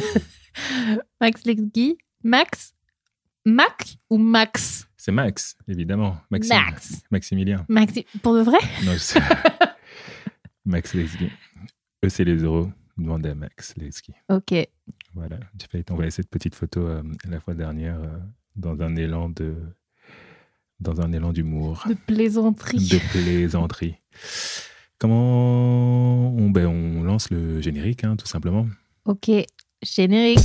Max Lexguy. Max? Mac ou Max? C'est Max, évidemment. Maxime. Max. Maximilien. Maxi- Pour de vrai? Non. Max Lesky. Eux, c'est les euros. Demandez à Max Lesky. Ok. Voilà. J'ai failli t'envoyer cette petite photo euh, la fois dernière euh, dans un élan de. Dans un élan d'humour, De plaisanterie. de plaisanterie. Comment on, ben, on lance le générique, hein, tout simplement. Ok. Générique.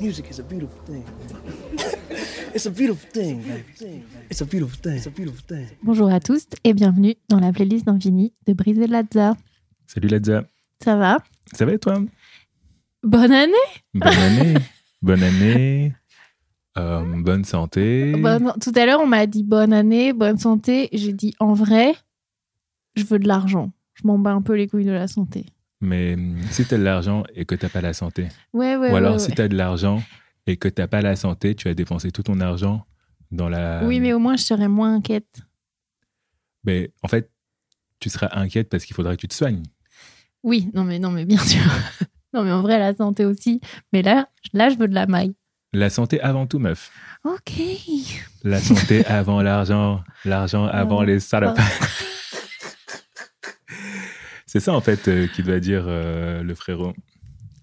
Music is a beautiful thing. It's a beautiful thing. It's a beautiful thing. It's a beautiful thing. Bonjour à tous et bienvenue dans la playlist d'Infini de Brise et Lazza. Salut Ladza. Ça va? Ça va et toi? Bonne année Bonne année. bonne année. Euh, bonne santé. Bonne- Tout à l'heure, on m'a dit bonne année, bonne santé. J'ai dit en vrai, je veux de l'argent. Je m'en bats un peu les couilles de la santé. Mais hum, si tu as de l'argent et que tu n'as pas la santé, Ouais, ouais, ou alors ouais, si ouais. tu as de l'argent et que tu n'as pas la santé, tu as dépensé tout ton argent dans la... Oui, mais au moins, je serais moins inquiète. Mais en fait, tu seras inquiète parce qu'il faudra que tu te soignes. Oui, non, mais non, mais bien sûr. non, mais en vrai, la santé aussi. Mais là, là, je veux de la maille. La santé avant tout, meuf. Ok. La santé avant l'argent. L'argent avant Ah. les salopes. C'est ça, en fait, euh, qui doit dire euh, le frérot.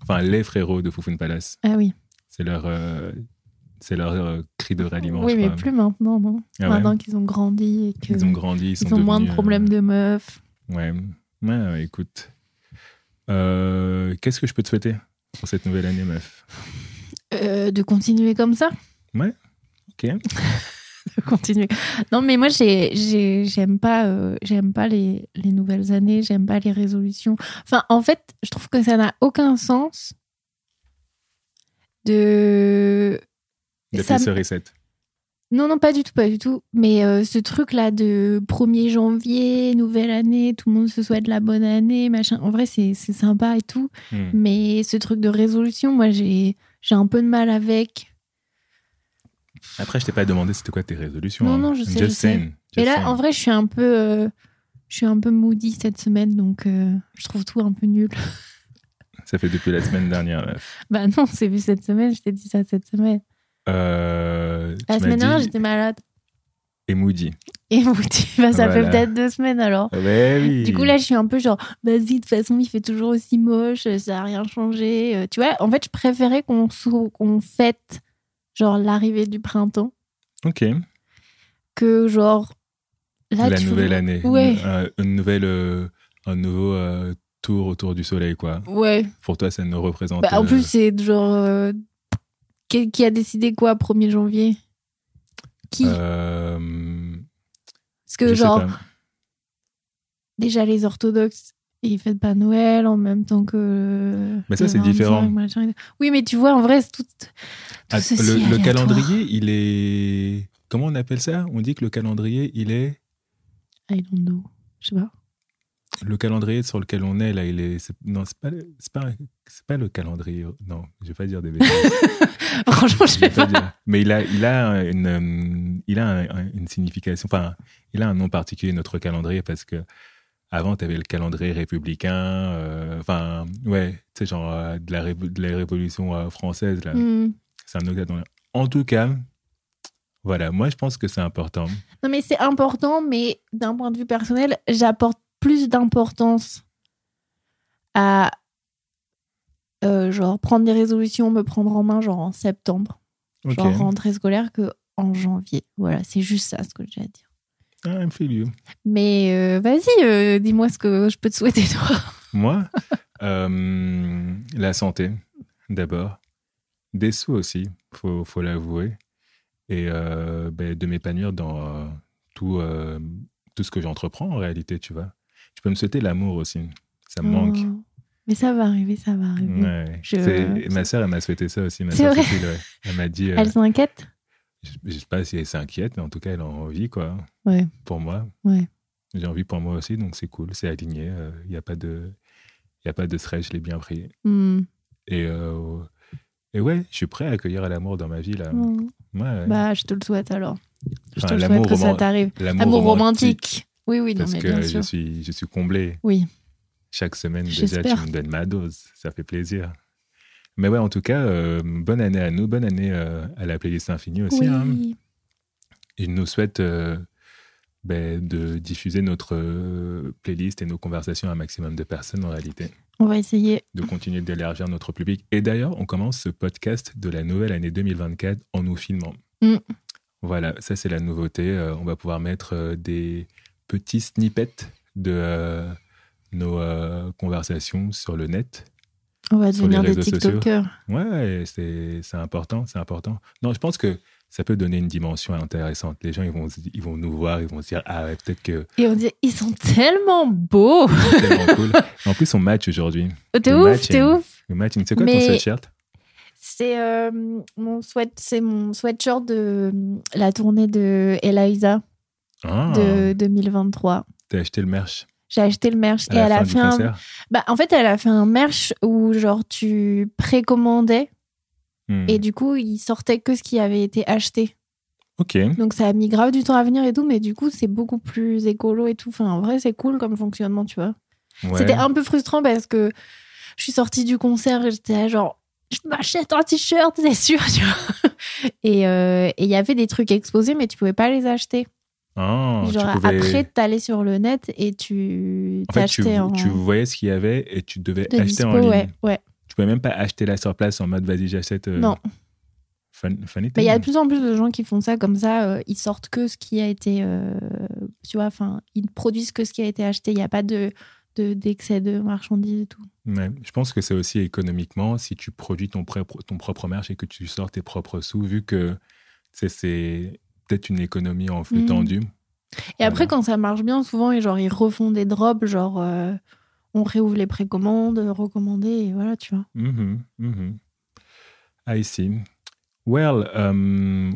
Enfin, les frérots de Foufoune Palace. Ah oui. C'est leur, euh, c'est leur euh, cri de ralliement. oui, je mais crois. plus maintenant, non. Ah ouais. Maintenant qu'ils ont grandi et qu'ils Ils ont grandi, ils, sont ont moins de euh, problèmes de meufs. Ouais, ouais, ouais, écoute. Qu'est-ce que je peux te souhaiter pour cette nouvelle année, meuf? De continuer comme ça? Ok. de continuer. Non, mais moi, j'ai- j'ai- j'aime pas, euh, j'aime pas les, les nouvelles années, j'aime pas les résolutions. Enfin, en fait, je trouve que ça n'a aucun sens de. Depuis Ça ce reset. Non, non, pas du tout, pas du tout. Mais euh, ce truc-là de 1er janvier, nouvelle année, tout le monde se souhaite la bonne année, machin. En vrai, c'est sympa et tout. Hmm. Mais ce truc de résolution, moi, j'ai un peu de mal avec. Après, je t'ai pas demandé c'était quoi tes résolutions. Non, hein. non, je sais, Just je sais. Et là, en vrai, je suis un peu, euh, je suis un peu moody cette semaine, donc euh, je trouve tout un peu nul. Ça fait depuis la semaine dernière, meuf. bah non, c'est vu cette semaine, je t'ai dit ça cette semaine. Euh, La semaine dernière, dit j'étais malade. et Moody. Et moody, bah, ça fait peut-être deux semaines alors. Ouais, oui. Du coup, là, je suis un peu genre, vas-y, de toute façon, il fait toujours aussi moche, ça n'a rien changé. Euh, Tu vois, en fait, je préférais qu'on sou- qu'on fête, genre, l'arrivée du printemps, Ok. que genre. Là, la tu nouvelle vois- année. Ouais. Une, euh, une nouvelle, euh, un nouveau euh, tour autour du soleil, quoi. Ouais. Pour toi, ça nous représente. Bah, en euh, plus, c'est genre. euh, qui, a décidé quoi, 1er janvier? Qui? Euh, Parce que, je genre, déjà, les orthodoxes, ils fêtent pas Noël en même temps que. Mais ça, c'est 25, différent. Oui, mais tu vois, en vrai, c'est tout. tout Ah, le, le calendrier, il est. Comment on appelle ça? On dit que le calendrier, il est. I don't know. Je sais pas. Le calendrier sur lequel on est, là, il est. c'est- Non, c'est pas, c'est pas, c'est pas le calendrier. Non, je vais pas dire des bêtises. Franchement, je vais pas dire. Mais il a, il a, une, euh, il a un- un- une signification. Enfin, il a un nom particulier, notre calendrier, parce que avant, tu avais le calendrier républicain. euh, Enfin, ouais, tu sais, genre euh, de, la révo- de la révolution euh, française, là. Hmm. C'est un autre calendrier. En tout cas, voilà, moi, je pense que c'est important. Non, mais c'est important, mais d'un point de vue personnel, j'apporte plus d'importance à euh, genre prendre des résolutions, me prendre en main, genre en septembre, Ok. genre rentrée scolaire, que en janvier. Voilà, c'est juste ça ce que j'ai à dire. Ah, I feel you. Mais euh, vas-y, euh, dis-moi ce que je peux te souhaiter, toi. Moi, la santé, d'abord. Des sous aussi, faut, faut l'avouer. Et ben, de m'épanouir dans tout, tout ce que j'entreprends en réalité, tu vois. Je peux me souhaiter l'amour aussi. Ça me manque. Oh. Mais ça va arriver, ça va arriver. Ouais. Je- C'est- Ma sœur, elle m'a souhaité ça aussi. Ma vrai ouais. Elle m'a dit, euh, Elle s'inquiète? Je, je sais pas si elle s'inquiète, mais en tout cas, elle a envie, quoi, Ouais, pour moi. ouais. J'ai envie pour moi aussi, donc c'est cool, c'est aligné. Il n'y a pas de, il a pas de stress, je l'ai bien pris. Hmm. Et, euh, et ouais, je suis prêt à accueillir l'amour dans ma vie là. Ouais. Bah, je te le souhaite alors. Je te le souhaite que ça t'arrive. L'amour Amour romantique. Oui, oui, non, Parce mais que bien je sûr. suis, je suis comblé. Oui. Chaque semaine, déjà, tu me donnes ma dose. Ça fait plaisir. Mais ouais, en tout cas, euh, bonne année à nous, bonne année euh, à la playlist Infinie aussi. Oui. hein. Il nous souhaite euh, ben, de diffuser notre playlist et nos conversations à un maximum de personnes en réalité, On va essayer. de continuer d'élargir notre public. Et d'ailleurs, on commence ce podcast de la nouvelle année 2024 en nous filmant. Mm. Voilà, ça c'est la nouveauté. On va pouvoir mettre des petits snippets de euh, nos euh, conversations sur le net. On va devenir des. TikTokers. Ouais, c'est important, c'est important. Non, je pense que ça peut donner une dimension intéressante. Les gens, ils vont, ils vont nous voir, ils vont se dire, ah ouais, peut-être que Et on dit, ils sont tellement beaux. tellement cool. En plus, on match aujourd'hui. T'es ouf, t'es ouf. Le matching, c'est quoi ton Mais- sweatshirt? C'est euh, mon sweat, c'est mon sweatshirt de la tournée de Eliza Ah, de 2023. T'as acheté le merch J'ai acheté le merch à et elle a fait un. Bah, en fait, elle a fait un merch où genre tu précommandais Hmm. et du coup il sortait que ce qui avait été acheté. Ok, Donc ça a mis grave du temps à venir et tout, mais du coup c'est beaucoup plus écolo et tout. Enfin, en vrai c'est cool comme fonctionnement, tu vois. ouais. C'était un peu frustrant parce que je suis sortie du concert et j'étais genre, je m'achète un t-shirt, c'est sûr, tu vois. Et euh, et il y avait des trucs exposés, mais tu pouvais pas les acheter. Ah, tu genre, pouvais- après, t'allais sur le net et tu En fait, tu, en. tu voyais ce qu'il y avait et tu devais de acheter dispo, en ligne. ouais, ouais. Tu pouvais même pas acheter là sur place en mode vas-y, j'achète. euh, Non. fun- funny Mais il y a de plus en plus de gens qui font ça comme ça. euh, ils sortent que ce qui a été. euh, tu vois, enfin, ils produisent que ce qui a été acheté. Il n'y a pas de de- d'excès de, marchandises et tout. Ouais, je pense que c'est aussi économiquement, si tu produis ton, propre- ton propre merch et que tu sors tes propres sous, vu que tu c'est peut-être une économie en flux Mhm. tendu. Et après, Voilà. quand ça marche bien, souvent, ils, genre, ils refont des drops, genre, euh, on réouvre les précommandes, recommandées, et voilà, tu vois. Mhm, mhm. I see. Well, euh,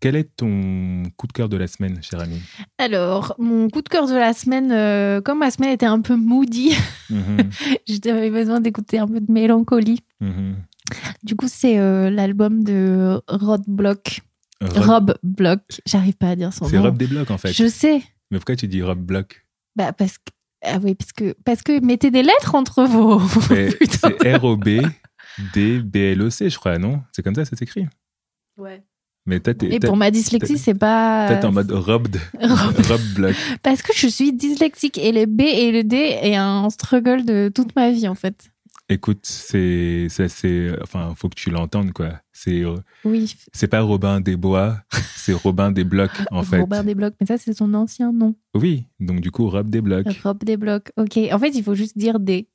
quel est ton coup de cœur de la semaine, cher ami? Alors, mon coup de cœur de la semaine, euh, comme ma semaine était un peu moody, Mhm, j'avais besoin d'écouter un peu de mélancolie. mhm. Du coup, c'est euh, l'album de Rod Block. Rob- Rob Block, j'arrive pas à dire son C'est nom. Rob des blocs, en fait. Je sais. Mais pourquoi tu dis Rob Block Bah, parce que. Ah oui, parce que, parce que mettez des lettres entre vos. Mais Putain. C'est R-O-B-D-B-L-O-C, je crois, non? C'est comme ça, ça s'écrit? Ouais. Mais toi, t'es Et pour ma dyslexie, c'est pas. toi, t'es en mode Rob, Rob. Rob Block. Parce que je suis dyslexique et le B et le D est un struggle de toute ma vie en fait. Écoute, c'est, c'est, enfin, faut que tu l'entendes, quoi. C'est, euh, Oui, c'est pas Robin des Bois, c'est Robin des Blocs, en fait. Robert Desblocs, mais ça c'est son ancien nom. Oui, donc du coup, Rob des Blocs. Rob Desblocs. Ok, en fait il faut juste dire D.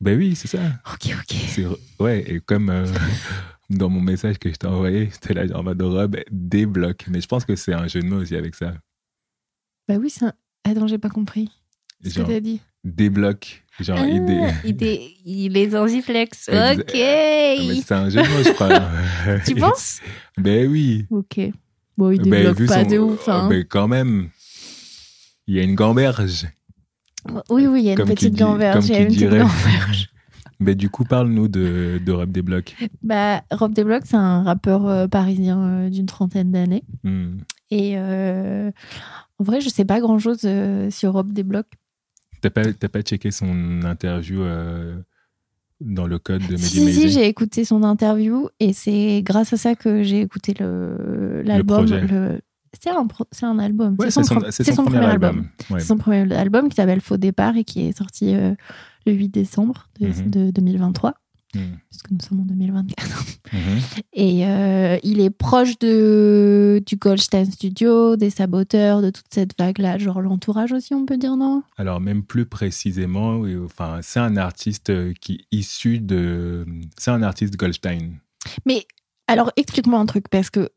Ben oui, c'est ça. Ok, ok. Ouais, et comme euh, dans mon message que je t'ai envoyé, c'était là en mode Rob des Blocs. Mais je pense que c'est un jeu de mots aussi avec ça. Bah oui, c'est un. Attends, j'ai pas compris. Ce que Genre, t'as dit. Blocs. Genre, Ah, il, dé- il est. Exa- Ok. Mais c'est un jeu de mots, je crois. tu penses? Ben oui. Ok. Bon, il Ben, débloque vu pas son- de ouf. Hein. Ben quand même, il y a une gamberge. oui, oui, il y a une comme petite dit- gamberge. Il y a une petite gamberge. Mais du coup, parle-nous de, de Rob des blocs. Bah, Rob Desblocs, c'est un rappeur euh, parisien euh, d'une trentaine d'années. Hmm. Et euh, en vrai, je sais pas grand chose sur Rob Desblocs. T'as pas, t'as pas checké son interview euh, dans le code de Mehdi Si, si, j'ai écouté son interview et c'est grâce à ça que j'ai écouté le- l'album. Le, c'est un, pro- c'est un album. Ouais, c'est son, pro- c'est c'est son premier album. Ouais. C'est son premier album qui s'appelle Faux Départ et qui est sorti euh, le 8 décembre de, Mhm. de 2023, Hmm. puisque nous sommes en 2024. Mhm. Et euh, il est proche de, du Goldstein Studio, des saboteurs, de toute cette vague-là, genre l'entourage aussi, on peut dire, non? Alors, même plus précisément, oui, enfin, c'est un artiste euh, qui est issu de. C'est un artiste Goldstein, Mais alors, explique-moi un truc, parce que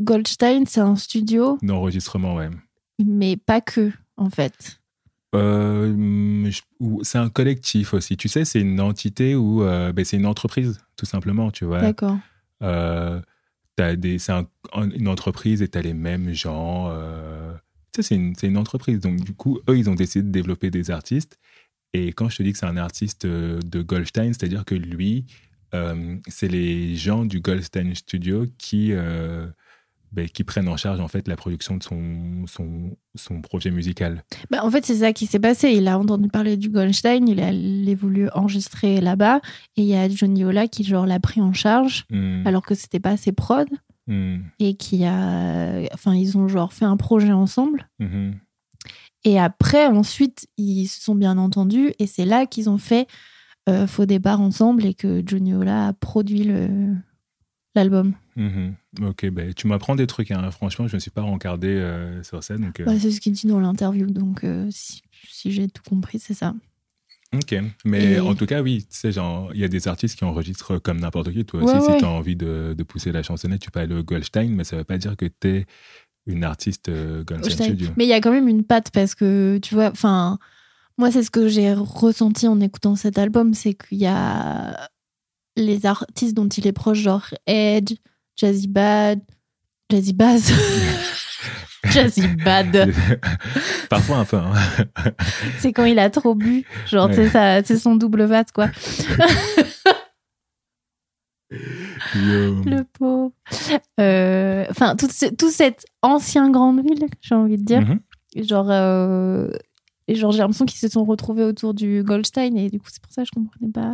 Goldstein, c'est un studio, d'enregistrement, ouais. mais pas que, en fait. Euh, c'est un collectif aussi. Tu sais, c'est une entité ou ben, c'est une entreprise, tout simplement, tu vois. D'accord. Euh, c'est un- un- une entreprise et tu as les mêmes gens. euh, tu sais, c'est une, une entreprise. Donc, du coup, eux, ils ont décidé de développer des artistes. Et quand je te dis que c'est un artiste euh, de Goldstein, c'est-à-dire que lui, euh, c'est les gens du Goldstein Studio qui, euh, ben, qui prennent en charge en fait la production de son, son, son projet musical. Bah, en fait, c'est ça qui s'est passé. Il a entendu parler du Goldstein, il a, il a voulu enregistrer là-bas. Et il y a Johnny Ola qui, genre, l'a pris en charge, Hmm, alors que c'était pas ses prods. hmm, Et qui a. Enfin, ils ont, genre, fait un projet ensemble. mhm. Et après, ensuite, ils se sont bien entendus. Et c'est là qu'ils ont fait euh, Faux départ ensemble et que Johnny Ola a produit l'album. Mhm. Ok, ben, tu m'apprends des trucs. hein. Franchement, je ne me suis pas rencardé euh, sur ça. Donc, euh, Bah, c'est ce qu'il dit dans l'interview. Donc, euh, si, si j'ai tout compris, c'est ça. Ok, mais Et- en tout cas, oui, tu sais, genre, il y a des artistes qui enregistrent comme n'importe qui. Toi Ouais, aussi, si ouais. tu as envie de, de pousser la chansonnette, tu peux aller au Goldstein, mais ça ne veut pas dire que tu es une artiste Goldstein Goldstein. Studio. Mais il y a quand même une patte parce que, tu vois, enfin, moi, c'est ce que j'ai ressenti en écoutant cet album, c'est qu'il y a les artistes dont il est proche, genre Edge, Jazzy Bad, Jazzy Bass, Jazzy Bad. Parfois un peu. hein. C'est quand il a trop bu, genre, Ouais. c'est son double vat, quoi. Le pauvre. Euh, Enfin, tout, ce- tout cet ancien grande ville, j'ai envie de dire. Mhm. Genre, euh, et genre j'ai l'impression qu'ils se sont retrouvés autour du Goldstein et du coup c'est pour ça que je comprenais pas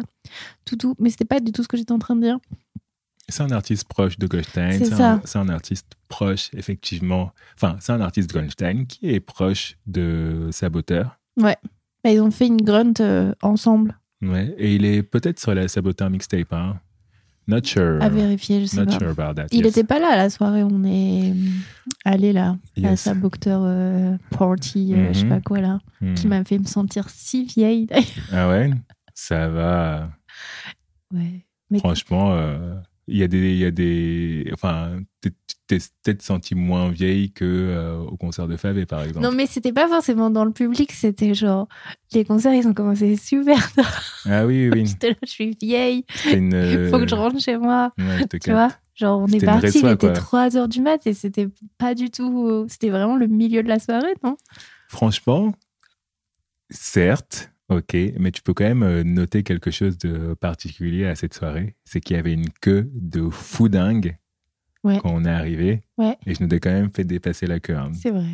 tout tout. Mais c'était pas du tout ce que j'étais en train de dire. C'est un artiste proche de Goldstein. C'est un, un artiste proche, effectivement. Enfin, c'est un artiste de Goldstein qui est proche de Saboteur. Bah, ils ont fait une grunt euh, ensemble Ouais. Et il est peut-être sur la Saboteur mixtape. Hein. Not sure. à vérifier, je sais Not pas. sure about that. Il yes. était pas là à la soirée, on est allé là, à Yes. sa docteur euh, party, euh, je sais Mhm. pas quoi là, Hmm. qui m'a fait me sentir si vieille. Ah ouais? Ça va. ouais. Mais Franchement, euh, il y a des, il y a des, enfin, t'es peut-être senti moins vieille que euh, au concert de Favé, par exemple. non mais c'était pas forcément dans le public, c'était genre les concerts ils ont commencé super tard. Ah oui, oui, oui. Là, je suis vieille, une. il faut que je rentre chez moi. Ouais, Tu vois Genre, on est parti, il était quoi. 3 heures du mat et c'était pas du tout. C'était vraiment le milieu de la soirée, non? Franchement, certes, ok, mais tu peux quand même euh, noter quelque chose de particulier à cette soirée. C'est qu'il y avait une queue de fou dingue Ouais. quand on est arrivé. Ouais. Et je nous ai quand même fait dépasser la queue. hein. C'est vrai.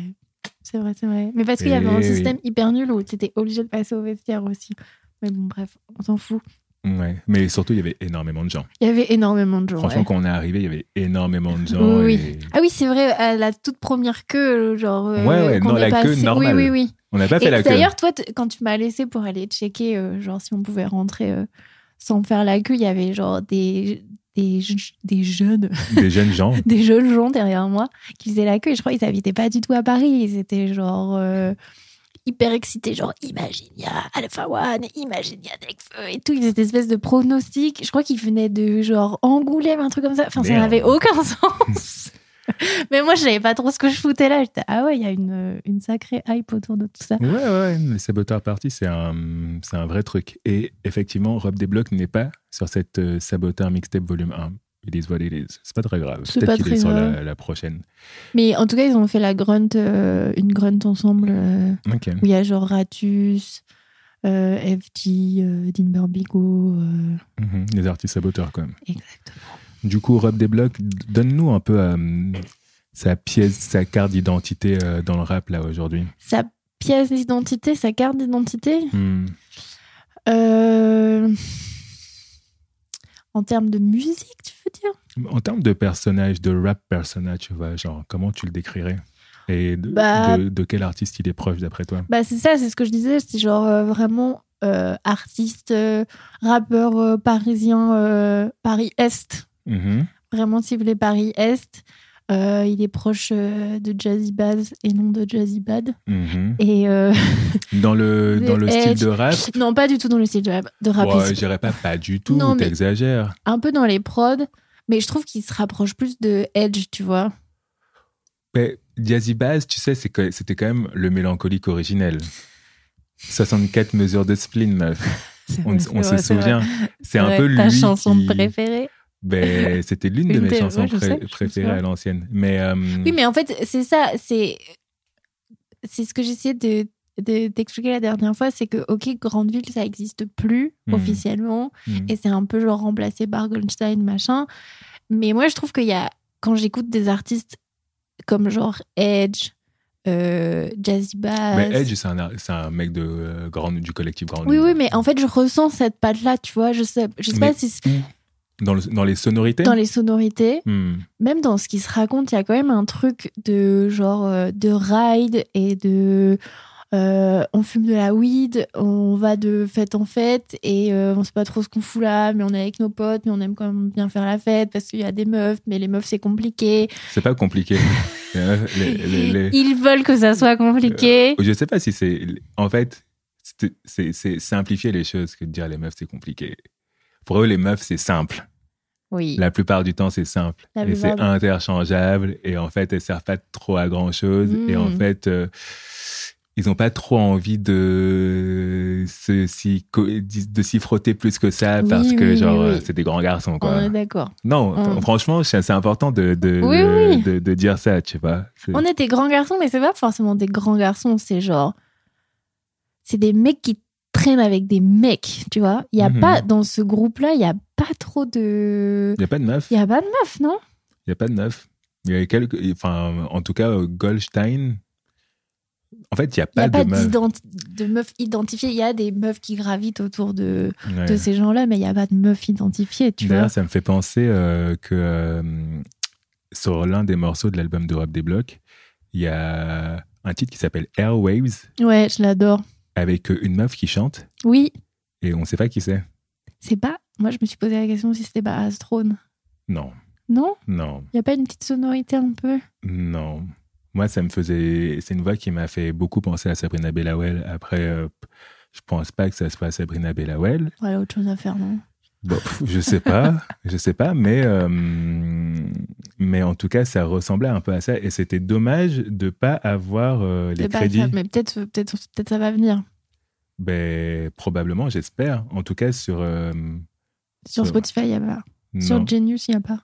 C'est vrai, c'est vrai. Mais parce qu'il y avait un oui. système hyper nul où tu étais obligé de passer au vestiaire aussi. Mais bon, bref, on s'en fout. Ouais. Mais surtout, il y avait énormément de gens. Il y avait énormément de gens. Franchement, ouais. quand on est arrivé, il y avait énormément de gens. Oui, et Ah oui, c'est vrai, à la toute première queue, genre. euh, Ouais, ouais, non, la queue normale. Oui, oui, oui. On n'a pas fait Et la queue. D'ailleurs, toi, quand tu m'as laissé pour aller checker, euh, genre, si on pouvait rentrer euh, sans faire la queue, il y avait genre des, des, des jeunes Des jeunes gens. des jeunes gens derrière moi qui faisaient la queue et je crois qu'ils habitaient pas du tout à Paris. Ils étaient genre euh, hyper excités, genre Imaginia, Alpha One, Imaginia Nekfeu et tout. Ils étaient espèce de pronostics. Je crois qu'ils venaient de genre Angoulême, un truc comme ça. Enfin, ça n'avait aucun sens. Mais moi, je savais pas trop ce que je foutais là. J'étais, ah ouais, il y a une, une sacrée hype autour de tout ça. Ouais, ouais, les saboteurs partis, c'est un, c'est un vrai truc. Et effectivement, Rob Desblocs n'est pas sur cette euh, saboteur mixtape volume 1. It is what it is. C'est pas très grave. C'est Peut-être qu'il est sur la, prochaine. Mais en tout cas, ils ont fait la grunt, euh, une grunt ensemble. euh, Ok. où il y a genre Ratus, euh, FG, euh, Dean Bigo. euh, Mhm, Les artistes saboteurs, quand même. exactement. Du coup, Rob Desblocs, donne-nous un peu euh, sa pièce, sa carte d'identité euh, dans le rap, là, aujourd'hui. Sa pièce d'identité, sa carte d'identité, Hmm. euh, en termes de musique, tu veux dire? En termes de personnage, de rap personnage, tu vois, genre, comment tu le décrirais? Et de, Bah- de- de quel artiste il est proche, d'après toi? Bah c'est ça, c'est ce que je disais, c'est genre vraiment artiste, rappeur parisien, Paris-Est, Mhm. vraiment ciblé Paris-Est. Euh, il est proche euh, de Jazzy Baz et non de Jazzy Bad. Mhm. Et euh, Dans le, dans le style de rap? Non, pas du tout dans le style de rap. De rap dirais pas pas du tout, t'exagères. un peu dans les prods, mais je trouve qu'il se rapproche plus de Edge, tu vois. Mais Jazzy Bass, tu sais, c'était quand même le mélancolique originel. 64 mesures de spleen, meuf. On, on se souvient. C'est un peu lui. Ta chanson qui- préférée. Ben, c'était l'une de mes chansons ouais, je pré- sais, je préférées à l'ancienne. Mais euh, Oui, mais en fait, c'est ça, c'est. c'est ce que j'essayais de de- d'expliquer la dernière fois, c'est que, ok, Grande Ville, ça existe plus Mhm. officiellement, Mm. et c'est un peu genre remplacé par Goldstein, machin. Mais moi, je trouve qu'il y a, quand j'écoute des artistes comme genre Edge, euh, Jazzy Bass. Mais Edge, c'est un, un mec de, euh, grande, du collectif Grande Oui, Ville. oui, mais en fait, je ressens cette patte-là, tu vois. Je sais, je sais Mais pas si Dans, le- dans les sonorités dans les sonorités, Hmm. même dans ce qui se raconte, il y a quand même un truc de genre euh, de ride et de. euh, on fume de la weed, on va de fête en fête et euh, on sait pas trop ce qu'on fout là, mais on est avec nos potes, mais on aime quand même bien faire la fête parce qu'il y a des meufs, mais les meufs c'est compliqué. C'est pas compliqué. Euh, les- les- les- Ils veulent que ça soit compliqué. Je sais pas si c'est. En fait, c'est simplifier les choses que de dire les meufs, c'est compliqué. Pour eux, les meufs, c'est simple. Oui. La plupart du temps, c'est simple. La et c'est interchangeable. Et en fait, elles servent pas trop à grand chose. Et en Mm. fait, euh, ils ont pas trop envie de se- s'y de s'y frotter plus que ça Oui, parce que, oui, genre, oui, c'est des grands garçons, On quoi. est d'accord. Non, franchement, c'est important de, de, dire ça, tu vois. C'est- On est des grands garçons, mais c'est pas forcément des grands garçons, c'est genre. C'est des mecs qui traînent avec des mecs, tu vois. Il y a Mhm. pas, dans ce groupe-là, il y a pas trop de. Il n'y a pas de meufs. Il y a pas de meufs, non? Il n'y a pas de neuf. Il y a quelques. Enfin, en tout cas, Goldstein. En fait, il n'y a n'y pas, a pas de de meufs identifiées. Il y a des meufs qui gravitent autour de, Ouais. de ces gens-là, mais il n'y a pas de meufs identifiées, tu vois. D'ailleurs, ça me fait penser euh, que euh, sur l'un des morceaux de l'album d'Europe des Blocs, il y a un titre qui s'appelle Airwaves Ouais, je l'adore. avec une meuf qui chante Oui, et on ne sait pas qui c'est. c'est pas. Moi, je me suis posé la question si c'était pas Astrone. Non, Non? Non, Il n'y a pas une petite sonorité un peu? Non. Moi, ça me faisait. C'est une voix qui m'a fait beaucoup penser à Sabrina Bellawell. Après, euh, je pense pas que ça soit Sabrina Bellawell. Voilà, autre chose à faire, non? Bon, je sais pas, je sais pas, mais euh, mais en tout cas, ça ressemblait un peu à ça, et c'était dommage de pas avoir euh, les pas crédits. ça, mais peut-être peut-être peut-être ça va venir. Ben probablement, j'espère. En tout cas, sur euh, Sur. Spotify, il n'y a pas. non. Sur Genius, il n'y a pas.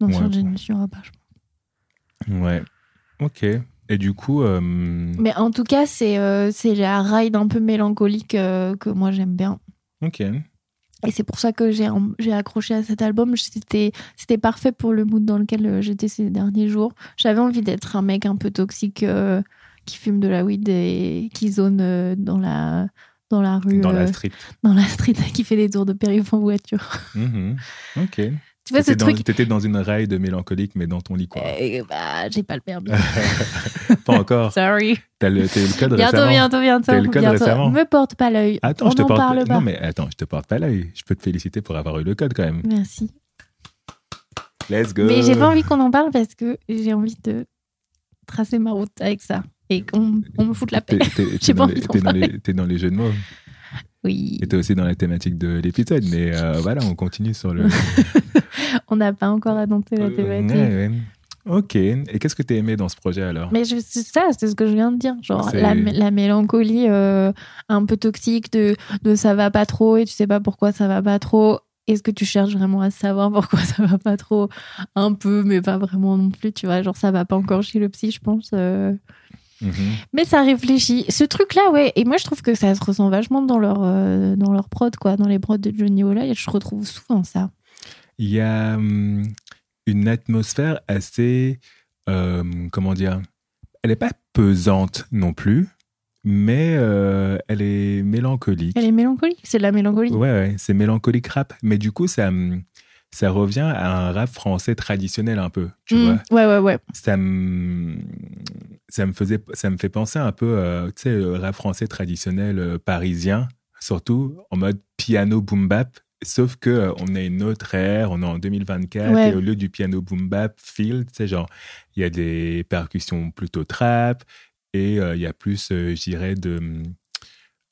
Non, Ouais. sur Genius, il n'y aura pas. je pense. ouais, ok. Et du coup, euh, Mais en tout cas, c'est euh, c'est la ride un peu mélancolique euh, que moi j'aime bien. ok, Et c'est pour ça que j'ai accroché à cet album. C'était parfait pour le mood dans lequel j'étais ces derniers jours. J'avais envie d'être un mec un peu toxique qui fume de la weed et qui zone dans la dans la rue, dans la euh, street. dans la street, qui fait des tours de périph' en voiture. Mhm. Ok. Tu vois ce dans, truc? t'étais dans une raide mélancolique, mais dans ton lit, quoi. Euh, bah, j'ai pas le permis. pas encore. Sorry. T'as le, t'as eu le code Bientôt, récemment. bientôt, bientôt. T'as eu le code bientôt. récemment Me porte pas l'œil. Attends, On je te porte. parle pas. Non, mais attends, je te porte pas l'œil. Je peux te féliciter pour avoir eu le code quand même. Merci. Let's go. Mais j'ai pas envie qu'on en parle parce que j'ai envie de tracer ma route avec ça et qu'on on me foute la paix. T'es, dans, dans dans les jeux de mots. Oui. Et t'es aussi dans la thématique de l'épisode. Mais euh, voilà, on continue sur le. On n'a pas encore annoncé la thématique. ouais, ouais. Ok. Et qu'est-ce que t'as aimé dans ce projet alors? Mais c'est ça, c'est ce que je viens de dire. Genre la, la mélancolie euh, un peu toxique de, de ça va pas trop et tu sais pas pourquoi ça va pas trop. Est-ce que tu cherches vraiment à savoir pourquoi ça va pas trop? Un peu, mais pas vraiment non plus. Tu vois, genre ça va pas encore chez le psy, je pense. euh. Mhm. Mais ça réfléchit. Ce truc-là, ouais. Et moi, je trouve que ça se ressent vachement dans leur, euh, dans leur prod, quoi. Dans les prods de Johnny Ola. Je retrouve souvent ça. Il y a hum, une atmosphère assez. euh, comment dire Elle n'est pas pesante non plus, mais euh, elle est mélancolique. Elle est mélancolique. C'est de la mélancolie. Ouais, ouais, c'est mélancolique rap. Mais du coup, ça, hum, ça revient à un rap français traditionnel un peu, tu Mm. vois. Ouais, ouais, ouais. Ça me, ça me faisait, ça me fait penser un peu, euh, tu sais, le rap français traditionnel euh, parisien, surtout en mode piano boom bap. Sauf que euh, on a une autre ère, on est en 2024 Ouais. et au lieu du piano boom bap feel, tu sais, genre il y a des percussions plutôt trap et euh, il y a plus, euh, je dirais, de hum,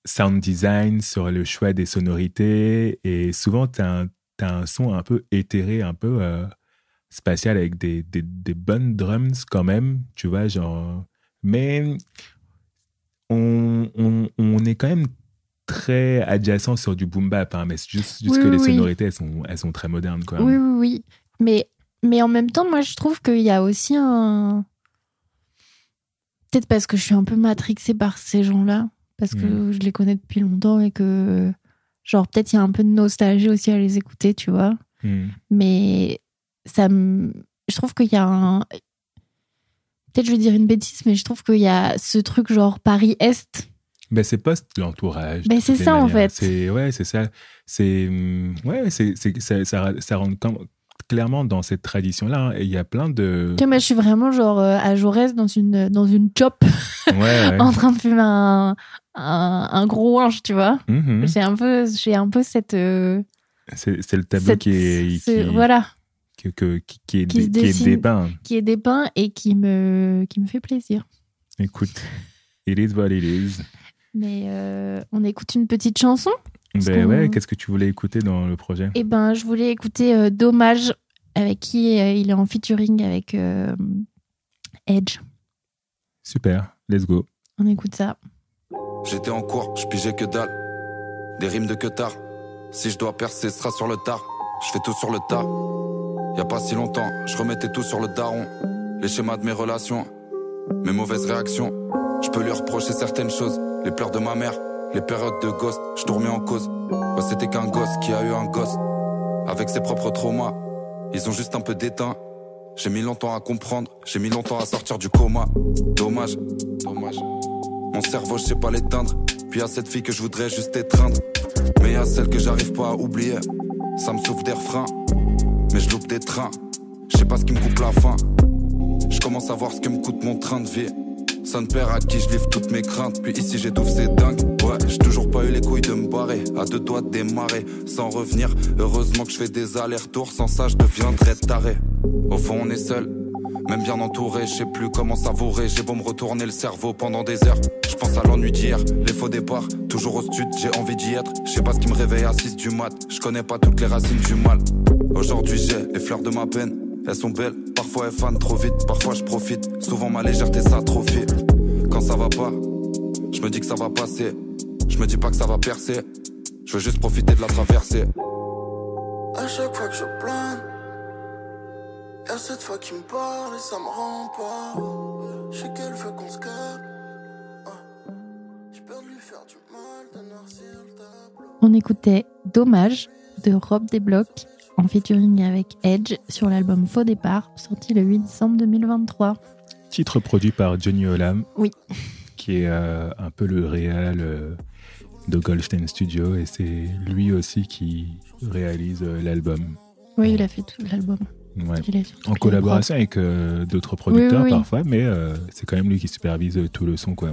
sound design sur le choix des sonorités et souvent tu as, un son un peu éthéré, un peu euh, spatial avec des, des, des bonnes drums quand même, tu vois, genre. Mais on, on, on est quand même très adjacent sur du boom bap, hein, mais c'est juste, juste Oui, que oui, les sonorités, elles sont, elles sont très modernes, quoi. Oui, oui, oui. Mais, mais en même temps, moi, je trouve qu'il y a aussi un. peut-être parce que je suis un peu matrixée par ces gens-là, parce que Mm. je les connais depuis longtemps et que, genre, peut-être il y a un peu de nostalgie aussi à les écouter, tu vois. Hmm. Mais ça me. Je trouve qu'il y a un. Peut-être je vais dire une bêtise, mais je trouve qu'il y a ce truc genre Paris-Est. Ben, c'est post l'entourage. Ben, c'est ça, en fait. C'est, ouais, c'est ça. C'est, hum, ouais, c'est, ça, ça, ça rentre comme- clairement dans cette tradition-là. hein. Et il y a plein de. Vois, moi, je suis vraiment genre euh, à Jaurès dans une, dans une chop Ouais, ouais. en train de fumer un, un, un gros ange, tu vois. Mhm. J'ai un peu, j'ai un peu cette. euh, C'est, le tableau cette- qui est, qui, Voilà, que- que- qui, qui est, Qui dé- qui est dessine. dépeint. qui est dépeint et qui me, qui me fait plaisir. Écoute, it is what it is. Mais euh, on écoute une petite chanson. Ben ouais, qu'est-ce que tu voulais écouter dans le projet? Et ben, je voulais écouter euh, Dommage, avec qui euh, il est en featuring avec euh, Edge. Super, let's go. On écoute ça. J'étais en cours, je pigeais que dalle. Des rimes de que tard. Si je dois percer, ce sera sur le tard. Je fais tout sur le tas. Y a pas si longtemps, je remettais tout sur le daron. Les schémas de mes relations, mes mauvaises réactions. Je peux lui reprocher certaines choses. Les pleurs de ma mère, les périodes de ghost, je dormais en cause. Bah, c'était qu'un gosse qui a eu un gosse. Avec ses propres traumas, ils ont juste un peu d'éteint. J'ai mis longtemps à comprendre, j'ai mis longtemps à sortir du coma. Dommage, dommage. Mon cerveau, je sais pas l'éteindre. Puis a cette fille que je voudrais juste étreindre. Mais a celle que j'arrive pas à oublier. Ça me souffle des refrains. Mais je loupe des trains. Je sais pas ce qui me coupe la faim. Je commence à voir ce que me coûte mon train de vie. Ça ne perd à qui je livre toutes mes craintes. Puis ici j'étouffe, c'est dingue. Ouais, j'ai toujours pas eu les couilles de me barrer. À deux doigts de démarrer, sans revenir. Heureusement que je fais des allers-retours. Sans ça, je deviendrais taré. Au fond, on est seul. Même bien entouré, je sais plus comment savourer. J'ai beau me retourner le cerveau pendant des heures. Je pense à l'ennui d'hier, les faux départs. Toujours au stud, j'ai envie d'y être. Je sais pas ce qui me réveille à 6 du mat. Je connais pas toutes les racines du mal. Aujourd'hui, j'ai les fleurs de ma peine. Elles sont belles, parfois elles fanent trop vite. Parfois je profite, souvent ma légèreté s'atrophie. Quand ça va pas, je me dis que ça va passer. Je me dis pas que ça va percer. Je veux juste profiter de la traversée. À chaque fois que je plane, y'a cette fois qui me parle et ça me rend pas. Je sais qu'elle veut qu'on se capte. Ah. J'ai peur de lui faire du mal, de noircir le tableau. On écoutait Dommage de Rob Desblocs en featuring avec Edge sur l'album Faux Départ, sorti le 8 décembre 2023. Titre produit par Johnny Olam. Oui. Qui est euh, un peu le réal euh, de Goldstein Studio. Et c'est lui aussi qui réalise euh, l'album. Oui, il a fait tout l'album. Ouais. En collaboration avec euh, d'autres producteurs Oui, oui, oui. parfois, mais euh, c'est quand même lui qui supervise euh, tout le son. Quoi.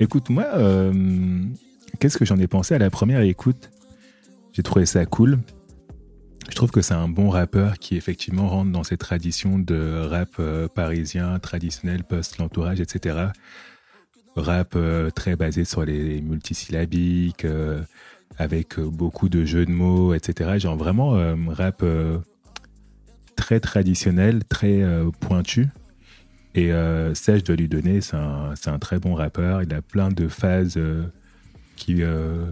Écoute, moi, euh, qu'est-ce que j'en ai pensé à la première écoute? J'ai trouvé ça cool. Je trouve que c'est un bon rappeur qui effectivement rentre dans cette tradition de rap parisien, traditionnel, post-l'entourage, etc. Rap très basé sur les multisyllabiques, avec beaucoup de jeux de mots, etc. Genre vraiment rap très traditionnel, très euh, pointu. Et ça, je dois lui donner, c'est un, c'est un très bon rappeur. Il a plein de phases euh, qui, euh,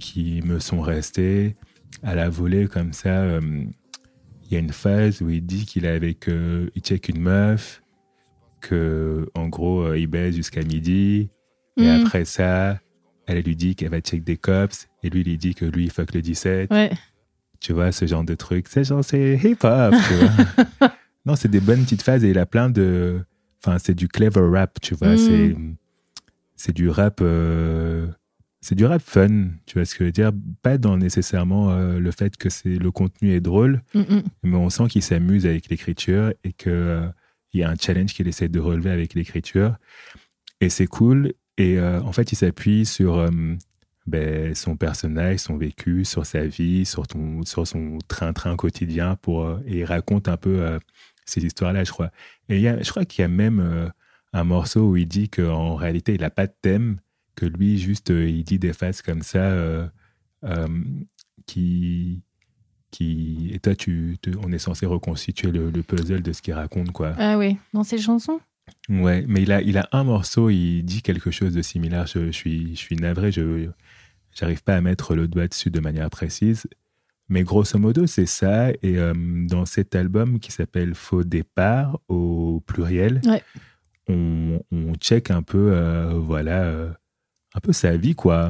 qui me sont restées à la volée comme ça. Il y a une phase où il dit qu'il est avec, il check une meuf, que en gros il baise jusqu'à midi. Et Mm. après ça, elle lui dit qu'elle va check des cops. Et lui, il lui dit que lui, il fuck le 17 Ouais. Tu vois, ce genre de truc. C'est genre, c'est hip-hop, tu vois. non, c'est des bonnes petites phases et il a plein de. Enfin, c'est du clever rap, tu vois. Mm. C'est, c'est du rap. euh, C'est du rap fun, tu vois ce que je veux dire. Pas dans nécessairement euh, le fait que c'est le contenu est drôle, Mm, mm. mais on sent qu'il s'amuse avec l'écriture et que euh, il y a un challenge qu'il essaie de relever avec l'écriture. Et c'est cool. Et en fait, il s'appuie sur ben, son personnage, son vécu, sur sa vie, sur, ton, sur son train-train quotidien pour, euh, et il raconte un peu euh, ces histoires-là, je crois. Et y a, je crois qu'il y a même euh, un morceau où il dit qu'en réalité, il n'a pas de thème, que lui, juste, il dit des phrases comme ça qui, qui. Et toi, tu, te- on est censé reconstituer le, le puzzle de ce qu'il raconte, quoi. Ah oui, dans ses chansons? Ouais, mais il a, il a un morceau, il dit quelque chose de similaire. Je, je suis, je suis navré, je j'arrive pas à mettre le doigt dessus de manière précise. Mais grosso modo, c'est ça. Et euh, dans cet album qui s'appelle Faux départ au pluriel, Ouais. on, on check un peu, euh, voilà, euh, un peu sa vie, quoi.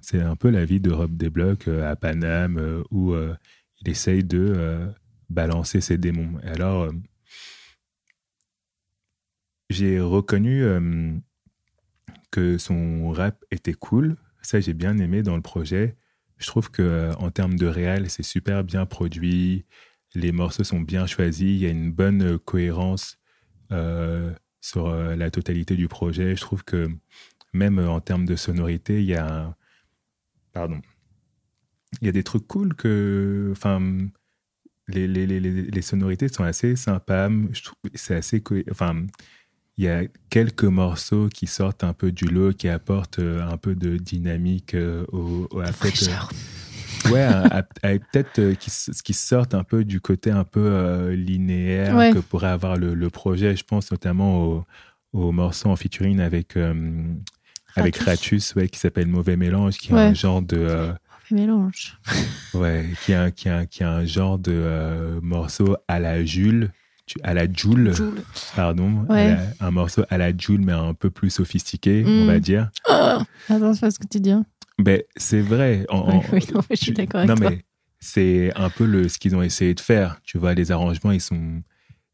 C'est un peu la vie de Rob Desblocs à Paname où il essaye de balancer ses démons. Et alors, j'ai reconnu que son rap était cool. Ça, j'ai bien aimé dans le projet. Je trouve que euh, en termes de réel, c'est super bien produit. Les morceaux sont bien choisis. Il y a une bonne euh, cohérence euh, sur la totalité du projet. Je trouve que même en termes de sonorité, il y a pardon, il y a des trucs cool que, enfin, les, les, les, les- sonorités sont assez sympas. C'est assez, enfin, il y a quelques morceaux qui sortent un peu du lot, qui apportent euh, un peu de dynamique euh, au, au- à Fraîcheur. euh, ouais, peut-être euh, qui, sortent un peu du côté un peu euh, linéaire Ouais. que pourrait avoir le, le projet. Je pense notamment au, au morceau en featuring avec euh, avec Ratus. Ouais, qui s'appelle Mauvais Mélange, qui est un genre de euh, Mélange. Ouais, qui a, qui a, qui a un genre de morceau à la Jules, à la Joule, Joule. pardon, à Ouais. la- un morceau à la Joule, mais un peu plus sophistiqué, on va dire. Ah Attends, c'est pas ce que tu dis. hein. Ben, c'est vrai. en- Oui, oui, non, mais je suis d'accord avec non, toi. mais c'est un peu le, ce qu'ils ont essayé de faire. Tu vois, les arrangements, ils sont,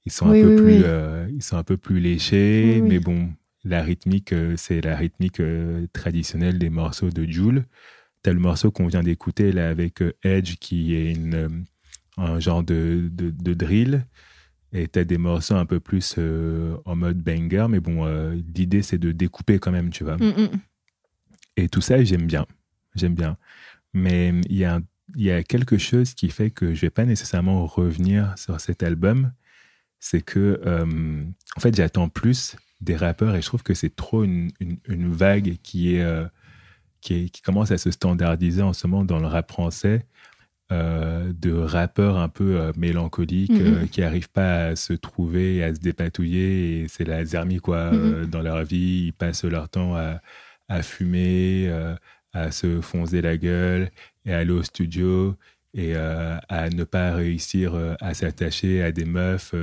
ils sont Oui, un peu plus, euh, ils sont un peu plus léchés, mais bon, la rythmique, euh, c'est la rythmique euh, traditionnelle des morceaux de Joule. T'as le morceau qu'on vient d'écouter là avec Edge qui est une, un genre de, de, de drill. Et t'as des morceaux un peu plus euh, en mode banger, mais bon, euh, l'idée c'est de découper quand même, tu vois. Mm, mm. Et tout ça, j'aime bien. J'aime bien. Mais il y a, y a quelque chose qui fait que je vais pas nécessairement revenir sur cet album. C'est que, euh, en fait, j'attends plus des rappeurs et je trouve que c'est trop une, une, une vague qui, est, qui, est, qui commence à se standardiser en ce moment dans le rap français. Euh, de rappeurs un peu euh, mélancoliques Mhm. euh, qui n'arrivent pas à se trouver, à se dépatouiller et c'est la zermie quoi Mhm. euh, dans leur vie. Ils passent leur temps à, à fumer, à se foncer la gueule et à aller au studio et à ne pas réussir à s'attacher à des meufs,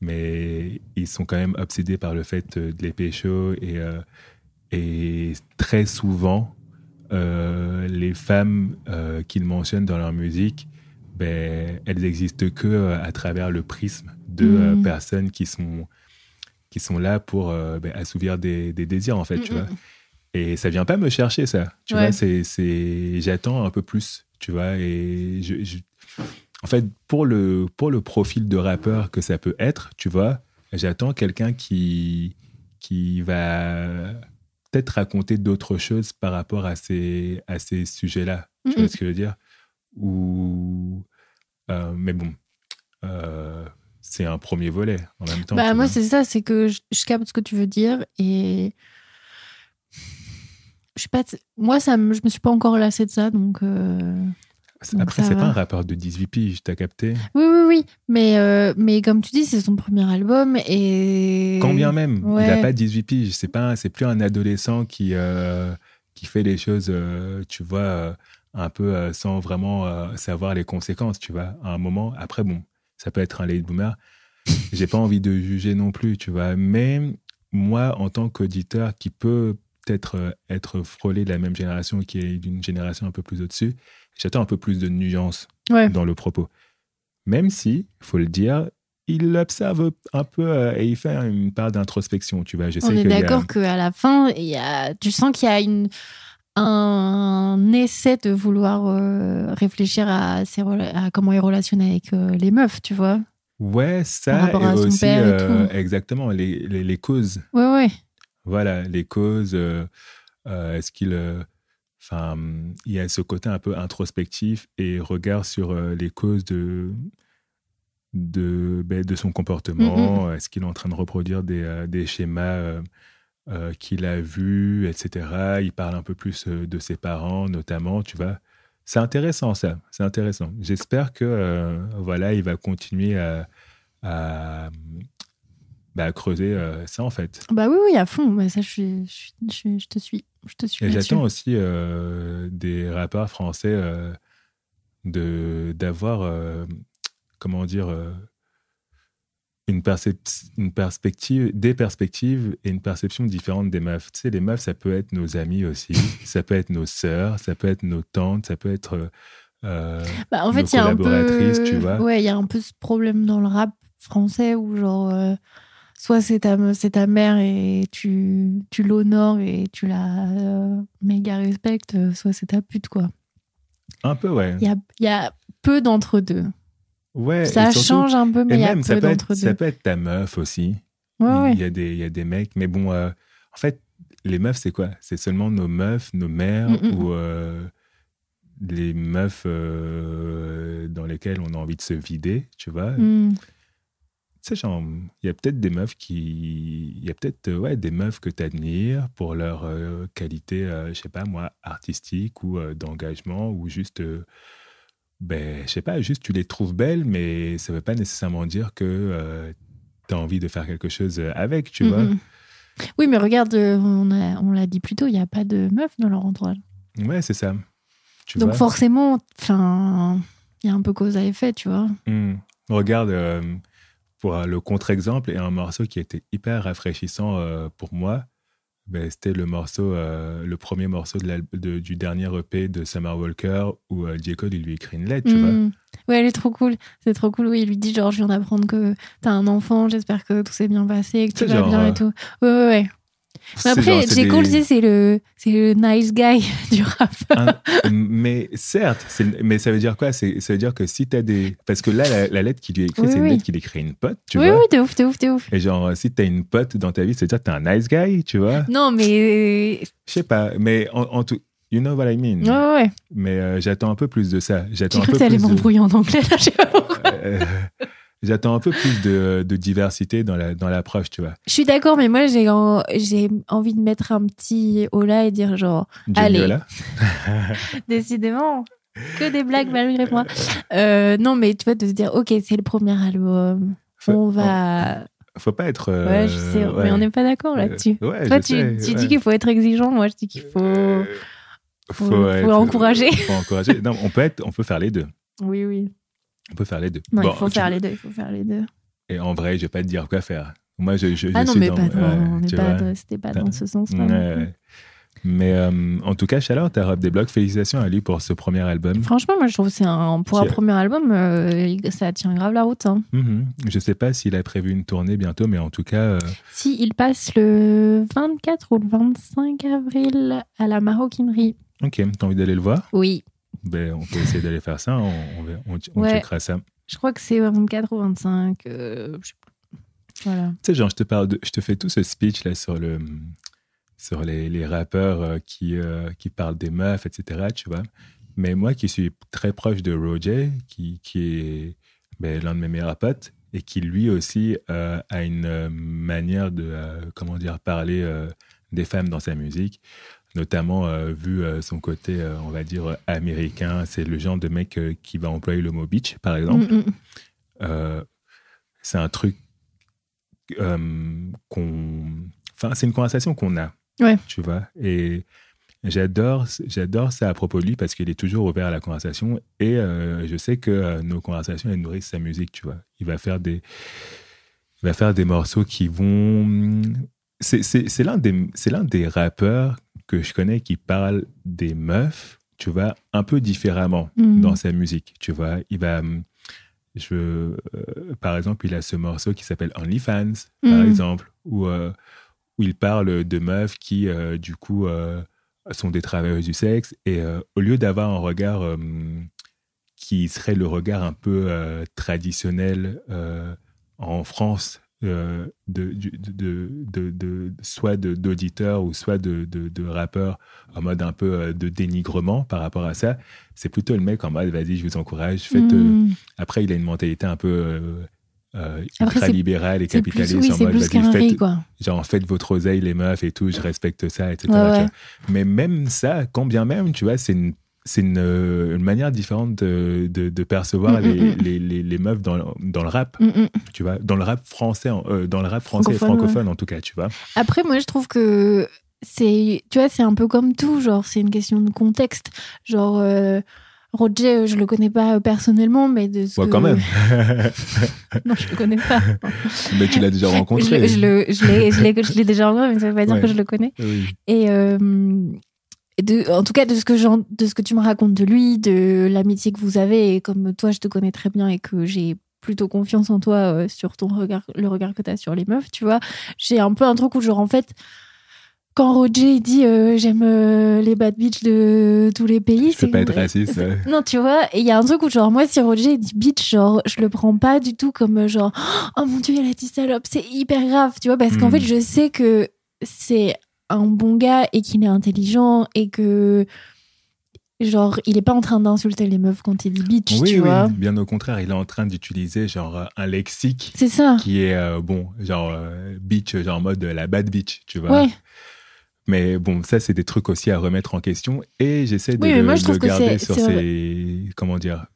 mais ils sont quand même obsédés par le fait de les pécho et, et très souvent, les femmes euh, qu'ils mentionnent dans leur musique, ben, elles existent que euh, à travers le prisme de euh, Mhm. personnes qui sont, qui sont là pour euh, ben, assouvir des, des désirs, en fait, tu Mm, vois. Et ça vient pas me chercher, ça. Tu Ouais. vois, c'est, c'est, j'attends un peu plus, tu vois. Et je, je- en fait, pour le, pour le profil de rappeur que ça peut être, tu vois, j'attends quelqu'un qui, qui va peut-être raconter d'autres choses par rapport à ces, à ces sujets-là. Tu vois ce que je veux dire? Ou, euh, mais bon, euh, c'est un premier volet en même temps. Bah, moi, c'est ça, c'est que je, je capte ce que tu veux dire et. Je sais pas, moi, ça je me suis pas encore lassée de ça, donc. euh, donc Après, c'est pas un rappeur de 18 piges, t'as capté? Oui, oui, oui. Mais, euh, mais comme tu dis, c'est son premier album et. Quand bien même, il n'a pas 18 piges. C'est pas, c'est plus un adolescent qui euh, qui fait les choses, euh, tu vois, un peu sans vraiment savoir les conséquences, tu vois. À un moment, après bon, ça peut être un late boomer. J'ai pas envie de juger non plus, tu vois. Mais moi, en tant qu'auditeur qui peut peut-être être frôlé de la même génération, qui est d'une génération un peu plus au-dessus, j'attends un peu plus de nuances Ouais. dans le propos. Même si, faut le dire, il observe un peu euh, et il fait une part d'introspection. Tu vois, je sais On est y a- d'accord qu'à la fin, il y a, tu sens qu'il y a une, un essai de vouloir euh, réfléchir à, ses rela- à comment il relationne avec euh, les meufs, tu vois. Ouais, ça et à aussi et euh, tout. exactement les, les, les causes. Ouais, ouais. Voilà, les causes. euh, euh, Est-ce qu'il, enfin, il y a ce côté un peu introspectif et regard sur euh, les causes de de, ben, de son comportement. Est-ce qu'il est en train de reproduire des, euh, des schémas euh, euh, qu'il a vus, etc. Il parle un peu plus de ses parents, notamment, tu vois. C'est intéressant, ça. C'est intéressant. J'espère que, euh, voilà, il va continuer à, à, bah, creuser euh, ça, en fait. Bah oui, oui, à fond. Mais ça, je te suis. Je te suis Et j'attends aussi euh, des rappeurs français euh, de d'avoir, euh, comment dire, une, une perspective, des perspectives et une perception différente des meufs. Tu sais, les meufs, ça peut être nos amis aussi, ça peut être nos sœurs, ça peut être nos tantes, ça peut être. Bah, en nos fait, peu. collaboratrices, tu vois. Ouais, il y a un peu ce problème dans le rap français où, genre, soit c'est ta, me- c'est ta mère et tu, tu l'honores et tu la euh, méga respectes, euh, soit c'est ta pute, quoi. un peu, ouais. Il y a, il y a peu d'entre deux. ouais Ça surtout- change un peu, mais il y a peu d'entre être, ça deux. peut être ta meuf aussi. Ouais, il, ouais. y a des, il y a des mecs, mais bon, euh, en fait, les meufs, c'est quoi? C'est seulement nos meufs, nos mères Mm, mm. ou euh, les meufs dans lesquelles on a envie de se vider, tu vois? Hmm. Tu sais, genre, il y a peut-être des meufs qui. Il y a peut-être euh, ouais, des meufs que tu admires pour leur euh, qualité, euh, je sais pas moi, artistique ou euh, d'engagement ou juste. ben, je sais pas, juste tu les trouves belles, mais ça veut pas nécessairement dire que tu as envie de faire quelque chose avec, tu vois. Mhm. Oui, mais regarde, on, a- on l'a dit plus tôt, il n'y a pas de meufs dans leur entourage. Ouais, c'est ça. Tu Donc vois forcément, enfin, il y a un peu cause à effet, tu vois. Hmm. Regarde, pour le contre-exemple, et un morceau qui était hyper rafraîchissant euh, pour moi, ben, c'était le morceau, euh, le premier morceau de du dernier EP de Summer Walker où euh, J. Cole il lui écrit une lettre, tu vois. Mm. Ouais, elle est trop cool. C'est trop cool. Oui, il lui dit genre, je viens d'apprendre que t'as un enfant, j'espère que tout s'est bien passé, que tu vas genre, bien euh, et tout. Ouais, ouais, ouais. Mais après, J. Cole, des- c'est le, le nice guy du rap. un- mais certes, mais ça veut dire quoi? Ça veut dire que si tu as des. Parce que là, la, la lettre qu'il lui a écrite, Oui, c'est une oui. lettre qu'il écrit à une pote, tu oui, vois? oui, t'es ouf, t'es ouf, t'es ouf. Et genre, si tu as une pote dans ta vie, c'est-à-dire que tu es un nice guy, tu vois? Non, mais. Je sais pas, mais en, en tout. You know what I mean. Ouais, ouais. Mais euh, j'attends un peu plus de ça. J'ai J'attends un cru peu que t'allais plus de- m'embrouiller en anglais, là, je sais pas. Euh, J'attends un peu plus de, de diversité dans la dans l'approche, tu vois. Je suis d'accord, mais moi, j'ai en- j'ai envie de mettre un petit hola et dire genre, Allez. Décidément, que des blagues malgré moi. Euh, non, mais tu vois, de se dire, ok, c'est le premier album, Faut, on va. faut pas être. euh, Ouais, je sais, ouais. mais on n'est pas d'accord là-dessus. Euh, ouais, Toi, tu, sais, tu ouais. dis qu'il faut être exigeant, moi, je dis qu'il faut. Euh, faut- faut encourager. Faut encourager. Non, on peut être, on peut faire les deux. Oui, oui. On peut faire les deux. Non, Bon, il faut faire les deux, il faut faire les deux. Et en vrai, je vais pas te dire quoi faire. Moi, je, je, je Ah non, suis mais dans- pas, ouais, dans- on n'est tu pas, c'était pas dans ce non ouais. Mais euh, en tout cas, Chaleur, ta robe des blocs, félicitations à lui pour ce premier album. Franchement, moi, je trouve que c'est un, pour un premier album, euh, ça tient grave la route. hein. Mhm. Je sais pas s'il a prévu une tournée bientôt, mais en tout cas, euh, Si, il passe le 24 ou le 25 avril à la maroquinerie. ok, t'as envie d'aller le voir? Oui, ben, On peut essayer d'aller faire ça, on, on, on, Ouais. checkera ça. je crois que c'est 24 ou 25. euh, je. Voilà. Tu sais, genre, je te, parle de, je te fais tout ce speech là sur, le, sur les, les rappeurs euh, qui, euh, qui parlent des meufs, etc. Tu vois. Mais moi qui suis très proche de Roger, qui, qui est ben, l'un de mes meilleurs potes, et qui lui aussi euh, a une manière de, comment dire, parler des femmes dans sa musique, notamment euh, vu euh, son côté, euh, on va dire, américain. C'est le genre de mec qui va employer le mot bitch, par exemple. Mm, mm. C'est un truc qu'on. Enfin, c'est une conversation qu'on a. Ouais. Tu vois. Et j'adore, j'adore ça à propos de lui parce qu'il est toujours ouvert à la conversation. Et je sais que nos conversations, elles nourrissent sa musique, tu vois. Il va faire des. Il va faire des morceaux qui vont. C'est, c'est, c'est l'un des, c'est l'un des rappeurs que je connais qui parle des meufs, tu vois, un peu différemment Mm. dans sa musique, tu vois. Il va, hum, je, euh, par exemple, il a ce morceau qui s'appelle OnlyFans, par Mm. exemple, où, euh, où il parle de meufs qui, euh, du coup, sont des travailleuses du sexe. Et au lieu d'avoir un regard hum, qui serait le regard un peu traditionnel en France, euh, de, de, de, de- soit de- d'auditeurs ou soit de, de, rappeurs en mode un peu euh, de dénigrement par rapport à ça, c'est plutôt le mec en mode vas-y, je vous encourage, faites. euh, Mm. après, il a une mentalité un peu euh, euh, Après, ultra c'est- libérale et C'est plus, capitaliste oui, en mode vas-y, faites, quoi. genre faites votre oseille les meufs et tout, je respecte ça, etc. Ouais, ouais. Mais même ça, quand bien même, tu vois, c'est une c'est une, euh, une manière différente de, de, de percevoir Mm, les, mm, mm. les, les, les meufs dans, dans le rap, tu vois, dans le rap français, euh, dans le rap français et Francophone, francophone en tout cas, tu vois. Après, moi, je trouve que c'est, tu vois, c'est un peu comme tout, genre, c'est une question de contexte. Genre, euh, Roger, je le connais pas personnellement, mais de ce Ouais, que- quand même. non, je le connais pas. Mais tu l'as déjà rencontré. je, le- je l'ai, je l'ai, je l'ai déjà rencontré, mais ça veut pas dire Ouais. que je le connais. Oui. Et euh, et de, en tout cas, de ce, que de ce que tu me racontes de lui, de l'amitié que vous avez, et comme toi, je te connais très bien et que j'ai plutôt confiance en toi euh, sur ton regard, le regard que tu as sur les meufs, tu vois, j'ai un peu un truc où, genre, en fait, quand Roger il dit euh, j'aime euh, les bad bitch de tous les pays, c'est pas être raciste. ouais. non, tu vois, et il y a un truc où, genre, moi, si Roger il dit bitch, genre, je le prends pas du tout comme, genre, oh mon dieu, elle a dit salope, c'est hyper grave, tu vois, parce qu'en Mm. fait, je sais que c'est un bon gars et qu'il est intelligent et que, genre, il est pas en train d'insulter les meufs quand il dit bitch, Oui, tu oui, vois. bien au contraire, il est en train d'utiliser genre un lexique C'est ça. qui est euh, bon, genre euh, bitch, genre en mode euh, la bad bitch, tu vois. Ouais, Mais bon, ça, c'est des trucs aussi à remettre en question et j'essaie de Oui, le, moi, je que garder sur ces. Comment dire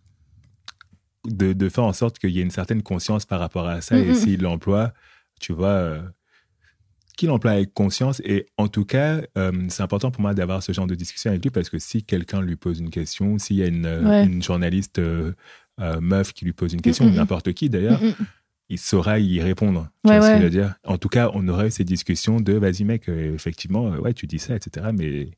de, de faire en sorte qu'il y ait une certaine conscience par rapport à ça Mm, et mm. s'il l'emploie, tu vois, qu'il l'emploie avec conscience. Et en tout cas, euh, c'est important pour moi d'avoir ce genre de discussion avec lui parce que si quelqu'un lui pose une question, s'il y a une, Ouais. une journaliste euh, euh, meuf qui lui pose une question, Mm, ou mm. n'importe qui d'ailleurs, Mm, mm. il saura y répondre. Tu Ouais, vois ce que je veux dire? En tout cas, on aurait ces discussions de vas-y mec, effectivement, ouais, tu dis ça, etc. Mais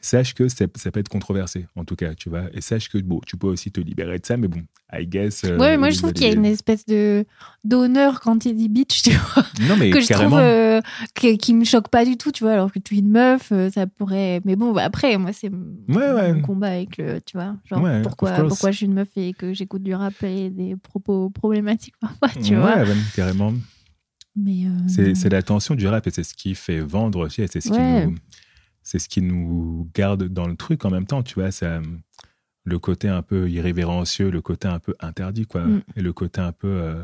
sache que ça, ça peut être controversé, en tout cas, tu vois. Et sache que bon, tu peux aussi te libérer de ça, mais bon, I guess. euh, Ouais, moi, je trouve qu'il y a une espèce de d'honneur quand il dit bitch, tu vois. Non, mais que je carrément. trouve euh, que- qui me choque pas du tout, tu vois. Alors que tu es une meuf, euh, ça pourrait. Mais bon, bah, après, moi, c'est Ouais, ouais. mon combat avec le, tu vois. Genre, Ouais, pourquoi, pourquoi je suis une meuf et que j'écoute du rap et des propos problématiques parfois, tu vois. ouais, carrément. Mais euh, C'est la tension du rap et c'est ce qui fait vendre aussi et c'est ce, qui nous- c'est ce qui nous garde dans le truc en même temps, tu vois. Ça, le côté un peu irrévérencieux, le côté un peu interdit, quoi. Mm. Et le côté un peu, euh,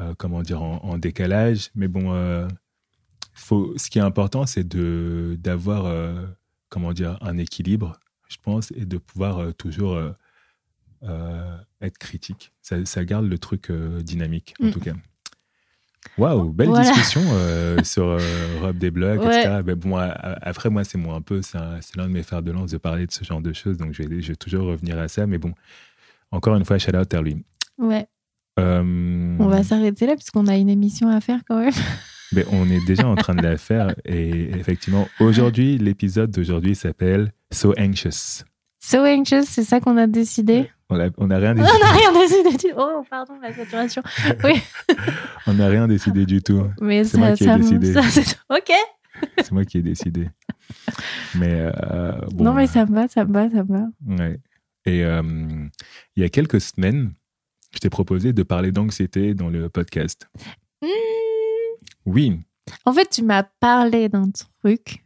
euh, comment dire, en, en décalage. Mais bon, euh, faut, ce qui est important, c'est de d'avoir, euh, comment dire, un équilibre, je pense, et de pouvoir euh, toujours euh, euh, être critique. Ça, ça garde le truc euh, dynamique, en Mm. tout cas. Waouh, belle Voilà. discussion euh, sur euh, Rob des blogs, Ouais. etc. Mais bon, après, moi, c'est moi un peu, c'est un- c'est l'un de mes fers de lance de parler de ce genre de choses, donc je vais, je vais toujours revenir à ça. Mais bon, encore une fois, shout out à lui. ouais, Euh, on va s'arrêter là puisqu'on a une émission à faire quand même. mais on est déjà en train de la faire et effectivement, aujourd'hui, l'épisode d'aujourd'hui s'appelle So Anxious. So anxious, c'est ça qu'on a décidé? On n'a rien décidé du Oh, pardon, la saturation. Oui, on a rien décidé du tout. mais C'est moi qui ai décidé. ça, c'est- ok. C'est moi qui ai décidé. Mais euh, bon, non, mais ça me va, ça me va, ça me va. Ouais. Et euh, il y a quelques semaines, je t'ai proposé de parler d'anxiété dans le podcast. Hmm. Oui, En fait, tu m'as parlé d'un truc.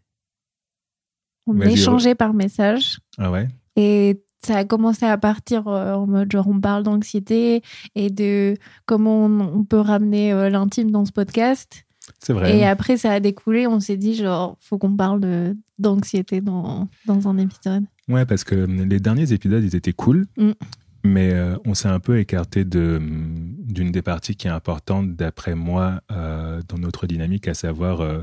On échangeait par message ah ouais? et ça a commencé à partir euh, en mode genre on parle d'anxiété et de comment on, peut ramener euh, l'intime dans ce podcast. C'est vrai. Et après, ça a découlé. On s'est dit genre faut qu'on parle d'anxiété dans, dans un épisode. Ouais, parce que les derniers épisodes, ils étaient cool, Mm. mais euh, on s'est un peu écarté de, d'une des parties qui est importante, d'après moi, euh, dans notre dynamique, à savoir, euh,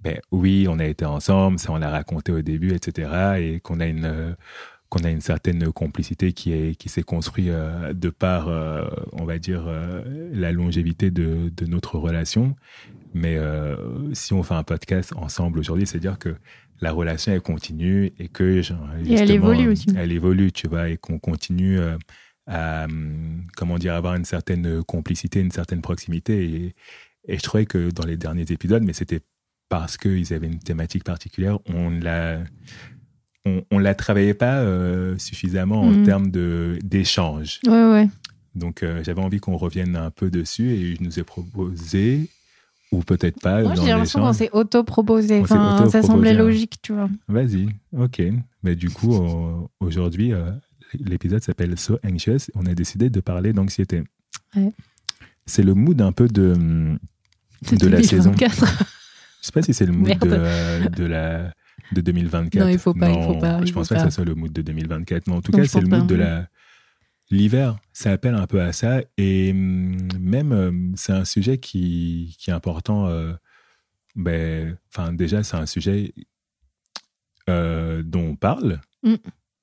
ben, oui, on a été ensemble, ça on l'a raconté au début, etc., et qu'on a une, qu'on a une certaine complicité qui, est, qui s'est construite euh, de par, euh, on va dire, euh, la longévité de, de notre relation. Mais si on fait un podcast ensemble aujourd'hui, c'est-à-dire que la relation elle continue et que genre, Et elle évolue aussi. Elle évolue, tu vois, et qu'on continue à comment dire avoir une certaine complicité, une certaine proximité. Et, et je trouvais que dans les derniers épisodes, mais c'était parce qu'ils avaient une thématique particulière, on l'a on, on la travaillait pas euh, suffisamment en Mhm. termes d'échange. Ouais, ouais. Donc euh, j'avais envie qu'on revienne un peu dessus et je nous ai proposé ou peut-être pas Moi, j'ai l'impression qu'on s'est auto-proposé. Ça semblait hein. logique, tu vois. Vas-y, ok. Mais du coup, aujourd'hui, euh, l'épisode s'appelle So Anxious. On a décidé de parler d'anxiété. Ouais. C'est le mood un peu de, de la saison. 2024. Je sais pas si c'est le mood de, euh, de la de 2024. Non, il faut pas, il faut Non, pas, Je pense pas, que ça soit le mood de 2024. Mais en tout Non, cas, c'est le mood pas, de la l'hiver. Ça appelle un peu à ça. Et hum, même, euh, c'est un sujet qui, qui est important. euh, ben, enfin, déjà, c'est un sujet euh, dont on parle. Mm.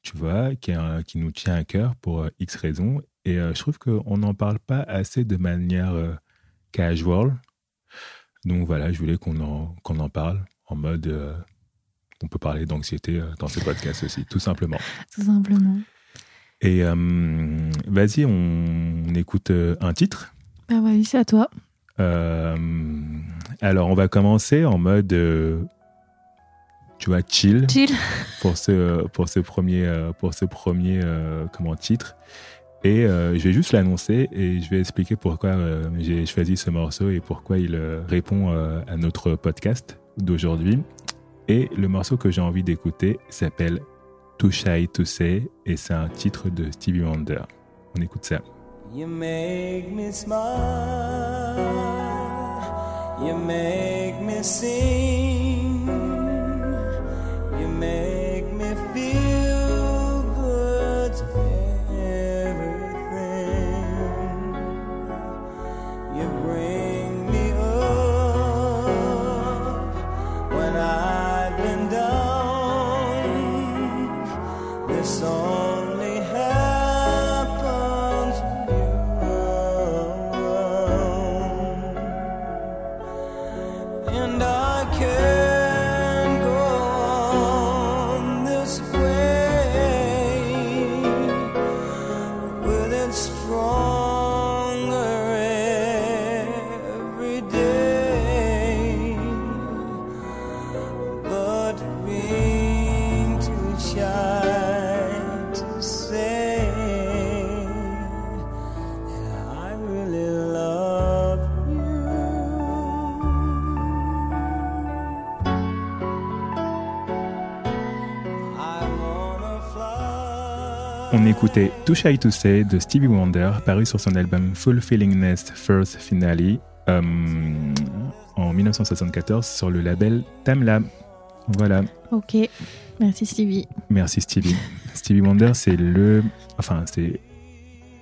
tu vois, qui, un- qui nous tient à cœur pour euh, X raisons. Et euh, je trouve qu'on n'en parle pas assez de manière casual. Donc voilà, je voulais qu'on en, qu'on en parle en mode. On peut parler d'anxiété euh, dans ce podcast aussi, tout simplement. Tout simplement. Et euh, vas-y, on, on écoute euh, un titre. Bah vas-y, c'est à toi. Euh, alors, on va commencer en mode, euh, tu vois, chill Chill. pour ce, pour ce premier, pour ce premier comment, titre. Et je vais juste l'annoncer et je vais expliquer pourquoi j'ai choisi ce morceau et pourquoi il répond à notre podcast d'aujourd'hui. Et le morceau que j'ai envie d'écouter s'appelle Too Shy to Say et c'est un titre de Stevie Wonder. On écoute ça. You make me smile. You make me écoutait Too Shy to Say de Stevie Wonder, paru sur son album Fulfillingness First Finale euh, en 1974 sur le label Tamla. Voilà, Ok. Merci Stevie. merci Stevie. Stevie Wonder, c'est le. Enfin, c'est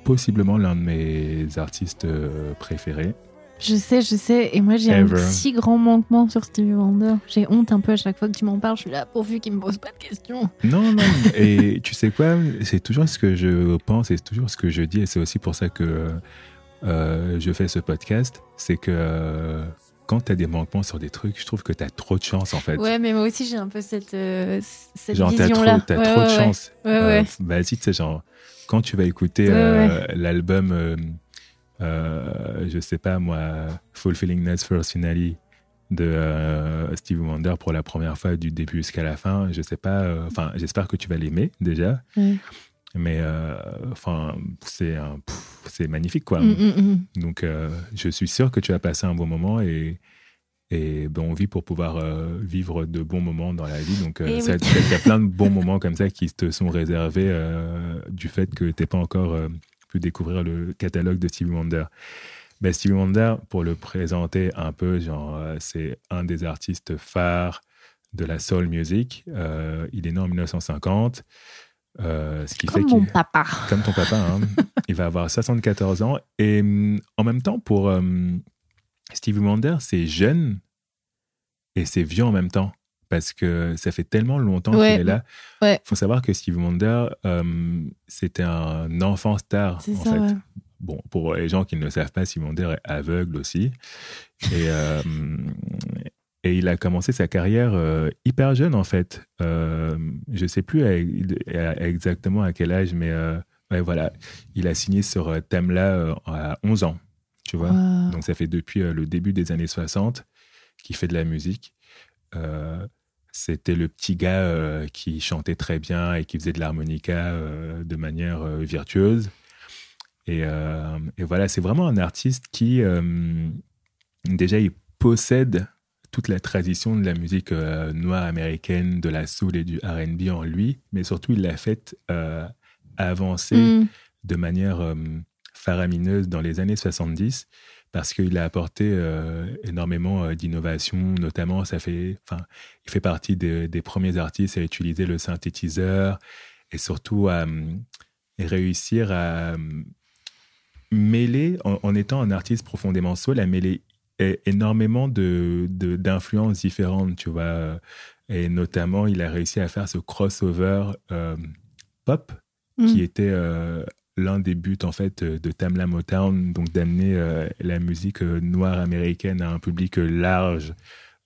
possiblement l'un de mes artistes euh, préférés. Je sais, je sais. Et moi, j'ai un si grand manquement sur Stevie Wonder. J'ai honte un peu à chaque fois que tu m'en parles. Je suis là pourvu qu'il me pose pas de questions. Non, non, et tu sais quoi? C'est toujours ce que je pense et c'est toujours ce que je dis, et c'est aussi pour ça que euh, je fais ce podcast. C'est que euh, quand tu as des manquements sur des trucs, je trouve que tu as trop de chance en fait. Ouais, mais moi aussi, j'ai un peu cette, euh, cette genre, t'as trop, vision-là. t'as Ouais, trop ouais, de ouais. chance. Ouais, ouais. Vas-y, tu sais, genre, quand tu vas écouter l'album, euh, je sais pas moi, Fulfillingness First Finale de euh, Stevie Wonder pour la première fois du début jusqu'à la fin, je sais pas, euh, enfin, j'espère que tu vas l'aimer déjà. Mais enfin, c'est c'est magnifique quoi. Mm, mm, mm. Donc, je suis sûr que tu vas passer un bon moment et, et ben, on vit pour pouvoir euh, vivre de bons moments dans la vie. Donc, euh, Eh ça- oui. il y a plein de bons moments comme ça qui te sont réservés euh, du fait que tu n'as pas encore pu découvrir le catalogue de Stevie Wonder. Ben, Stevie Wonder, pour le présenter un peu, genre, euh, c'est un des artistes phares de la soul music. Euh, il est né en 1950. euh, ce qui fait Comme mon papa. comme ton papa, hein. il va avoir 74 ans. Et hum, en même temps, pour hum, Stevie Wonder, c'est jeune et c'est vieux en même temps. Parce que ça fait tellement longtemps Ouais. qu'il est là. Ouais. faut savoir que Stevie Wonder, hum, c'était un enfant star, en ça, fait. ouais. Bon, pour les gens qui ne le savent pas, Stevie Wonder est aveugle aussi. Et, euh, et il a commencé sa carrière euh, hyper jeune, en fait. Euh, je ne sais plus à- à- exactement à quel âge, mais euh, voilà. Il a signé sur euh, Tamla euh, à 11 ans, tu vois. Wow. Donc ça fait depuis euh, le début des années 60 qu'il fait de la musique. Euh, c'était le petit gars euh, qui chantait très bien et qui faisait de l'harmonica euh, de manière euh, virtueuse. Et, et voilà, c'est vraiment un artiste qui, déjà, il possède toute la tradition de la musique noire américaine, de la soul et du RB en lui, mais surtout, il l'a fait euh, avancer Mm. de manière faramineuse dans les années 70 parce qu'il a apporté euh, énormément euh, d'innovations, notamment ça fait, enfin, il fait partie des- des premiers artistes à utiliser le synthétiseur et surtout à euh, réussir à euh, mêler, en, en étant un artiste profondément soul, à mêler énormément de d'influences différentes, tu vois. Et notamment, il a réussi à faire ce crossover euh, pop, qui était euh, l'un des buts en fait euh, de Tamla Motown, donc d'amener euh, la musique euh, noire américaine à un public large,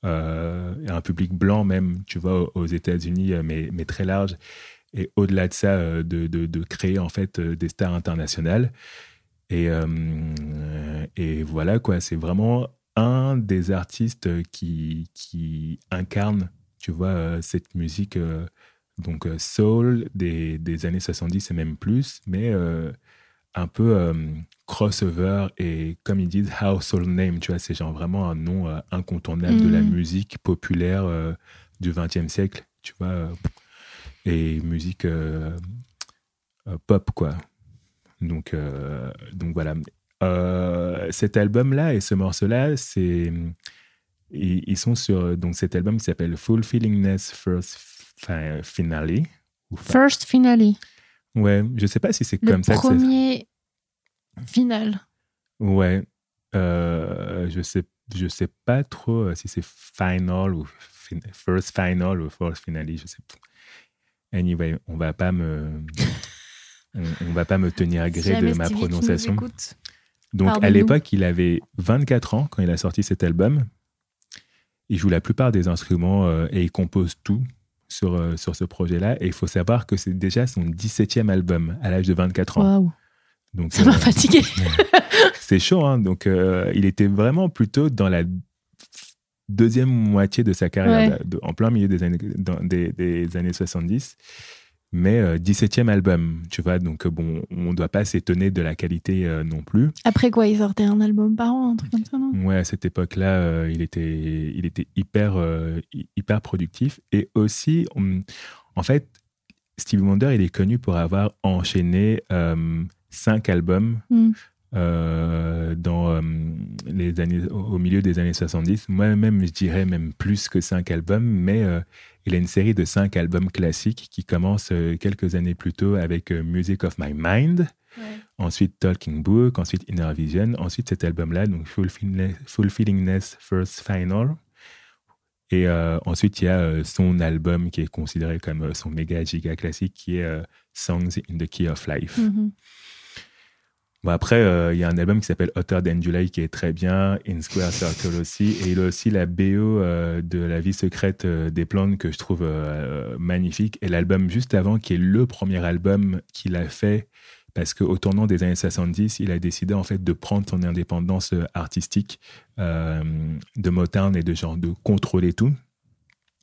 à un public blanc même, tu vois, aux- États-Unis, mais, mais très large. Et au-delà de ça, de, de- de créer en fait des stars internationales. Et, et voilà quoi, c'est vraiment un des artistes qui, qui incarne, tu vois, cette musique donc euh, soul des, des années 70 et même plus, mais euh, un peu euh, crossover et comme ils disent household name, tu vois, c'est genre vraiment un nom euh, incontournable de la Mhm. musique populaire euh, du XXe siècle, tu vois, euh, et musique pop quoi. Donc, donc voilà. Cet album-là et ce morceau-là, c'est ils, ils sont sur donc cet album qui s'appelle Fulfillingness First Fi- Finale. Ou First finale. Ouais, je sais pas si c'est Le comme ça ça. premier final. Ouais, euh, je sais, je sais pas trop euh, si c'est final ou fin- first final ou first finale, je sais pas. Anyway, on va pas me, on, on va pas me tenir à gré de ma prononciation. Donc à l'époque, il avait 24 ans quand il a sorti cet album. Il joue la plupart des instruments euh, et il compose tout sur, euh, sur ce projet-là. Et il faut savoir que c'est déjà son 17e album à l'âge de 24 ans. Donc ça m'a euh, fatigué. c'est chaud, hein. Donc, euh, il était vraiment plutôt dans la deuxième moitié de sa carrière, Ouais. de- en plein milieu des années, dans- des, des années 70. Mais euh, 17e album, tu vois. Donc, euh, bon, on ne doit pas s'étonner de la qualité euh, non plus. Après quoi, il sortait un album par an, un truc comme ça, non? Ouais, à cette époque-là, euh, il, était, il était hyper, hy- hyper productif. Et aussi, on- en fait, Stevie Wonder, il est connu pour avoir enchaîné cinq albums Mm. Euh, dans euh, les années, au milieu des années 70. Moi-même, je dirais même plus que cinq albums, mais euh, il a une série de cinq albums classiques qui commencent euh, quelques années plus tôt avec Music of My Mind, ensuite Talking Book, ensuite Inner Vision, ensuite cet album-là, donc Fulfillingness, First Final. Et euh, ensuite, il y a euh, son album qui est considéré comme euh, son méga giga classique, qui est Songs in the Key of Life. Mhm. Bon, après, euh, il y a un album qui s'appelle Hotter Than July qui est très bien, In Square Circle aussi, et il a aussi la BO euh, de La vie secrète euh, des plantes que je trouve magnifique, et l'album juste avant qui est le premier album qu'il a fait parce qu'au tournant des années 70, il a décidé en fait de prendre son indépendance artistique de Motown et de genre de contrôler tout.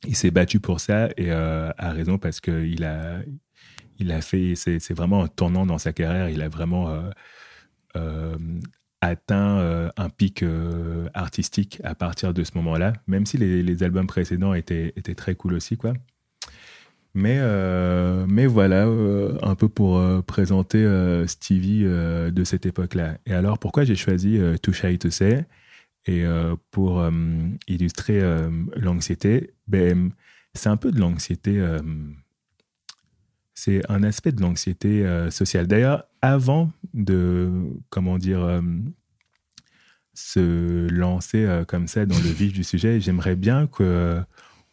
Il s'est battu pour ça et a raison parce que il a, il a fait, c'est vraiment un tournant dans sa carrière. Il a vraiment atteint euh, un pic euh, artistique à partir de ce moment-là, même si les, albums précédents étaient, très cool aussi, quoi. Mais, euh, voilà, euh, un peu pour euh, présenter euh, Stevie euh, de cette époque-là. Et alors, pourquoi j'ai choisi euh, Too Shy to Say? Et euh, pour euh, illustrer euh, l'anxiété, ben, c'est un peu de l'anxiété. euh, c'est un aspect de l'anxiété euh, sociale. D'ailleurs, avant de, comment dire, euh, se lancer euh, comme ça dans le vif du sujet, j'aimerais bien que euh,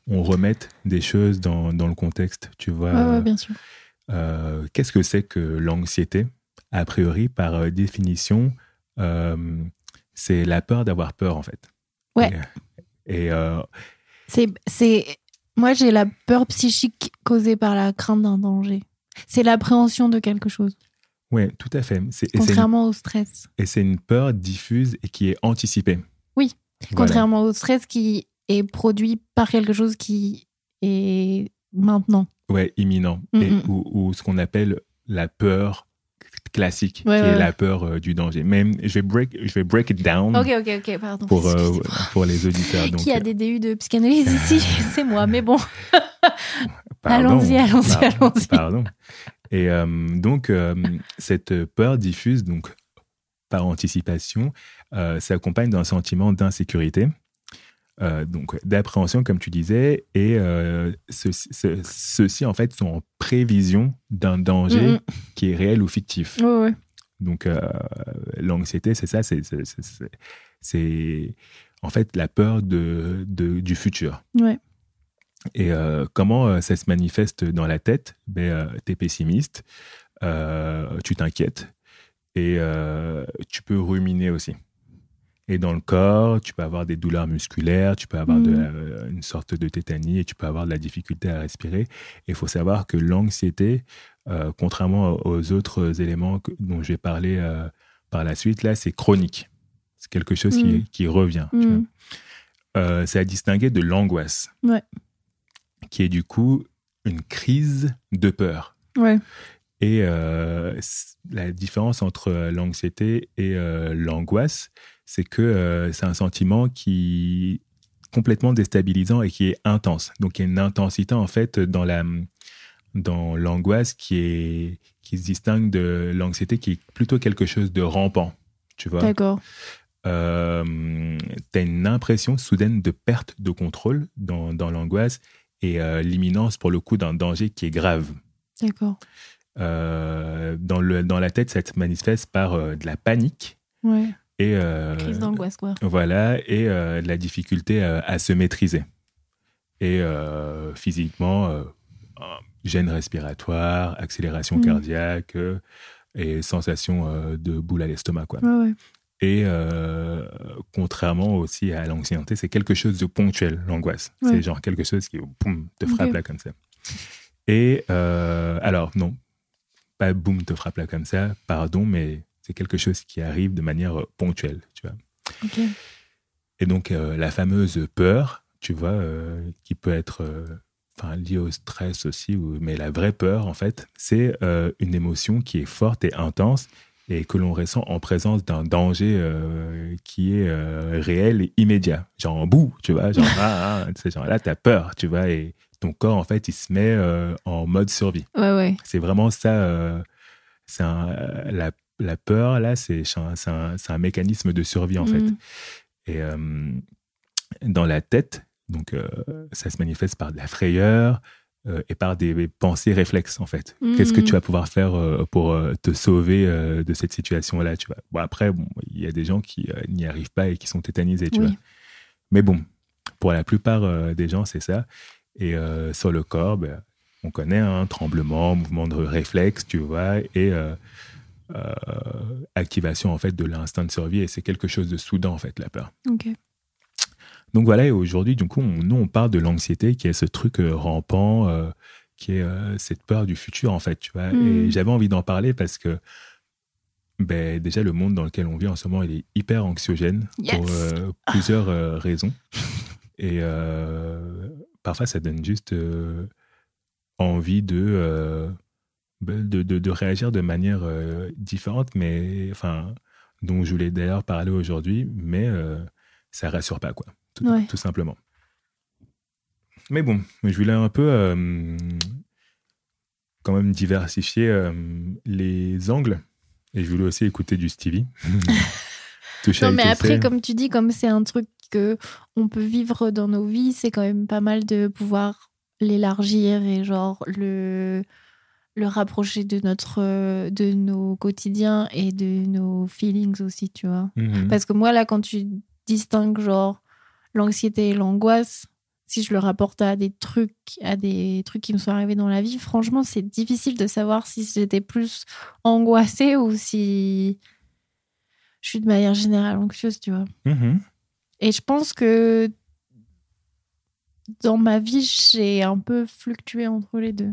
on remette des choses dans, dans le contexte, tu vois. Ouais, ouais, bien sûr. Qu'est-ce que c'est que l'anxiété? A priori, par définition, c'est la peur d'avoir peur, en fait. Ouais. Et, c'est, moi, j'ai la peur psychique causée par la crainte d'un danger. C'est l'appréhension de quelque chose, ouais, tout à fait. Une- contrairement au stress. Et c'est une peur diffuse et qui est anticipée. Oui. Voilà. Contrairement au stress qui est produit par quelque chose qui est maintenant. Ouais, imminent. Mm, Et, mm. ou, ou ce qu'on appelle la peur classique, Ouais, qui ouais, est ouais. la peur euh, du danger. Même, je vais break, je vais break it down Ok, ok, ok, pardon. pour, euh, pour les auditeurs. Donc, Qui a des DU de psychanalyse ici? C'est moi, mais bon. allons-y, allons-y, allons-y. Pardon. Et euh, donc, euh, cette peur diffuse, donc par anticipation, euh, s'accompagne d'un sentiment d'insécurité. donc d'appréhension, comme tu disais, et ce- ceux-ci, en fait, sont en prévision d'un danger qui est réel ou fictif. Ouais. Donc, l'anxiété, c'est ça, c'est- en fait la peur de, de- du futur. Ouais. Et euh, comment euh, ça se manifeste dans la tête? Ben, Tu es pessimiste, euh, tu t'inquiètes et euh, tu peux ruminer aussi. Et dans le corps, tu peux avoir des douleurs musculaires, tu peux avoir de la- une sorte de tétanie et tu peux avoir de la difficulté à respirer. Et il faut savoir que l'anxiété, euh, contrairement aux autres éléments que- dont je vais parler euh, par la suite, là, c'est chronique. C'est quelque chose qui, qui revient. tu vois. Euh, c'est à distinguer de l'angoisse, Ouais. Qui est du coup une crise de peur. Ouais. Et euh, la différence entre euh, l'anxiété et euh, l'angoisse, c'est que euh, c'est un sentiment qui est complètement déstabilisant et qui est intense. Donc il y a une intensité en fait dans la dans l'angoisse qui est qui se distingue de l'anxiété qui est plutôt quelque chose de rampant. Tu vois, D'accord. euh, tu as une impression soudaine de perte de contrôle dans, dans l'angoisse et euh, l'imminence pour le coup d'un danger qui est grave. D'accord. Euh, dans, le, dans la tête, ça se manifeste par euh, de la panique Ouais. et, Crise d'angoisse, quoi. voilà, et de la difficulté à se maîtriser. Et physiquement, gêne respiratoire, accélération Mhm. cardiaque et sensation de boule à l'estomac. Quoi. Ouais, ouais. Et euh, contrairement aussi à l'anxiété, c'est quelque chose de ponctuel, l'angoisse. Ouais. C'est genre quelque chose qui boum, te frappe là comme ça. Et euh, alors, non, pas boum, te frappe là comme ça, pardon, mais c'est quelque chose qui arrive de manière ponctuelle, tu vois. Et donc, euh, la fameuse peur, tu vois, qui peut être enfin, liée au stress aussi, mais la vraie peur, en fait, c'est une émotion qui est forte et intense et que l'on ressent en présence d'un danger euh, qui est euh, réel et immédiat. Genre en bout, tu vois, genre, ah, ah, tu sais, genre là, t'as peur, tu vois, et ton corps, en fait, il se met euh, en mode survie. Ouais, ouais. C'est vraiment ça. c'est la, la peur, là, c'est un, un- un mécanisme de survie, en fait. Mhm. Et dans la tête, donc ça se manifeste par de la frayeur euh, et par des pensées réflexes en fait. Qu'est-ce que tu vas pouvoir faire euh, pour euh, te sauver de cette situation-là, tu vois? Bon après, bon, il y a des gens qui n'y arrivent pas et qui sont tétanisés, tu Oui. vois. Mais bon, pour la plupart des gens, c'est ça. Et sur le corps, ben, on connaît un tremblement, mouvement de réflexe, tu vois, et activation en fait de l'instinct de survie. Et c'est quelque chose de soudain en fait, la peur. Ok. Donc voilà, et aujourd'hui, du coup, on, nous, on parle de l'anxiété qui est ce truc euh, rampant, euh, qui est euh, cette peur du futur, en fait, tu vois. Et j'avais envie d'en parler parce que, ben, déjà, le monde dans lequel on vit en ce moment, il est hyper anxiogène Yes. pour euh, plusieurs raisons. Et parfois, ça donne juste envie de, ben, de, de, de réagir de manière différente, mais enfin, dont je voulais d'ailleurs parler aujourd'hui, mais ça rassure pas, quoi, tout, Ouais. tout simplement. Mais bon, je voulais un peu euh, quand même diversifier euh, les angles, et je voulais aussi écouter du Stevie. Non, mais après, comme tu dis, comme c'est un truc que on peut vivre dans nos vies, c'est quand même pas mal de pouvoir l'élargir et genre le le rapprocher de notre de nos quotidiens et de nos feelings aussi, tu vois. Mhm. Parce que moi là, quand tu distingues genre l'anxiété et l'angoisse, si je le rapporte à des trucs, à des trucs qui me sont arrivés dans la vie, franchement, c'est difficile de savoir si j'étais plus angoissée ou si je suis de manière générale anxieuse, tu vois. Mhm. Et je pense que dans ma vie, j'ai un peu fluctué entre les deux.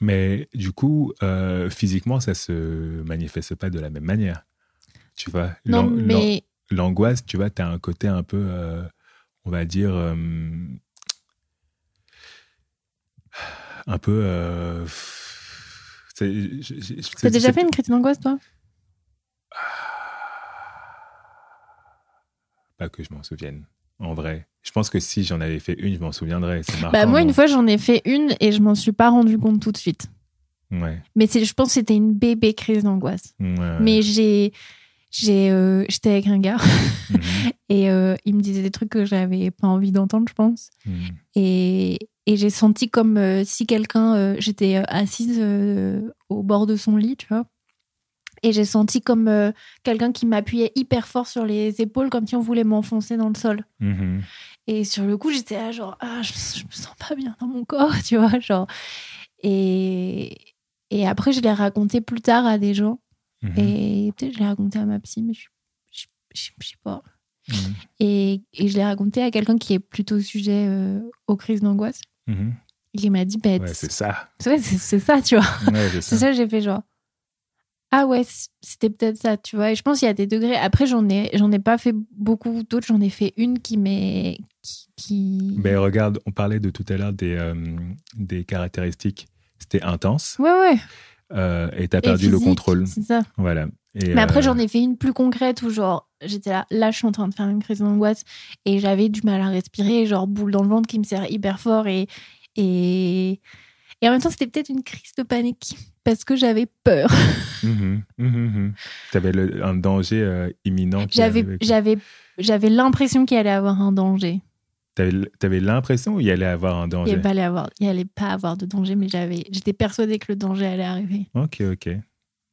Mais du coup, euh, physiquement, ça se manifeste pas de la même manière. Tu vois, Non, L'an- l'an- mais l'angoisse, tu vois, tu as un côté un peu, euh, on va dire, euh, un peu. euh, t'as déjà fait une crise d'angoisse, toi? Pas que je m'en souvienne, en vrai. Je pense que si j'en avais fait une, je m'en souviendrais. Bah moi, une fois, j'en ai fait une et je m'en suis pas rendu compte tout de suite. Ouais. Mais je pense que c'était une bébé crise d'angoisse. ouais, ouais. Mais j'ai, j'ai, euh, j'étais avec un gars Mhm, et euh, il me disait des trucs que j'avais pas envie d'entendre, je pense. mhm. Et, et j'ai senti comme euh, si quelqu'un, euh, j'étais assise au bord de son lit, tu vois. Et j'ai senti comme quelqu'un qui m'appuyait hyper fort sur les épaules, comme si on voulait m'enfoncer dans le sol. Mhm. Et sur le coup, j'étais là, genre, ah, je, je me sens pas bien dans mon corps, tu vois, genre. Et, et après, je l'ai raconté plus tard à des gens. Mhm. Et peut-être je l'ai raconté à ma psy, mais je, je, je- je sais pas. Et, et je l'ai raconté à quelqu'un qui est plutôt sujet euh, aux crises d'angoisse. Mhm. Qui m'a dit, bah, Ouais, c'est ça. ouais, c'est ça, tu vois. Ouais, c'est ça. ça, j'ai fait genre. Ah ouais, c'était peut-être ça, tu vois. Et je pense qu'il y a des degrés. Après, j'en ai, j'en ai pas fait beaucoup d'autres. J'en ai fait une qui m'est. Qui, qui- Ben regarde, on parlait de tout à l'heure des, euh, des caractéristiques. C'était intense Ouais, ouais. Euh, et t'as perdu le contrôle. C'est ça. Voilà. Et, Mais après, euh, j'en ai fait une plus concrète où, genre, j'étais là, là, je suis en train de faire une crise d'angoisse et j'avais du mal à respirer, genre, boule dans le ventre qui me serre hyper fort et. Et, et en même temps, c'était peut-être une crise de panique parce que j'avais peur. T'avais le- un danger euh, imminent. J'avais, j'avais, j'avais l'impression qu'il allait avoir un danger. T'avais l'impression qu'il allait avoir un Il danger. allait, pas aller avoir, il allait pas avoir de danger, mais j'avais, j'étais persuadée que le danger allait arriver. Ok, ok.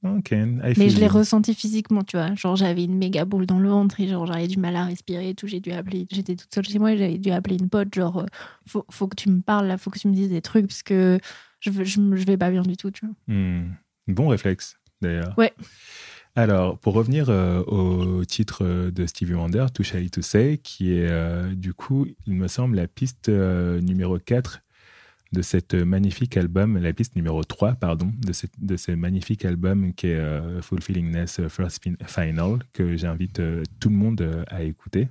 Ok. I Mais je l'ai ressenti physiquement, tu vois. Genre, j'avais une méga boule dans le ventre et genre, j'avais du mal à respirer et tout. J'ai dû appeler, j'étais toute seule chez moi et j'avais dû appeler une pote, genre, euh, faut, faut que tu me parles là, faut que tu me dises des trucs parce que je, je, je vais pas bien du tout, tu vois. Hmm. Bon réflexe, d'ailleurs. Ouais. Alors, pour revenir euh, au titre euh, de Stevie Wonder, Too Shy to Say, qui est euh, du coup, il me semble, la piste euh, numéro 4 de cette magnifique album, la piste numéro 3, pardon, de, cette, de ce magnifique album qui est Fulfillingness First Fin- Final, que j'invite tout le monde à écouter.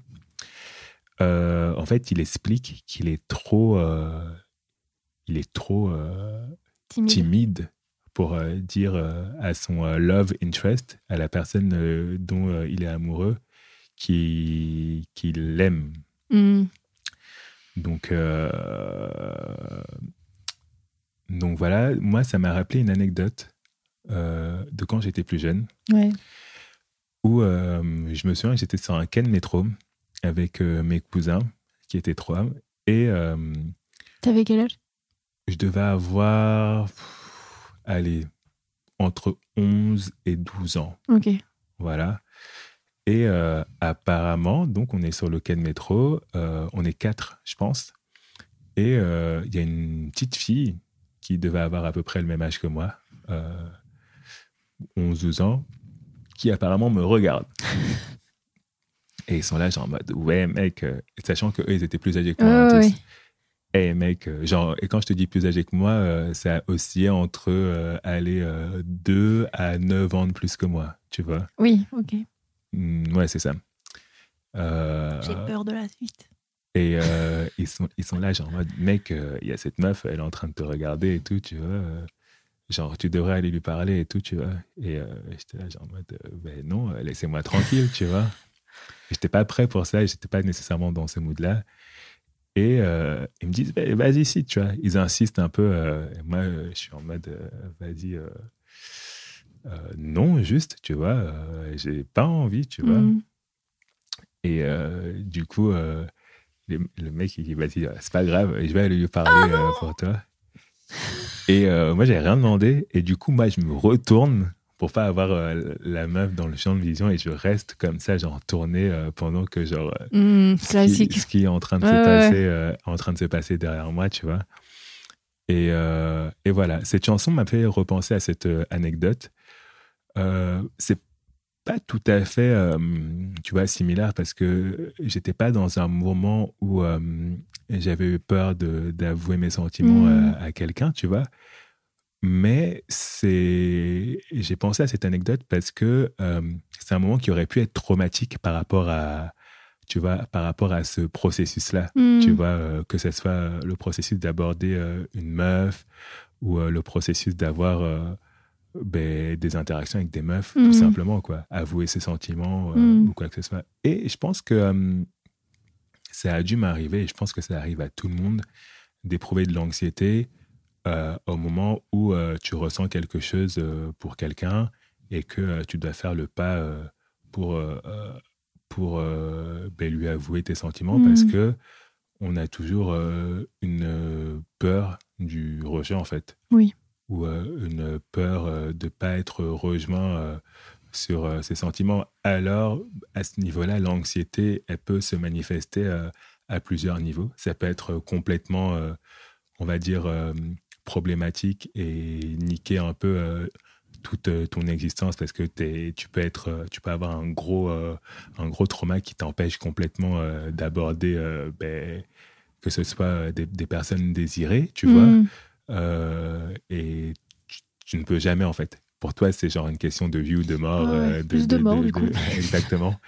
En fait, il explique qu'il est trop, il est trop Timide. timide pour euh, dire euh, à son euh, love interest, à la personne dont il est amoureux, qu'il qu'il l'aime. Hmm. Donc, donc voilà, moi, ça m'a rappelé une anecdote de quand j'étais plus jeune, Ouais. où je me souviens que j'étais sur un Ken métro avec mes cousins, qui étaient trois, et T'avais quel âge? je devais avoir, pff, allez, entre 11 et 12 ans. Ok. Voilà. Et euh, apparemment, donc on est sur le quai de métro, euh, on est quatre, je pense. Et euh, il y a une petite fille qui devait avoir à peu près le même âge que moi, euh, 11-12 ans, qui apparemment me regarde. Et ils sont là, genre en mode, ouais, mec, sachant qu'eux, ils étaient plus âgés que moi. Eh mec, euh, genre, et quand je te dis plus âgé que moi, euh, ça oscillait entre euh, aller 2 à 9 ans de plus que moi, tu vois. Oui, ok. Mm, ouais, c'est ça. Euh, J'ai peur de la suite. et euh, ils, sont, ils sont là, genre, en mode, mec, euh, il y a cette meuf, elle est en train de te regarder et tout, tu vois. euh, genre, tu devrais aller lui parler et tout, tu vois. Et euh, j'étais là, genre, en mode, euh, ben non, euh, laissez-moi tranquille, tu vois. J'étais pas prêt pour ça, et j'étais pas nécessairement dans ce mood-là. Et euh, ils me disent, Ben, vas-y, si, tu vois. Ils insistent un peu. euh, et moi, euh, je suis en mode, euh, vas-y, non, juste, tu vois. J'ai pas envie, tu vois. Hmm. Et du coup, le, mec, il dit, vas-y, c'est pas grave, je vais aller lui parler euh, pour toi. Et moi, j'ai rien demandé. Et du coup, moi, je me retourne pour pas avoir euh, la meuf dans le champ de vision et je reste comme ça, genre tourné euh, pendant que genre ce qui, classique. ce qui est en train de Ouais, se ouais, passer, euh, en train de se passer derrière moi, tu vois. Et, euh, et voilà, cette chanson m'a fait repenser à cette euh, anecdote. Euh, c'est pas tout à fait, euh, tu vois, similaire parce que j'étais pas dans un moment où euh, j'avais eu peur d'avouer mes sentiments à, à quelqu'un, tu vois. Mais c'est, j'ai pensé à cette anecdote parce que euh, c'est un moment qui aurait pu être traumatique par rapport à, tu vois, par rapport à ce processus-là. Hmm. Tu vois, euh, que ce soit euh, le processus d'aborder euh, une meuf ou le processus d'avoir ben, des interactions avec des meufs, tout simplement, quoi. Avouer ses sentiments Mhm. ou quoi que ce soit. Et je pense que ça a dû m'arriver, et je pense que ça arrive à tout le monde, d'éprouver de l'anxiété au moment où euh, tu ressens quelque chose euh, pour quelqu'un et que euh, tu dois faire le pas euh, pour, euh, euh, pour euh, ben, lui avouer tes sentiments parce que on a toujours euh, une euh, peur du rejet en fait. Oui. Ou euh, une peur euh, de pas être rejoint euh, sur euh, ses sentiments. Alors, à ce niveau-là, l'anxiété, elle peut se manifester euh, à plusieurs niveaux. Ça peut être complètement, euh, on va dire, euh, problématique et niquer un peu euh, toute euh, ton existence parce que tu peux être, euh, tu peux avoir un gros, un gros trauma qui t'empêche complètement d'aborder, ben, que ce soit des, des personnes désirées, tu vois, Mm. euh, et tu, tu ne peux jamais en fait. Pour toi, c'est genre une question de vie ou de mort. Ouais, euh, plus de mort, du coup. exactement.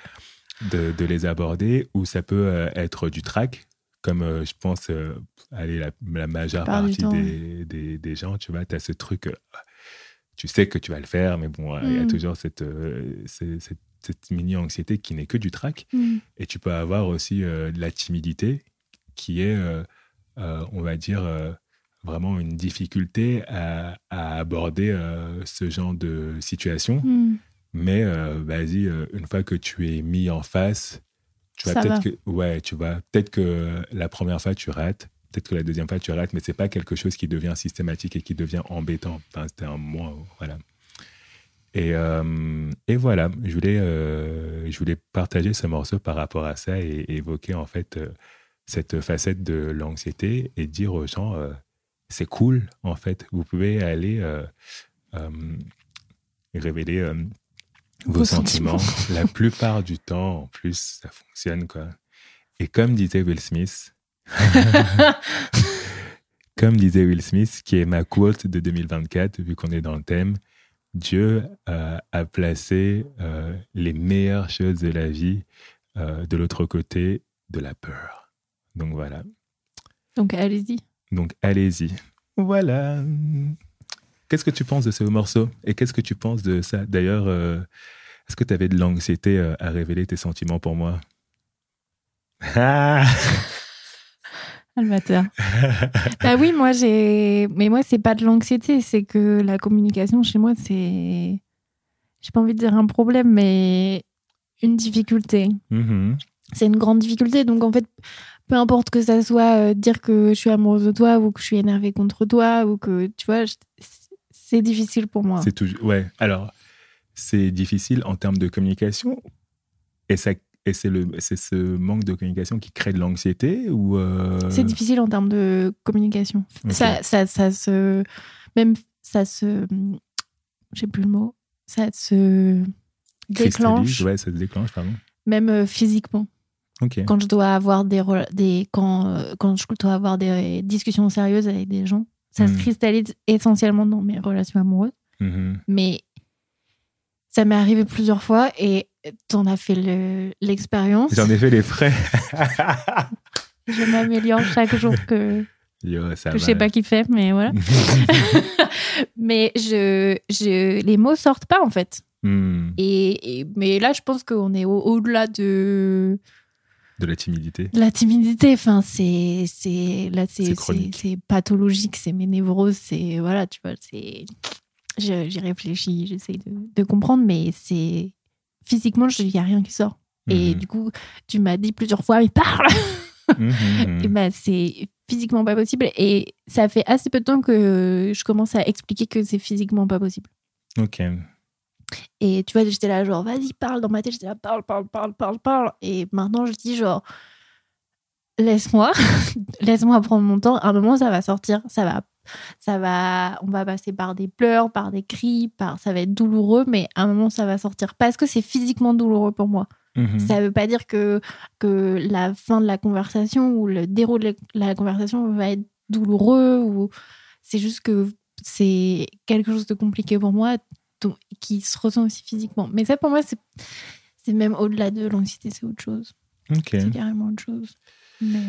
De, de les aborder, ou ça peut être du trac, comme euh, je pense, euh, allez, la, la majeure partie temps, des, des, des gens, tu vois, tu as ce truc, euh, tu sais que tu vas le faire, mais bon, il y a Mm. toujours cette, euh, cette, cette mini-anxiété qui n'est que du trac. Mm. Et tu peux avoir aussi de la timidité qui est, on va dire, vraiment une difficulté à, à aborder ce genre de situation. Mm. Mais vas-y, une fois que tu es mis en face, tu Ça peut-être que, ouais, tu vas peut-être que la première fois tu rates, peut-être que la deuxième fois tu rates, mais c'est pas quelque chose qui devient systématique et qui devient embêtant. Enfin, c'était un mois, voilà. Et, euh, et voilà, je voulais, euh, je voulais partager ce morceau par rapport à ça et, et évoquer en fait euh, cette facette de l'anxiété et dire aux gens, c'est cool en fait, vous pouvez aller révéler vos, Vos sentiments. sentiments. La plupart du temps, en plus, ça fonctionne quoi. Et comme disait Will Smith, comme disait Will Smith, qui est ma quote de 2024, vu qu'on est dans le thème, Dieu euh, a placé euh, les meilleures choses de la vie euh, de l'autre côté de la peur. Donc voilà. Donc allez-y. Donc allez-y. Voilà. Qu'est-ce que tu penses de ce morceau Et qu'est-ce que tu penses de ça? D'ailleurs, euh, est-ce que tu avais de l'anxiété euh, à révéler tes sentiments pour moi? Ah Amateur. bah oui, moi j'ai. Mais moi, c'est pas de l'anxiété, c'est que la communication chez moi, c'est. J'ai pas envie de dire un problème, mais une difficulté. Mhm. C'est une grande difficulté. Donc en fait, peu importe que ça soit euh, dire que je suis amoureuse de toi ou que je suis énervée contre toi ou que tu vois, je- c'est difficile pour moi. C'est toujours. Ouais. Alors, c'est difficile en termes de communication. Et ça, et c'est le, c'est ce manque de communication qui crée de l'anxiété ou. euh, C'est difficile en termes de communication. Ça, ça, ça se. Même ça se. J'ai plus le mot. Ça se déclenche, Ouais, ça se déclenche, pardon. même euh, physiquement. Ok. Quand je dois avoir des. des quand, euh, quand je dois avoir des discussions sérieuses avec des gens, ça se Hmm. cristallise essentiellement dans mes relations amoureuses. Mhm. Mais ça m'est arrivé plusieurs fois et t'en as fait le- l'expérience. J'en ai fait les frais. Je m'améliore chaque jour que, Yo, ça que je sais pas qui fait, mais voilà. mais je, je, les mots sortent pas en fait. Hmm. Et, et- mais là, je pense qu'on est au- au-delà de, De la timidité. la timidité. Enfin, c'est, c'est là, C'est pathologique, c'est mes névroses, c'est voilà, tu vois, c'est. J'y réfléchis, j'essaye de, de comprendre, mais c'est physiquement, il y a rien qui sort. Et Mhm. du coup, tu m'as dit plusieurs fois, mais parle. Mhm. Et ben, c'est physiquement pas possible. Et ça fait assez peu de temps que je commence à expliquer que c'est physiquement pas possible. Ok. Et tu vois, j'étais là, genre, vas-y, parle. Dans ma tête, j'étais là, parle, parle, parle, parle, parle. Et maintenant, je dis, genre, laisse-moi, laisse-moi prendre mon temps. À un moment, ça va sortir, ça va, ça va, on va passer par des pleurs, par des cris, par, ça va être douloureux, mais à un moment, ça va sortir parce que c'est physiquement douloureux pour moi. Mhm. Ça veut pas dire que, que la fin de la conversation ou le déroulé de la conversation va être douloureux ou c'est juste que c'est quelque chose de compliqué pour moi qui se ressent aussi physiquement. Mais ça, pour moi, c'est c'est même au-delà de l'anxiété, c'est autre chose. Ok. C'est carrément autre chose. Mais...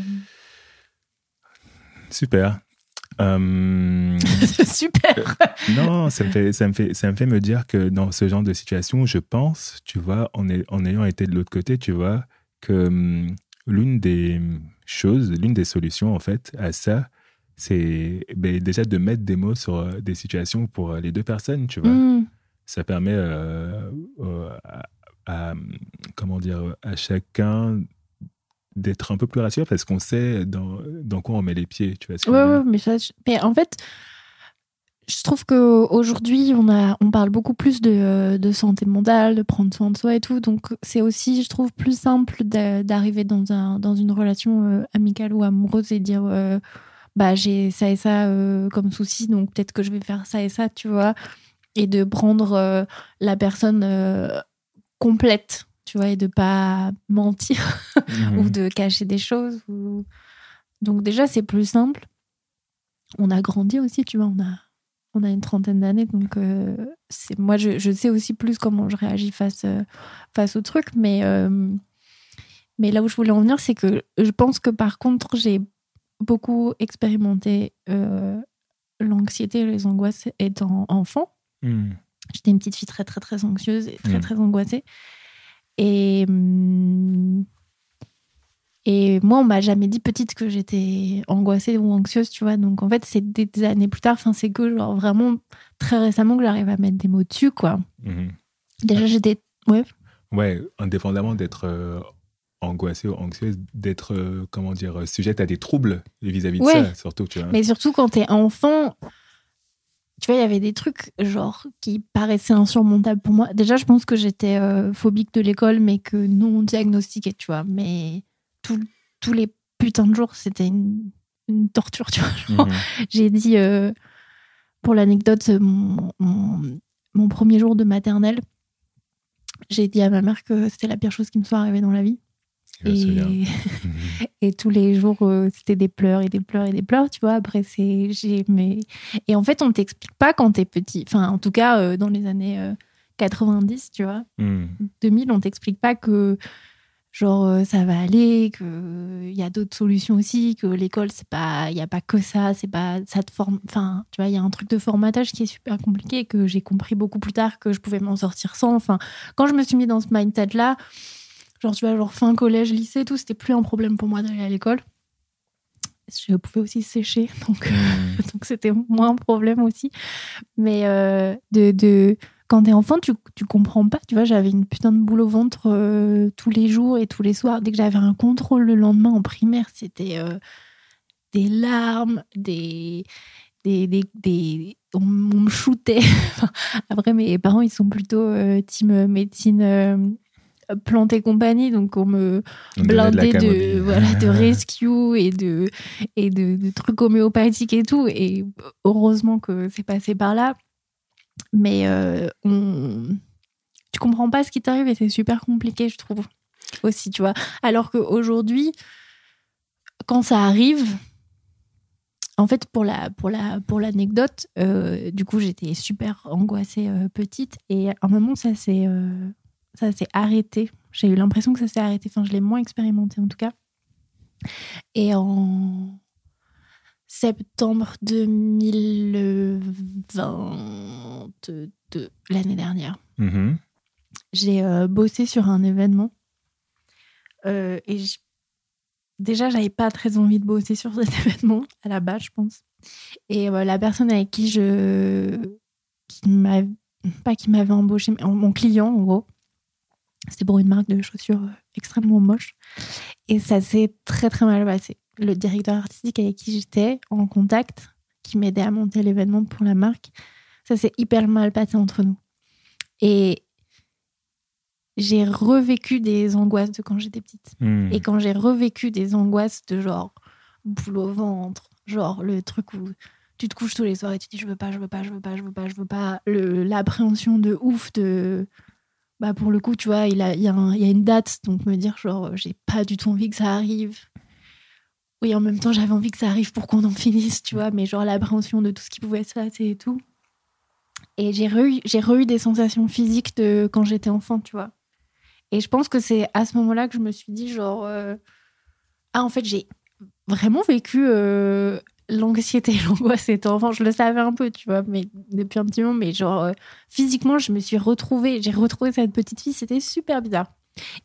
Super. Euh, Super non, ça me, fait, ça, me fait, ça me fait me dire que dans ce genre de situation, je pense, tu vois, en, est- en ayant été de l'autre côté, tu vois, que hum, l'une des choses, l'une des solutions, en fait, à ça, c'est ben, déjà de mettre des mots sur euh, des situations pour euh, les deux personnes, tu vois. Mm. Ça permet euh, euh, à, à, comment dire, à chacun d'être un peu plus rassuré parce qu'on sait dans, dans quoi on met les pieds, tu vois. ce Ouais, mais, ça, je- mais en fait, je trouve qu'aujourd'hui, on, a, on parle beaucoup plus de, de santé mentale, de prendre soin de soi et tout. Donc, c'est aussi, je trouve, plus simple d'a- d'arriver dans, un, dans une relation euh, amicale ou amoureuse et dire euh, bah, j'ai ça et ça euh, comme souci, donc peut-être que je vais faire ça et ça, tu vois. Et de prendre euh, la personne euh, complète, tu vois, et de pas mentir Mhm. ou de cacher des choses. Ou... Donc déjà, c'est plus simple. On a grandi aussi, tu vois, on a, on a une trentaine d'années, donc euh, c'est moi, je, je sais aussi plus comment je réagis face, euh, face au truc, mais, euh, mais là où je voulais en venir, c'est que je pense que par contre, j'ai beaucoup expérimenté l'anxiété et les angoisses étant enfant. Mhm. J'étais une petite fille très, très, très anxieuse et très, Mm. très angoissée. Et, hum, et moi, on m'a jamais dit petite que j'étais angoissée ou anxieuse, tu vois. Donc, en fait, c'est des années plus tard, enfin, c'est que, genre, vraiment, très récemment que j'arrive à mettre des mots dessus, quoi. Déjà, j'étais. Ouais. Ouais, indépendamment d'être euh, angoissée ou anxieuse, d'être, euh, comment dire, sujette à des troubles vis-à-vis de Ouais. ça, surtout, tu vois. Mais surtout, quand t'es enfant, tu vois, il y avait des trucs, genre, qui paraissaient insurmontables pour moi. Déjà, je pense que j'étais euh, phobique de l'école, mais que non diagnostiquée, tu vois. Mais tout- tous les putains de jours, c'était une, une torture, tu vois. Mhm. J'ai dit, euh, pour l'anecdote, mon, mon, mon premier jour de maternelle, j'ai dit à ma mère que c'était la pire chose qui me soit arrivée dans la vie. Et, et tous les jours, euh, c'était des pleurs et des pleurs et des pleurs, tu vois. Après, c'est. j'ai- Mais... Et en fait, on t'explique pas quand t'es petit. Enfin, en tout cas, euh, dans les années euh, 90, tu vois. Mhm. 2000, on t'explique pas que genre euh, ça va aller, que il y a d'autres solutions aussi, que l'école c'est pas il y a pas que ça, c'est pas ça te forme enfin, tu vois, il y a un truc de formatage qui est super compliqué et que j'ai compris beaucoup plus tard que je pouvais m'en sortir sans. Enfin, quand je me suis mis dans ce mindset là, genre tu vois, genre fin collège, lycée, tout, c'était plus un problème pour moi d'aller à l'école. Je pouvais aussi sécher, donc Mhm. donc c'était moins un problème aussi. Mais euh, de, de quand t'es enfant, tu, tu comprends pas. Tu vois, j'avais une putain de boule au ventre euh, tous les jours et tous les soirs. Dès que j'avais un contrôle le lendemain en primaire, c'était euh, des larmes, des. des, des, des- on, on me shootait. Après, mes parents, ils sont plutôt euh, team médecine. Et compagnie donc on me On donnait de voilà, de rescue et de, et de, de trucs homéopathiques et tout. Et heureusement que c'est passé par là. Mais euh, on... tu comprends pas ce qui t'arrive et c'est super compliqué, je trouve. Aussi, tu vois. Alors qu'aujourd'hui, quand ça arrive, en fait, pour la pour la pour l'anecdote, euh, du coup, j'étais super angoissée euh, petite et à un moment, ça s'est euh, ça s'est arrêté. J'ai eu l'impression que ça s'est arrêté. Enfin, je l'ai moins expérimenté en tout cas. Et en septembre 2022, l'année dernière, Mhm. j'ai euh, bossé sur un événement. Euh, et je- déjà, j'avais pas très envie de bosser sur cet événement à la base, je pense. Et euh, la personne avec qui je. Qui pas qui m'avait embauché, mais mon client, en gros, c'était pour une marque de chaussures euh, extrêmement moche. Et ça s'est très très mal passé. Le directeur artistique avec qui j'étais en contact, qui m'aidait à monter l'événement pour la marque, ça s'est hyper mal passé entre nous. Et j'ai revécu des angoisses de quand j'étais petite. Mhm. Et quand j'ai revécu des angoisses de genre boule au ventre, genre le truc où tu te couches tous les soirs et tu dis je veux pas, je veux pas, je veux pas, je veux pas, je veux pas, l'appréhension de ouf de. Bah pour le coup, tu vois, il, a, il, y a une date, donc me dire genre j'ai pas du tout envie que ça arrive. Oui, en même temps, j'avais envie que ça arrive pour qu'on en finisse, tu vois, mais genre l'appréhension de tout ce qui pouvait se passer et tout. Et j'ai re, j'ai re eu des sensations physiques de quand j'étais enfant, tu vois. Et je pense que c'est à ce moment-là que je me suis dit, genre, euh, ah, en fait, j'ai vraiment vécu euh, l'anxiété l'angoisse étant enfant. Je le savais un peu, tu vois, mais depuis un petit moment, mais genre, euh, physiquement, je me suis retrouvée, j'ai retrouvé cette petite fille, c'était super bizarre.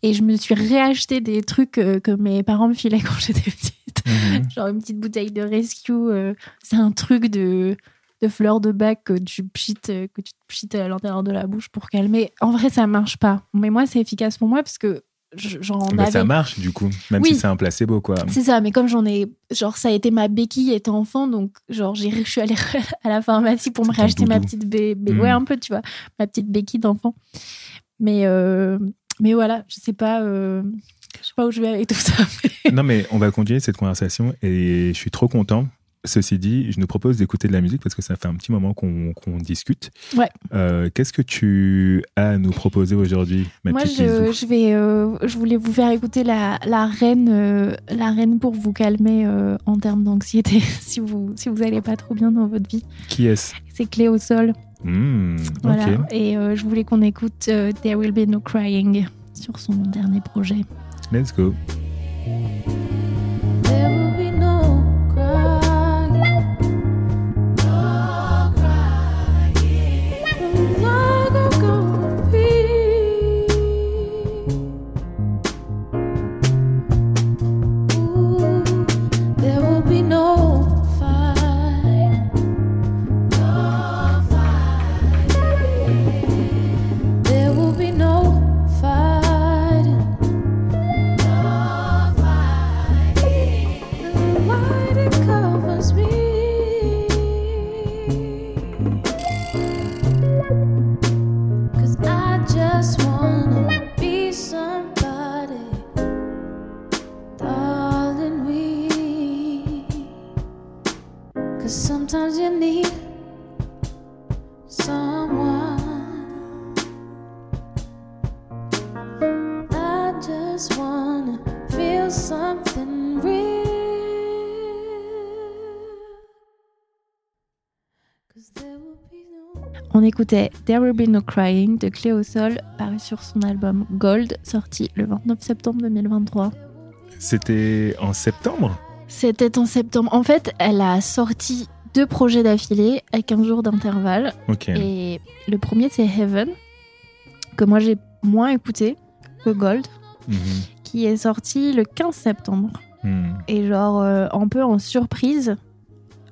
Et je me suis réacheté des trucs euh, que mes parents me filaient quand j'étais petite. Mhm. Genre une petite bouteille de rescue. euh, c'est un truc de, de fleurs de bac que tu pchites, que tu te pchites à l'intérieur de la bouche pour calmer. En vrai, ça marche pas. Mais moi, c'est efficace pour moi parce que j'en Bah, avais ça marche du coup, même Oui. si c'est un placebo quoi. C'est ça, mais comme j'en ai, genre, ça a été ma béquille étant enfant, donc, genre, j'ai, je suis allée à la pharmacie pour me racheter ma petite bébé, ouais, un peu, tu vois, ma petite béquille d'enfant. Mais, euh, mais voilà, je sais pas, euh, je sais pas où je vais avec tout ça. non mais on va continuer cette conversation et je suis trop content. Ceci dit, je nous propose d'écouter de la musique parce que ça fait un petit moment qu'on discute. Ouais. Euh, Qu'est-ce que tu as à nous proposer aujourd'hui, Moi, je, vais, euh, je voulais vous faire écouter la, la reine, euh, la reine pour vous calmer euh, en termes d'anxiété, si vous, si vous allez pas trop bien dans votre vie. Qui est-ce? C'est Clé au sol. Hmm, Voilà. Et euh, je voulais qu'on écoute euh, There Will Be No Crying sur son dernier projet. let's go. There will be no écoutait There Will Be No Crying de Clé au sol, paru sur son album Gold, sorti le 29 septembre 2023. C'était en septembre? C'était en septembre. En fait, elle a sorti deux projets d'affilée à 15 jours d'intervalle. Et le premier, c'est Heaven, que moi j'ai moins écouté que Gold, Mhm. qui est sorti le 15 septembre. Hmm. Et genre, euh, un peu en surprise,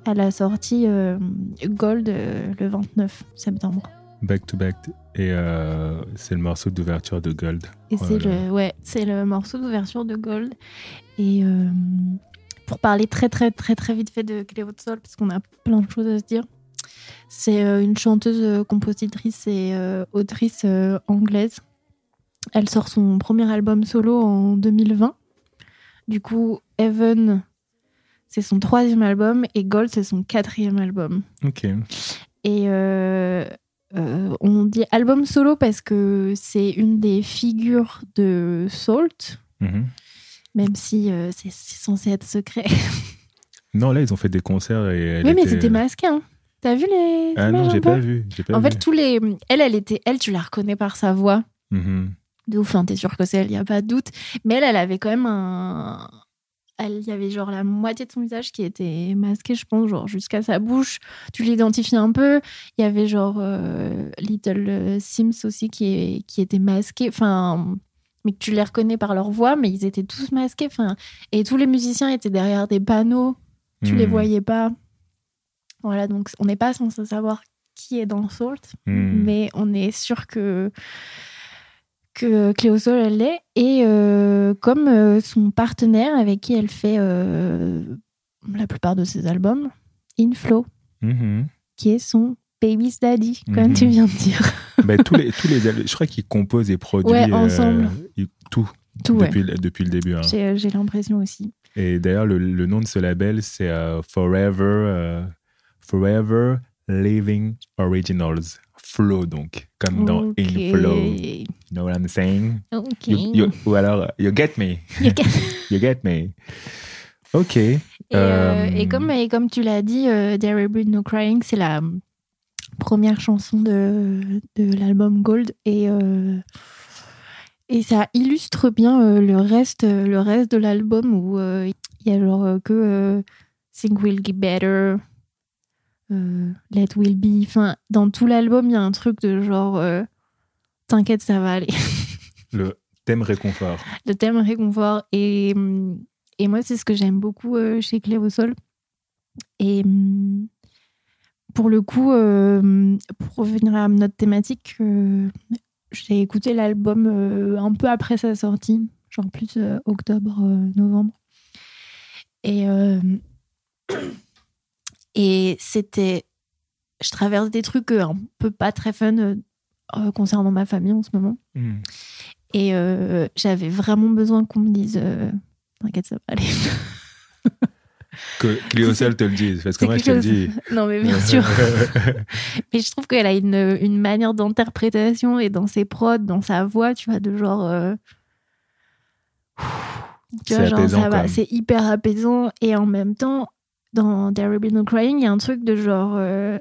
elle a sorti euh, Gold euh, le 29 septembre. Back to back. Et euh, c'est le morceau d'ouverture de Gold. Et c'est le, ouais, c'est le morceau d'ouverture de Gold. Et euh, pour parler très très très très vite fait de Cléo de Sol, parce qu'on a plein de choses à se dire, c'est une chanteuse, compositrice et euh, autrice anglaise. Elle sort son premier album solo en 2020. Du coup, Heaven, c'est son troisième album et Gold, c'est son quatrième album. Ok. Et euh, euh, on dit album solo parce que c'est une des figures de Salt, Mhm. même si euh, c'est censé être secret. Non, là, ils ont fait des concerts et elle oui, mais était- c'était masqué. Hein. T'as vu les Ah non, j'ai pas vu. pas En vu. fait, tous les, elle, elle était, elle, tu la reconnais par sa voix. Mhm. De ouf, hein, t'es sûr que c'est elle, y a pas de doute. Mais elle, elle avait quand même un. Elle, il y avait genre la moitié de son visage qui était masqué, je pense, genre jusqu'à sa bouche. Tu l'identifies un peu. Il y avait genre euh, Little euh, Sims aussi qui, est, qui était masqué. Enfin, mais que tu les reconnais par leur voix, mais ils étaient tous masqués. Enfin, et tous les musiciens étaient derrière des panneaux. Tu les Mhm. voyais pas. Voilà, donc on n'est pas censé savoir qui est dans Salt Mhm. mais on est sûr que que Cléo Sol elle l'est et euh, comme euh, son partenaire avec qui elle fait euh, la plupart de ses albums Inflow Mhm. qui est son baby's daddy comme Mhm. tu viens de dire Ben, tous les, tous les, je crois qu'ils composent et produisent Ouais, ensemble. tout, tout depuis, le- depuis le début. hein. j'ai j'ai l'impression aussi Et d'ailleurs, le, le nom de ce label, c'est euh, Forever, euh, Forever Living Originals. Flow, donc, comme dans Ok. Inflow. You know what I'm saying? Ok. You- you- ou alors, you get me. You get- You get me. Ok. Et, euh, Euh, et comme, et comme tu l'as dit, euh, There Will Be No Crying, c'est la euh, première chanson de, de l'album Gold. Et, euh, et ça illustre bien le, reste, le reste de l'album où il y a genre que Think Will Get Better, euh, Let Will Be. Enfin, dans tout l'album, il y a un truc de genre euh, T'inquiète, ça va aller. Le thème réconfort. le thème réconfort. Et, hum, et moi, c'est ce que j'aime beaucoup euh, chez Clé au sol. Et hum, pour le coup, pour revenir à notre thématique, j'ai écouté l'album un peu après sa sortie, genre plus octobre, novembre. Et, et c'était. Je traverse des trucs euh, un peu pas très fun euh, euh, concernant ma famille en ce moment. Hmm. Et euh, j'avais vraiment besoin qu'on me dise euh, T'inquiète, ça va aller. Que Cléo Sol te le dise, parce que moi je te le dis. Non, mais bien sûr. Mais je trouve qu'elle a une, une manière d'interprétation et dans ses prods, dans sa voix, tu vois, de genre. c'est hyper apaisant. Et en même temps, dans There Will Be No Crying, il y a un truc de genre. euh,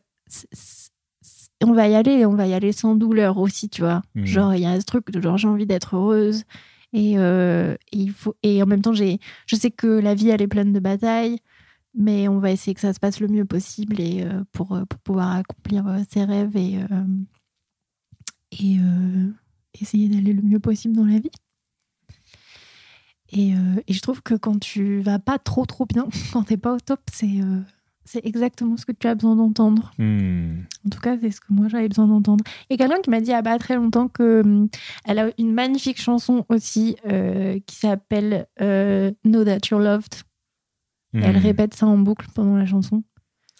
on va y aller, on va y aller sans douleur aussi, tu vois. Mhm. Genre, il y a ce truc de genre, j'ai envie d'être heureuse. Et, euh, et il faut, et en même temps, j'ai, je sais que la vie, elle est pleine de batailles, mais on va essayer que ça se passe le mieux possible et, euh, pour, pour pouvoir accomplir ses rêves et, et essayer d'aller le mieux possible dans la vie. Et, euh, et je trouve que quand tu vas pas trop trop bien, quand t'es pas au top, c'est euh, c'est exactement ce que tu as besoin d'entendre. Hmm. En tout cas, c'est ce que moi j'avais besoin d'entendre. Et quelqu'un qui m'a dit il y a pas très longtemps que hum, elle a une magnifique chanson aussi euh, qui s'appelle Know That You're Loved. Et Elle Hmm. répète ça en boucle pendant la chanson.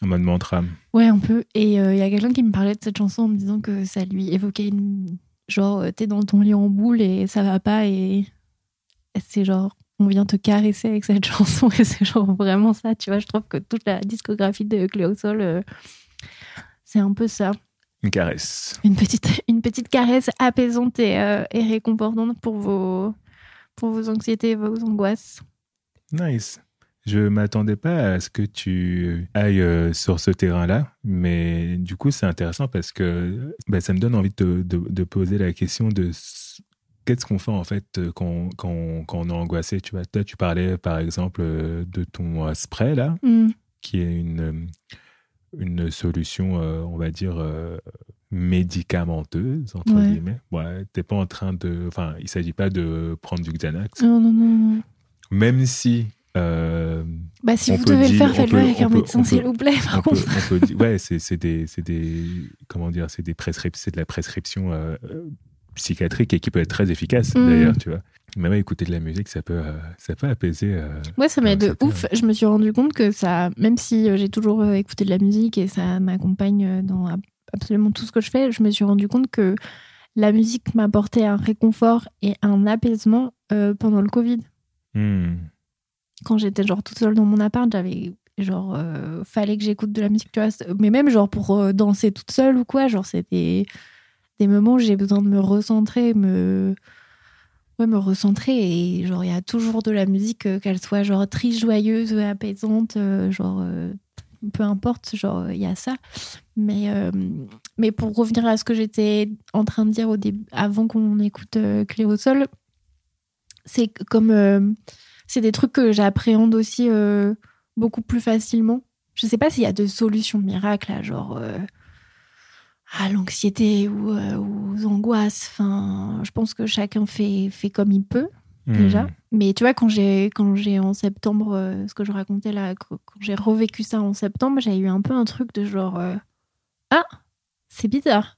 En mode mantra. Ouais, un peu. Et il y a quelqu'un qui me parlait de cette chanson en me disant que ça lui évoquait une. Genre, t'es dans ton lit en boule et ça va pas et c'est genre, on vient te caresser avec cette chanson et c'est genre vraiment ça, tu vois. Je trouve que toute la discographie de Cléo Sol, euh, c'est un peu ça. Une caresse. Une petite, une petite caresse apaisante et, euh, et réconfortante pour vos, pour vos anxiétés et vos angoisses. Nice. Je m'attendais pas à ce que tu ailles euh, sur ce terrain-là, mais du coup, c'est intéressant parce que bah, ça me donne envie de, de, de poser la question de qu'est-ce qu'on fait en fait euh, quand, quand, quand on est angoissé. Tu vois, toi, tu parlais par exemple euh, de ton euh, spray là, Mm. qui est une, une solution, euh, on va dire, euh, médicamenteuse, entre Ouais. guillemets. Ouais, t'es pas en train de. Enfin, il s'agit pas de prendre du Xanax, Non, non, non, non. même si. euh, Bah, si vous peut devez le dire- faire, on faites-le peut- avec un peut- médecin, s'il peut- vous plaît, par on peut, contre. on peut dire- ouais, c'est des, des, comment dire, c'est des prescriptions, c'est de la prescription psychiatrique et qui peut être très efficace Mm. d'ailleurs, tu vois. Même écouter de la musique, ça peut, euh, ça peut apaiser. euh, Moi, ça m'aide de ouf. Je me suis rendu compte que ça, même si euh, j'ai toujours écouté de la musique et ça m'accompagne dans ab- absolument tout ce que je fais, je me suis rendu compte que la musique m'apportait un réconfort et un apaisement euh, pendant le Covid. hmm. Quand j'étais genre toute seule dans mon appart, j'avais genre fallait que j'écoute de la musique, tu vois. Mais même genre pour danser toute seule ou quoi, genre c'était des moments où j'ai besoin de me recentrer, me ouais, me recentrer et genre il y a toujours de la musique euh, qu'elle soit genre triste, joyeuse, apaisante, euh, genre euh, peu importe, genre il y a ça. Mais euh, mais pour revenir à ce que j'étais en train de dire au début avant qu'on écoute euh, Cléo Sol, c'est comme euh, c'est des trucs que j'appréhende aussi euh, beaucoup plus facilement. Je sais pas s'il y a de solutions miracles à genre euh, à l'anxiété ou euh, aux angoisses. Enfin, je pense que chacun fait fait comme il peut déjà. Hmm. Mais tu vois, quand j'ai quand j'ai en septembre, euh, ce que je racontais là, quand j'ai revécu ça en septembre, j'ai eu un peu un truc de genre euh, ah c'est bizarre.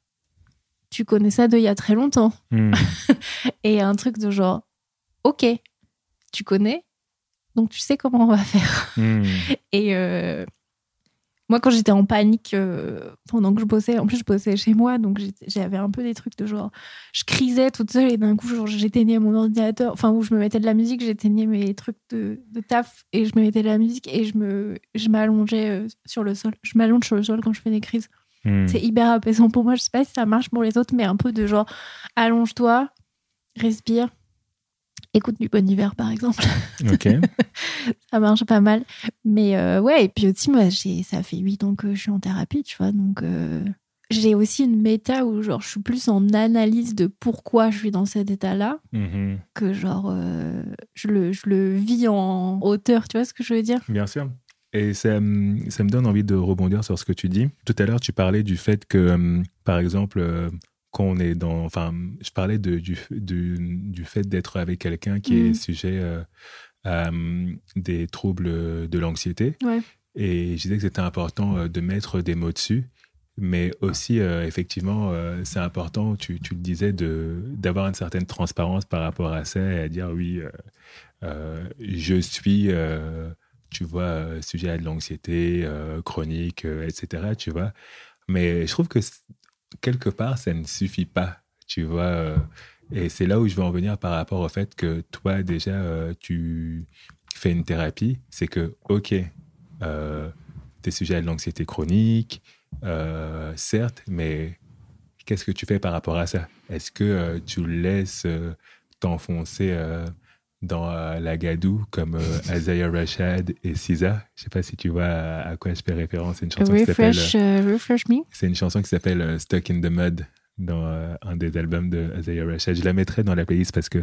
Tu connais ça d'il y a très longtemps. Hmm. Et un truc de genre ok, tu connais, donc tu sais comment on va faire. Hmm. Et moi, quand j'étais en panique euh, pendant que je bossais, en plus je bossais chez moi, donc j'avais un peu des trucs de genre, je crisais toute seule et d'un coup, j'éteignais mon ordinateur, enfin où je me mettais de la musique, j'éteignais mes trucs de, de taf et je me mettais de la musique et je me, je m'allongeais euh, sur le sol. Je m'allonge sur le sol quand je fais des crises. Hmm. C'est hyper apaisant pour moi. Je sais pas si ça marche pour les autres, mais un peu de genre, allonge-toi, respire. Écoute du bon hiver, par exemple. Ok. ça marche pas mal. Mais euh, ouais, et puis aussi, moi, j'ai, ça fait 8 ans que je suis en thérapie, tu vois. Donc, euh, j'ai aussi une méta où, genre, je suis plus en analyse de pourquoi je suis dans cet état-là Mhm. que, genre, euh, je, le, je le vis en hauteur, tu vois ce que je veux dire? Bien sûr. Et ça, me- ça me donne envie de rebondir sur ce que tu dis. Tout à l'heure, tu parlais du fait que, par exemple, quand on est dans. Enfin, je parlais de, du, du, du fait d'être avec quelqu'un qui Mhm. est sujet euh, à des troubles de l'anxiété. Ouais. Et je disais que c'était important euh, de mettre des mots dessus. Mais aussi, euh, effectivement, euh, c'est important, tu, tu le disais, d'avoir une certaine transparence par rapport à ça et à dire oui, je suis, tu vois, euh, sujet à de l'anxiété euh, chronique, euh, etc., tu vois. Mais je trouve que quelque part, ça ne suffit pas, tu vois. euh, et c'est là où je veux en venir par rapport au fait que toi, déjà, euh, tu fais une thérapie. C'est que, OK, euh, tu es sujet à de l'anxiété chronique, euh, certes, mais qu'est-ce que tu fais par rapport à ça? Est-ce que tu laisses t'enfoncer dans euh, la gadoue comme euh, Isaiah Rashad et Siza Je sais pas si tu vois à, à quoi je fais référence. C'est une chanson qui s'appelle... Refresh, euh, refresh me. C'est une chanson qui s'appelle euh, Stuck in the Mud dans euh, un des albums de Isaiah Rashad. Je la mettrai dans la playlist parce que,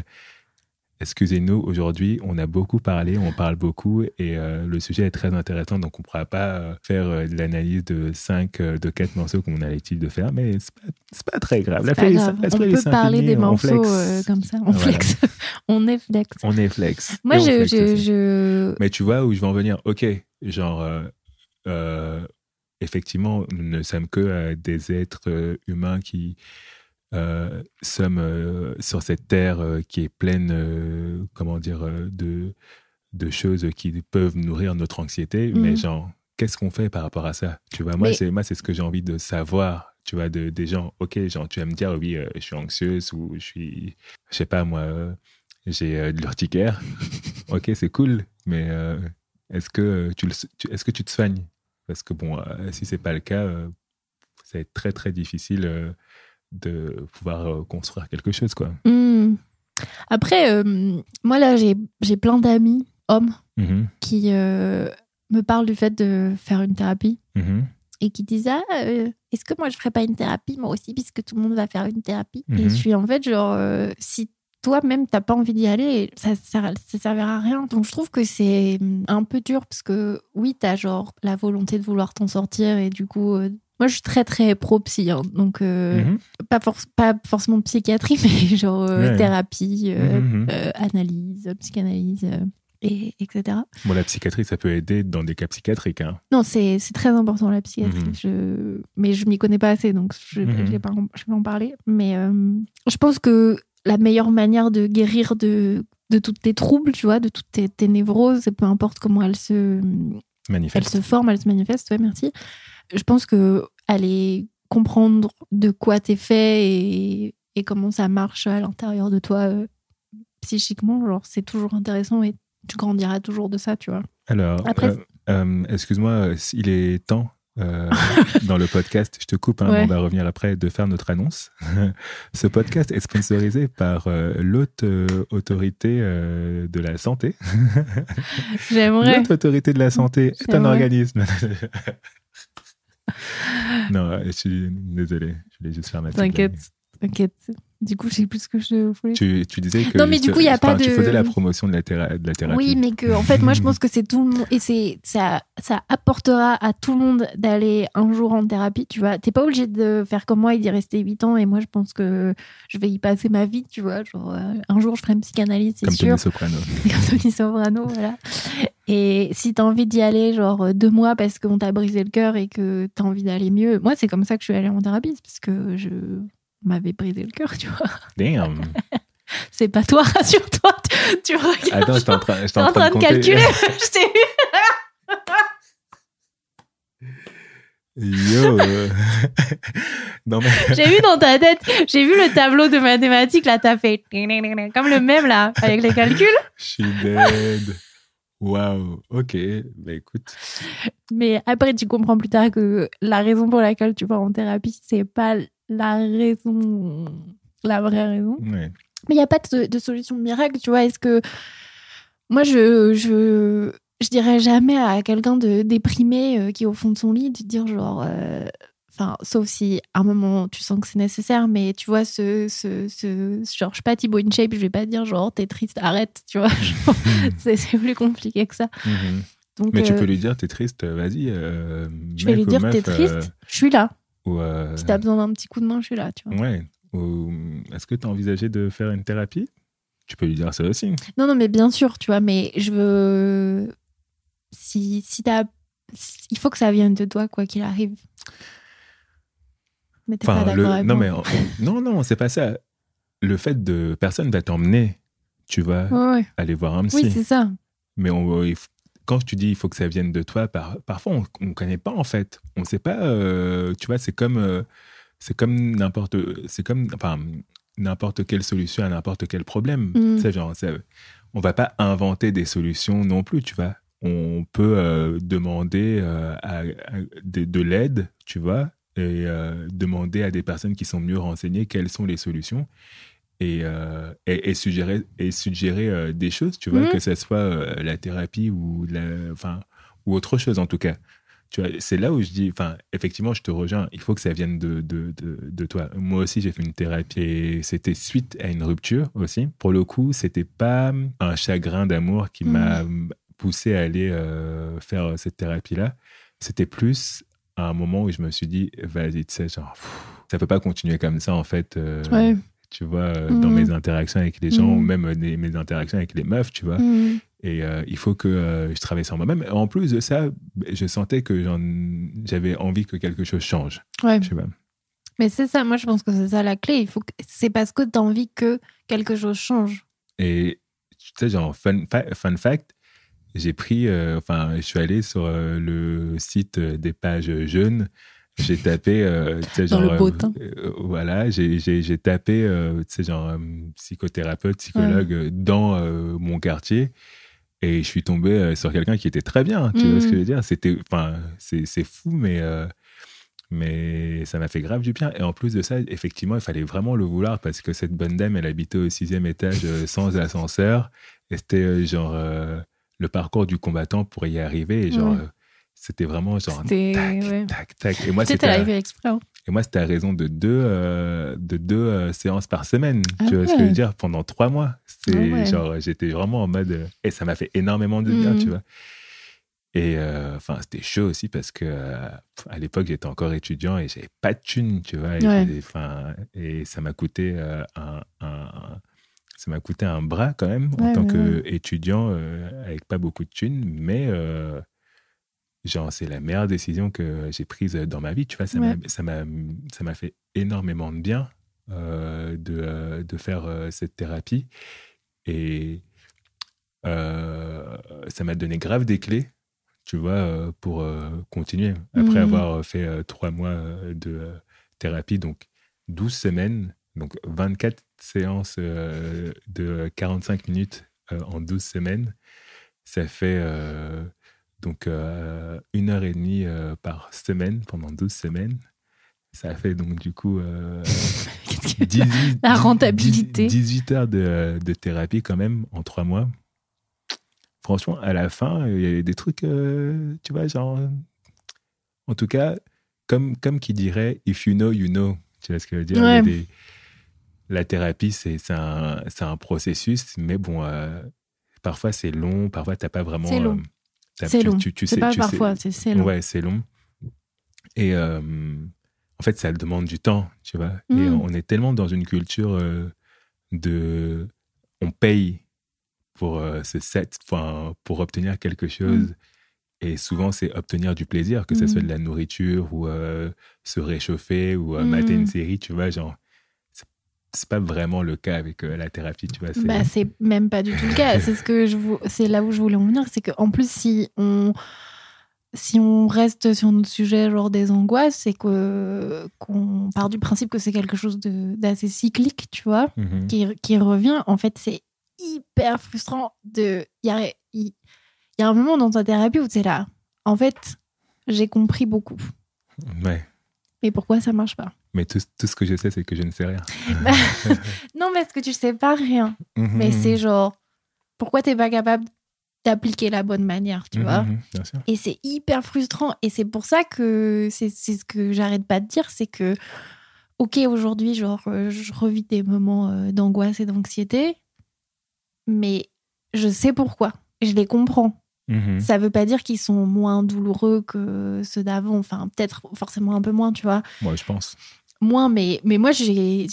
excusez-nous, aujourd'hui, on a beaucoup parlé, on parle beaucoup et euh, le sujet est très intéressant. Donc, on ne pourra pas euh, faire euh, de l'analyse de 5, de 4 morceaux comme on a l'habitude de faire, mais c'est pas, c'est pas très grave. La Pas playlist, grave. la On peut parler des morceaux flex. euh, comme ça. On Voilà. flex. on est flex. On est flex. Moi, je, Mais tu vois où je vais en venir. Ok, genre, euh, euh, effectivement, nous ne sommes que euh, des êtres euh, humains qui euh, sommes euh, sur cette terre euh, qui est pleine, comment dire, de, de choses qui peuvent nourrir notre anxiété. Mais Mhm. genre, qu'est-ce qu'on fait par rapport à ça? Tu vois, moi, Mais- c'est moi, c'est ce que j'ai envie de savoir. Tu vois, de, des gens, ok, genre, tu vas me dire, oui, je suis anxieuse ou je suis, je sais pas, moi, j'ai de l'urticaire. ok, c'est cool, mais est-ce que, tu le- tu- est-ce que tu te soignes? Parce que bon, si c'est pas le cas, ça va être très très difficile de pouvoir euh, construire quelque chose, quoi. Hmm. Après, euh, moi, là, j'ai j'ai plein d'amis, hommes, Mhm, qui euh, me parlent du fait de faire une thérapie mhm, et qui disent Ah, euh, est-ce que moi, je ferais pas une thérapie, moi aussi, puisque tout le monde va faire une thérapie? Et Mhm. je suis en fait, genre, si toi-même, t'as pas envie d'y aller, ça, sert- ça servira à rien. Donc, je trouve que c'est hum, un peu dur parce que, oui, t'as genre la volonté de vouloir t'en sortir et du coup. Moi, je suis très, très pro-psy. hein. donc, euh, mhm. pas, forc- pas forcément psychiatrie, mais genre euh, Ouais. thérapie, euh, Mhm. euh, analyse, psychanalyse, et, etc. Bon, la psychiatrie, ça peut aider dans des cas psychiatriques. Hein. Non, c'est très important la psychiatrie. Mhm. Je... Mais je m'y connais pas assez, donc je ne Mhm. vais pas, en- je vais en parler. Mais je pense que la meilleure manière de guérir de, de tous tes troubles, tu vois, de toutes tes, tes névroses, peu importe comment elles se, elles Manifeste. se forment, elles se manifestent, ouais, merci. Je pense que aller comprendre de quoi t'es fait et, et comment ça marche à l'intérieur de toi euh, psychiquement, genre c'est toujours intéressant et tu grandiras toujours de ça, tu vois. Alors, Après- euh, euh, excuse-moi, il est temps euh, dans le podcast, je te coupe, hein, Ouais. on va revenir après, de faire notre annonce. Ce podcast est sponsorisé par euh, euh, autorité de la santé. J'aimerais. L'haute autorité de la santé est un organisme. Non, je suis désolé, je voulais juste faire ma T'inquiète, t'inquiète. Du coup, je sais plus ce que je voulais. Tu, tu disais que Non, mais du coup, il y a pas tu de- faisais la promotion de la, théra- de la thérapie. Oui, mais que en fait, moi, je pense que c'est tout le monde et c'est ça, ça apportera à tout le monde d'aller un jour en thérapie. Tu vois, t'es pas obligé de faire comme moi et d'y rester 8 ans. Et moi, je pense que je vais y passer ma vie. Tu vois, genre euh, un jour, je ferai une psychanalyse, c'est sûr. Tony Soprano. Comme Tony Soprano, voilà. Et si t'as envie d'y aller, genre deux mois parce qu'on t'a brisé le cœur et que t'as envie d'aller mieux, moi, c'est comme ça que je suis allée en thérapie, parce que je m'avait brisé le cœur, tu vois. Damn. C'est pas toi, rassure-toi. Tu, tu regardes. Attends, j'étais en en train de calculer. je t'ai vu. Yo. non mais J'ai vu dans ta tête, j'ai vu le tableau de mathématiques, là, t'as fait comme le même, là, avec les calculs. je suis dead. Waouh. Ok. Bah écoute. Mais après, tu comprends plus tard que la raison pour laquelle tu vas en thérapie, c'est pas la raison, la vraie raison. Mais il n'y a pas de, de solution miracle, tu vois. Est-ce que. Moi, je, je, je dirais jamais à quelqu'un de déprimé euh, qui est au fond de son lit de dire genre. euh, Enfin, sauf si à un moment tu sens que c'est nécessaire, mais tu vois, ce, ce, ce, genre, je suis pas Thibaut InShape, je vais pas dire genre t'es triste, arrête, tu vois. C'est plus compliqué que ça. Mhm. Donc, Mais tu euh, peux lui dire t'es triste. Vas-y. euh, je vais lui dire t'es triste, euh, je suis là. Ou, euh, Si t'as besoin d'un petit coup de main, je suis là, tu vois. Ouais. Ou est-ce que tu as envisagé de faire une thérapie? Tu peux lui dire ça aussi. Non, non, mais bien sûr, tu vois, mais je veux. Si, si t'as. Il faut que ça vienne de toi, quoi qu'il arrive. Mais t'es Enfin, pas le- d'accord non, mais non, non, c'est pas ça. Le fait de personne va t'emmener, tu vas Ouais, ouais. aller voir un psy. Oui, c'est ça. mais on, quand tu dis il faut que ça vienne de toi, par, parfois on ne connaît pas en fait. On ne sait pas. euh, tu vois, c'est comme euh, c'est comme n'importe c'est comme enfin n'importe quelle solution à n'importe quel problème. Mm. Tu sais, genre, on va pas inventer des solutions non plus, tu vois. On peut euh, demander à- à- de, de l'aide, tu vois, et demander à des personnes qui sont mieux renseignées quelles sont les solutions et, euh, et, et suggérer, et suggérer euh, des choses, tu vois, Mhm. que ce soit euh, la thérapie ou, la, enfin, ou autre chose en tout cas. Tu vois, c'est là où je dis, enfin, effectivement, je te rejoins, il faut que ça vienne de, de, de, de toi. Moi aussi, j'ai fait une thérapie et c'était suite à une rupture aussi. Pour le coup, c'était pas un chagrin d'amour qui m'a poussé à aller faire cette thérapie-là. C'était plus à un moment où je me suis dit, vas-y, tu sais, genre, pff, ça peut pas continuer comme ça, en fait. Ouais. Tu vois, euh, dans Mhm. mes interactions avec les gens, Mhm. ou même euh, des- mes interactions avec les meufs, tu vois. Mm. Et euh, il faut que euh, je travaille sur moi-même. En plus de ça, je sentais que j'avais envie que quelque chose change. Ouais. Mais c'est ça, moi je pense que c'est ça la clé. Il faut que... C'est parce que tu as envie que quelque chose change. Et tu sais, genre, fun, fa- fun fact, j'ai pris, euh, enfin, je suis allé sur le site des pages jeunes. J'ai tapé, euh, tu sais, Dans genre, le beau euh, temps. euh, voilà, j'ai tapé, euh, genre, euh, psychothérapeute, psychologue dans mon quartier. Et je suis tombé sur quelqu'un qui était très bien, tu vois ce que je veux dire? C'était, enfin, c'est fou, mais, mais ça m'a fait grave du bien. Et en plus de ça, effectivement, il fallait vraiment le vouloir parce que cette bonne dame, elle habitait au sixième étage sans ascenseur. Et c'était genre le parcours du combattant pour y arriver. Et genre, Ouais. C'était vraiment genre tac, ouais. tac, tac. Et moi, c'était exprès. hein. et moi, c'était à raison de deux, euh, de deux euh, séances par semaine. Ah tu vois ce que je veux dire? Pendant trois mois. C'est Ah ouais. genre, j'étais vraiment en mode. euh, et ça m'a fait énormément de bien, tu vois. Et euh, enfin, c'était chaud aussi parce que à l'époque, j'étais encore étudiant et j'avais pas de thunes, tu vois. Et, et ça m'a coûté un, un- ça m'a coûté un bras quand même en tant ouais, qu'étudiant euh, avec pas beaucoup de thunes, mais euh, genre c'est la meilleure décision que j'ai prise dans ma vie. Tu vois, ça m'a Ouais. m'a ça m'a fait énormément de bien euh, de euh, de faire euh, cette thérapie et euh, ça m'a donné grave des clés tu vois, euh, pour euh, continuer. Après Mhm. avoir fait euh, trois mois euh, de euh, thérapie, donc 12 semaines, donc 24 séances euh, de 45 minutes euh, en 12 semaines, ça fait euh, donc euh, une heure et demie euh, par semaine pendant 12 semaines. Ça fait donc du coup euh, Qu'est-ce que- 18, La rentabilité. 18 heures de, de thérapie quand même en trois mois. Franchement, à la fin, il y a des trucs, tu vois, genre. En tout cas, comme, comme qui dirait If you know, you know. Tu vois ce que je veux dire? Ouais. des- La thérapie, c'est un, un processus, mais bon, parfois c'est long, parfois tu n'as pas vraiment. C'est long. C'est long. tu- tu C'est pas tu parfois, c'est long. Ouais, c'est long. Et euh, en fait, ça demande du temps, tu vois. Et Mm. on est tellement dans une culture euh, de. On paye pour euh, se set, enfin, pour obtenir quelque chose. Et souvent, c'est obtenir du plaisir, que ce Mm. soit de la nourriture ou se réchauffer ou Mm. mater une série, tu vois. Genre, c'est- pas vraiment le cas avec euh, la thérapie, tu vois. c'est- Bah, c'est même pas du tout le cas. C'est ce que je vou- c'est là où je voulais en venir, c'est qu'en plus si on si on reste sur notre sujet genre des angoisses, c'est que qu'on part du principe que c'est quelque chose de d'assez cyclique, tu vois, Mhm. qui, qui revient. En fait, c'est hyper frustrant de il y a, y a un moment dans ta thérapie où tu es là. En fait, j'ai compris beaucoup. Ouais. Mais pourquoi ça marche pas? Mais tout, tout ce que je sais, c'est que je ne sais rien. Non, parce que tu sais pas rien. Mais Mhm. c'est genre, pourquoi t'es pas capable d'appliquer la bonne manière, tu Mhm, vois mhm, Bien sûr. Et c'est hyper frustrant. Et c'est pour ça que c'est ce que j'arrête pas de dire, c'est que, ok, aujourd'hui, genre, euh, je revis des moments euh, d'angoisse et d'anxiété, mais je sais pourquoi. Je les comprends. Mhm. Ça veut pas dire qu'ils sont moins douloureux que ceux d'avant. Enfin, peut-être forcément un peu moins, tu vois Moi, je pense. Moins, mais, mais moi, j'ai,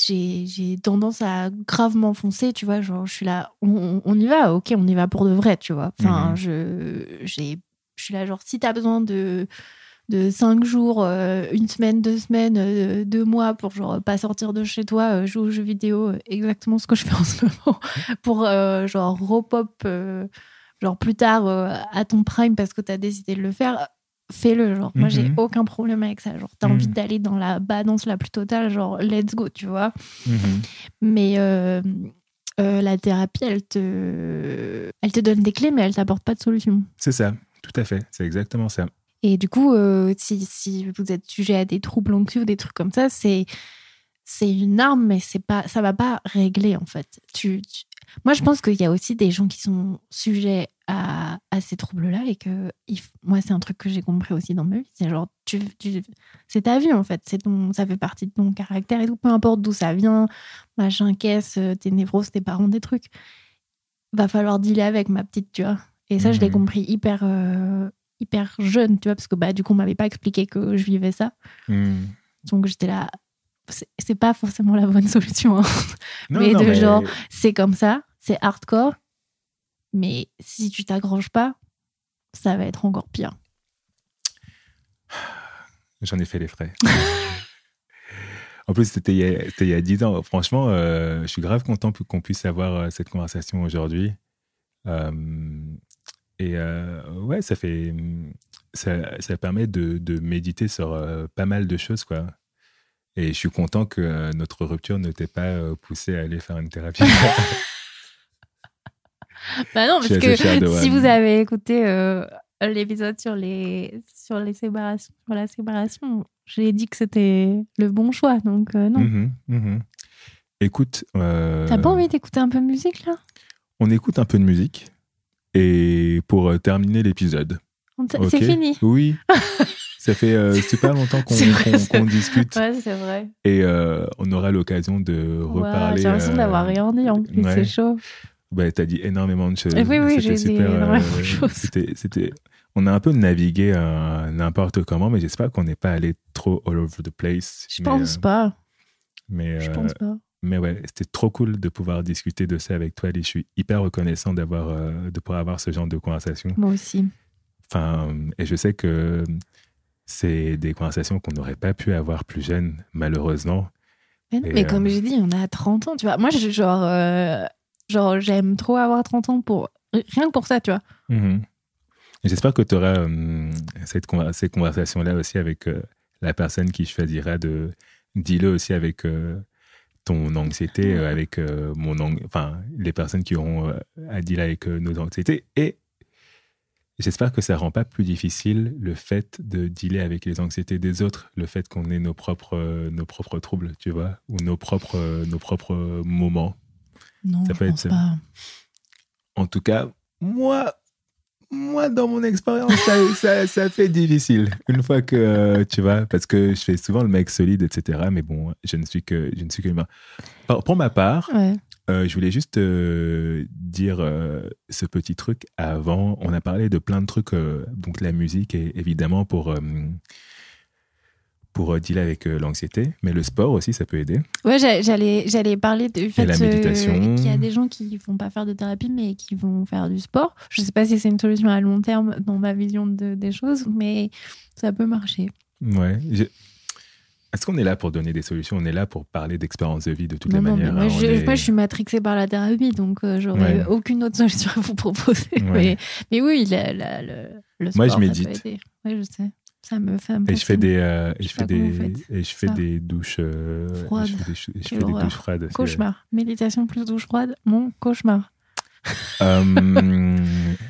tendance à gravement foncer, tu vois. Genre, je suis là, on, on y va, ok, on y va pour de vrai, tu vois. Enfin, Mhm. je, suis là, genre, si t'as besoin de, de cinq jours, euh, une semaine, deux semaines, euh, deux mois pour genre pas sortir de chez toi, euh, jouer aux jeux vidéo, exactement ce que je fais en ce moment, pour genre repop, genre plus tard à ton prime parce que tu as décidé de le faire, fais-le. Genre, moi j'ai Mhm. aucun problème avec ça. Genre, t'as Mhm. envie d'aller dans la badance la plus totale, genre let's go, tu vois. Mais euh, euh, la thérapie, elle te, elle te donne des clés, mais elle t'apporte pas de solution. C'est ça, tout à fait. C'est exactement ça. Et du coup, euh, si, si vous êtes sujet à des troubles anxieux ou des trucs comme ça, c'est c'est une arme, mais c'est pas ça va pas régler en fait. Tu, tu- Moi, je pense qu'il y a aussi des gens qui sont sujets à, à ces troubles-là et que il moi, c'est un truc que j'ai compris aussi dans ma vie. C'est genre, tu, tu- c'est ta vie en fait. C'est ton, ça fait partie de ton caractère et tout. Peu importe d'où ça vient, machin, caisse, euh, tes névroses, tes parents, des trucs. Va falloir dealer avec ma petite, tu vois. Et ça, je l'ai Mhm. compris hyper, euh, hyper jeune, tu vois, parce que bah, du coup, on m'avait pas expliqué que je vivais ça. Mhm. Donc, j'étais là. C'est pas forcément la bonne solution. hein. Non, Mais non, de genre- C'est comme ça, c'est hardcore. Mais si tu t'accroches pas, ça va être encore pire. J'en ai fait les frais. en plus, c'était il, y a- c'était il y a 10 ans. Franchement, euh, je suis grave content qu'on puisse avoir euh, cette conversation aujourd'hui. Euh, et euh, ouais, ça fait. Ça, ça permet de, de méditer sur pas mal de choses, quoi. Et je suis content que notre rupture ne t'ait pas poussé à aller faire une thérapie. Bah non, parce que si vous avez écouté euh, l'épisode sur les, sur les séparations, sur la séparation, j'ai dit que c'était le bon choix. Donc, euh, non. Mhm, mhm. Écoute. euh, T'as pas envie d'écouter un peu de musique là? On écoute un peu de musique. Et pour terminer l'épisode. C'est fini. Oui. Ça fait euh, super longtemps qu'on discute Ouais, c'est vrai. et euh, on aura l'occasion de reparler. J'ai l'impression euh, d'avoir rien dit en plus, ouais. c'est chaud. Bah, T'as dit énormément de choses. Oui, oui, j'ai dit euh, énormément de choses. C'était, on a un peu navigué euh, n'importe comment, mais j'espère qu'on n'est pas allé trop all over the place. Je Mais, pense euh, pas. Mais, Je pense pas. mais ouais, c'était trop cool de pouvoir discuter de ça avec toi, Ali. Je suis hyper reconnaissant d'avoir, de pouvoir avoir ce genre de conversation. Moi aussi. Enfin, et je sais que c'est des conversations qu'on n'aurait pas pu avoir plus jeune, malheureusement. Mais, non, mais euh, comme j'ai dit, on a 30 ans, tu vois. Moi, je, genre, euh, genre j'aime trop avoir 30 ans pour rien que pour ça, tu vois. Mhm. J'espère que tu auras cette conver- ces conversations-là aussi avec euh, la personne qui choisira de dealer aussi avec euh, ton anxiété, euh, avec euh, mon enfin les personnes qui auront euh, à dealer avec euh, nos anxiétés. Et j'espère que ça rend pas plus difficile le fait de dealer avec les anxiétés des autres, le fait qu'on ait nos propres euh, nos propres troubles, tu vois, ou nos propres euh, nos propres moments. Non, Ça je peut être pense ça. pas. En tout cas, moi, moi dans mon expérience, ça, ça, ça fait difficile. Une fois que, euh, tu vois, parce que je fais souvent le mec solide, etc. Mais bon, je ne suis que, je ne suis que humain. Pour, pour ma part, Ouais. euh, je voulais juste euh, dire euh, ce petit truc avant. On a parlé de plein de trucs, euh, donc la musique, et évidemment pour, euh, pour euh, dealer avec euh, l'anxiété. Mais le sport aussi, ça peut aider. Ouais, j'a- j'allais, j'allais parler du fait la euh, qu'il y a des gens qui vont pas faire de thérapie, mais qui vont faire du sport. Je sais pas si c'est une solution à long terme dans ma vision de- des choses, mais ça peut marcher. Ouais. Est-ce qu'on est là pour donner des solutions? On est là pour parler d'expérience de vie de toutes Non, les non, manières. moi, hein. je, est- moi, je suis matrixée par la thérapie, donc euh, j'aurais Ouais. aucune autre solution à vous proposer. Mais, mais oui, la- la- le, le Moi, je sport, ça peut médite. aider. Oui, je sais. Ça me fait un peu Et je fais des, euh, Je fais des, et je fais ça. des douches, euh, Froides. Je fais des, chou- je Quelle fais des horreur. douches froides. aussi, Cauchemar. Méditation plus douche froide, mon cauchemar. Euh,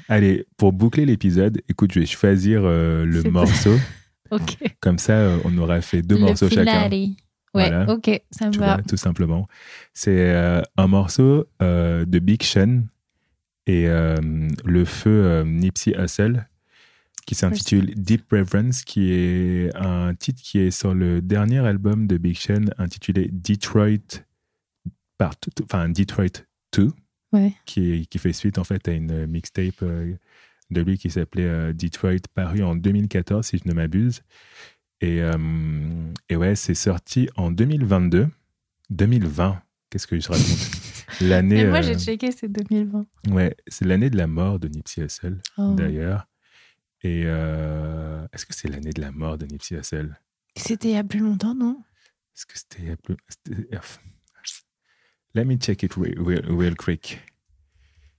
allez, pour boucler l'épisode, écoute, je vais choisir euh, le morceau. Comme ça, euh, on aura fait deux Le morceaux chacun. Ouais, Voilà. ok, ça me Tu va. vois, tout simplement. C'est un morceau de Big Sean et le feu Nipsey Hussle qui s'intitule Deep Reverence, qui est un titre qui est sur le dernier album de Big Sean intitulé Detroit Part, enfin Detroit 2, Ouais. qui, qui fait suite en fait à une mixtape euh, de lui qui s'appelait euh, Detroit, paru en 2014 si je ne m'abuse. Et, euh, et ouais, c'est sorti en 2022. 2020, qu'est-ce que je raconte? L'année. Moi, euh, j'ai checké, c'est 2020. ouais, c'est l'année de la mort de Nipsey Hussle, Oh. d'ailleurs. Et euh, est-ce que c'est l'année de la mort de Nipsey Hussle? C'était il y a plus longtemps, non? Est-ce que c'était il y a plus. Let me check it real, real- real quick.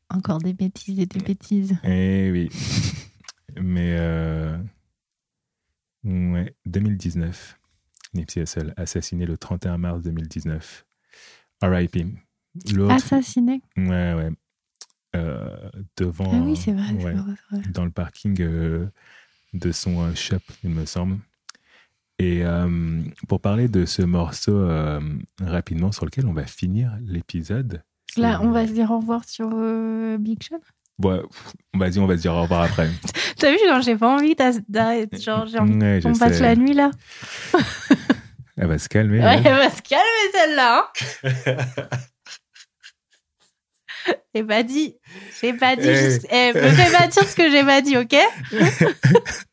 Encore des bêtises et des bêtises. Eh oui. Mais. euh, ouais, 2019. Nipsey Hussle, assassiné le 31 mars 2019. R.I.P. Assassiné. Ouais, ouais. Euh, devant. Ah oui, c'est vrai, c'est ouais, vrai, c'est vrai. Dans le parking euh, de son euh, shop, il me semble. Et euh, pour parler de ce morceau euh, rapidement sur lequel on va finir l'épisode. Là, on va se dire au revoir sur euh, Big Sean. Ouais, vas-y, on va se dire au revoir après. T'as vu, genre, j'ai pas envie d'arrêter. Genre, j'ai envie Ouais, qu'on passe sais. la nuit là. Elle va se calmer. Ouais, elle va se calmer celle-là. hein. J'ai pas dit. J'ai pas dit. Juste- Eh, me fais pas dire ce que j'ai pas dit, ok?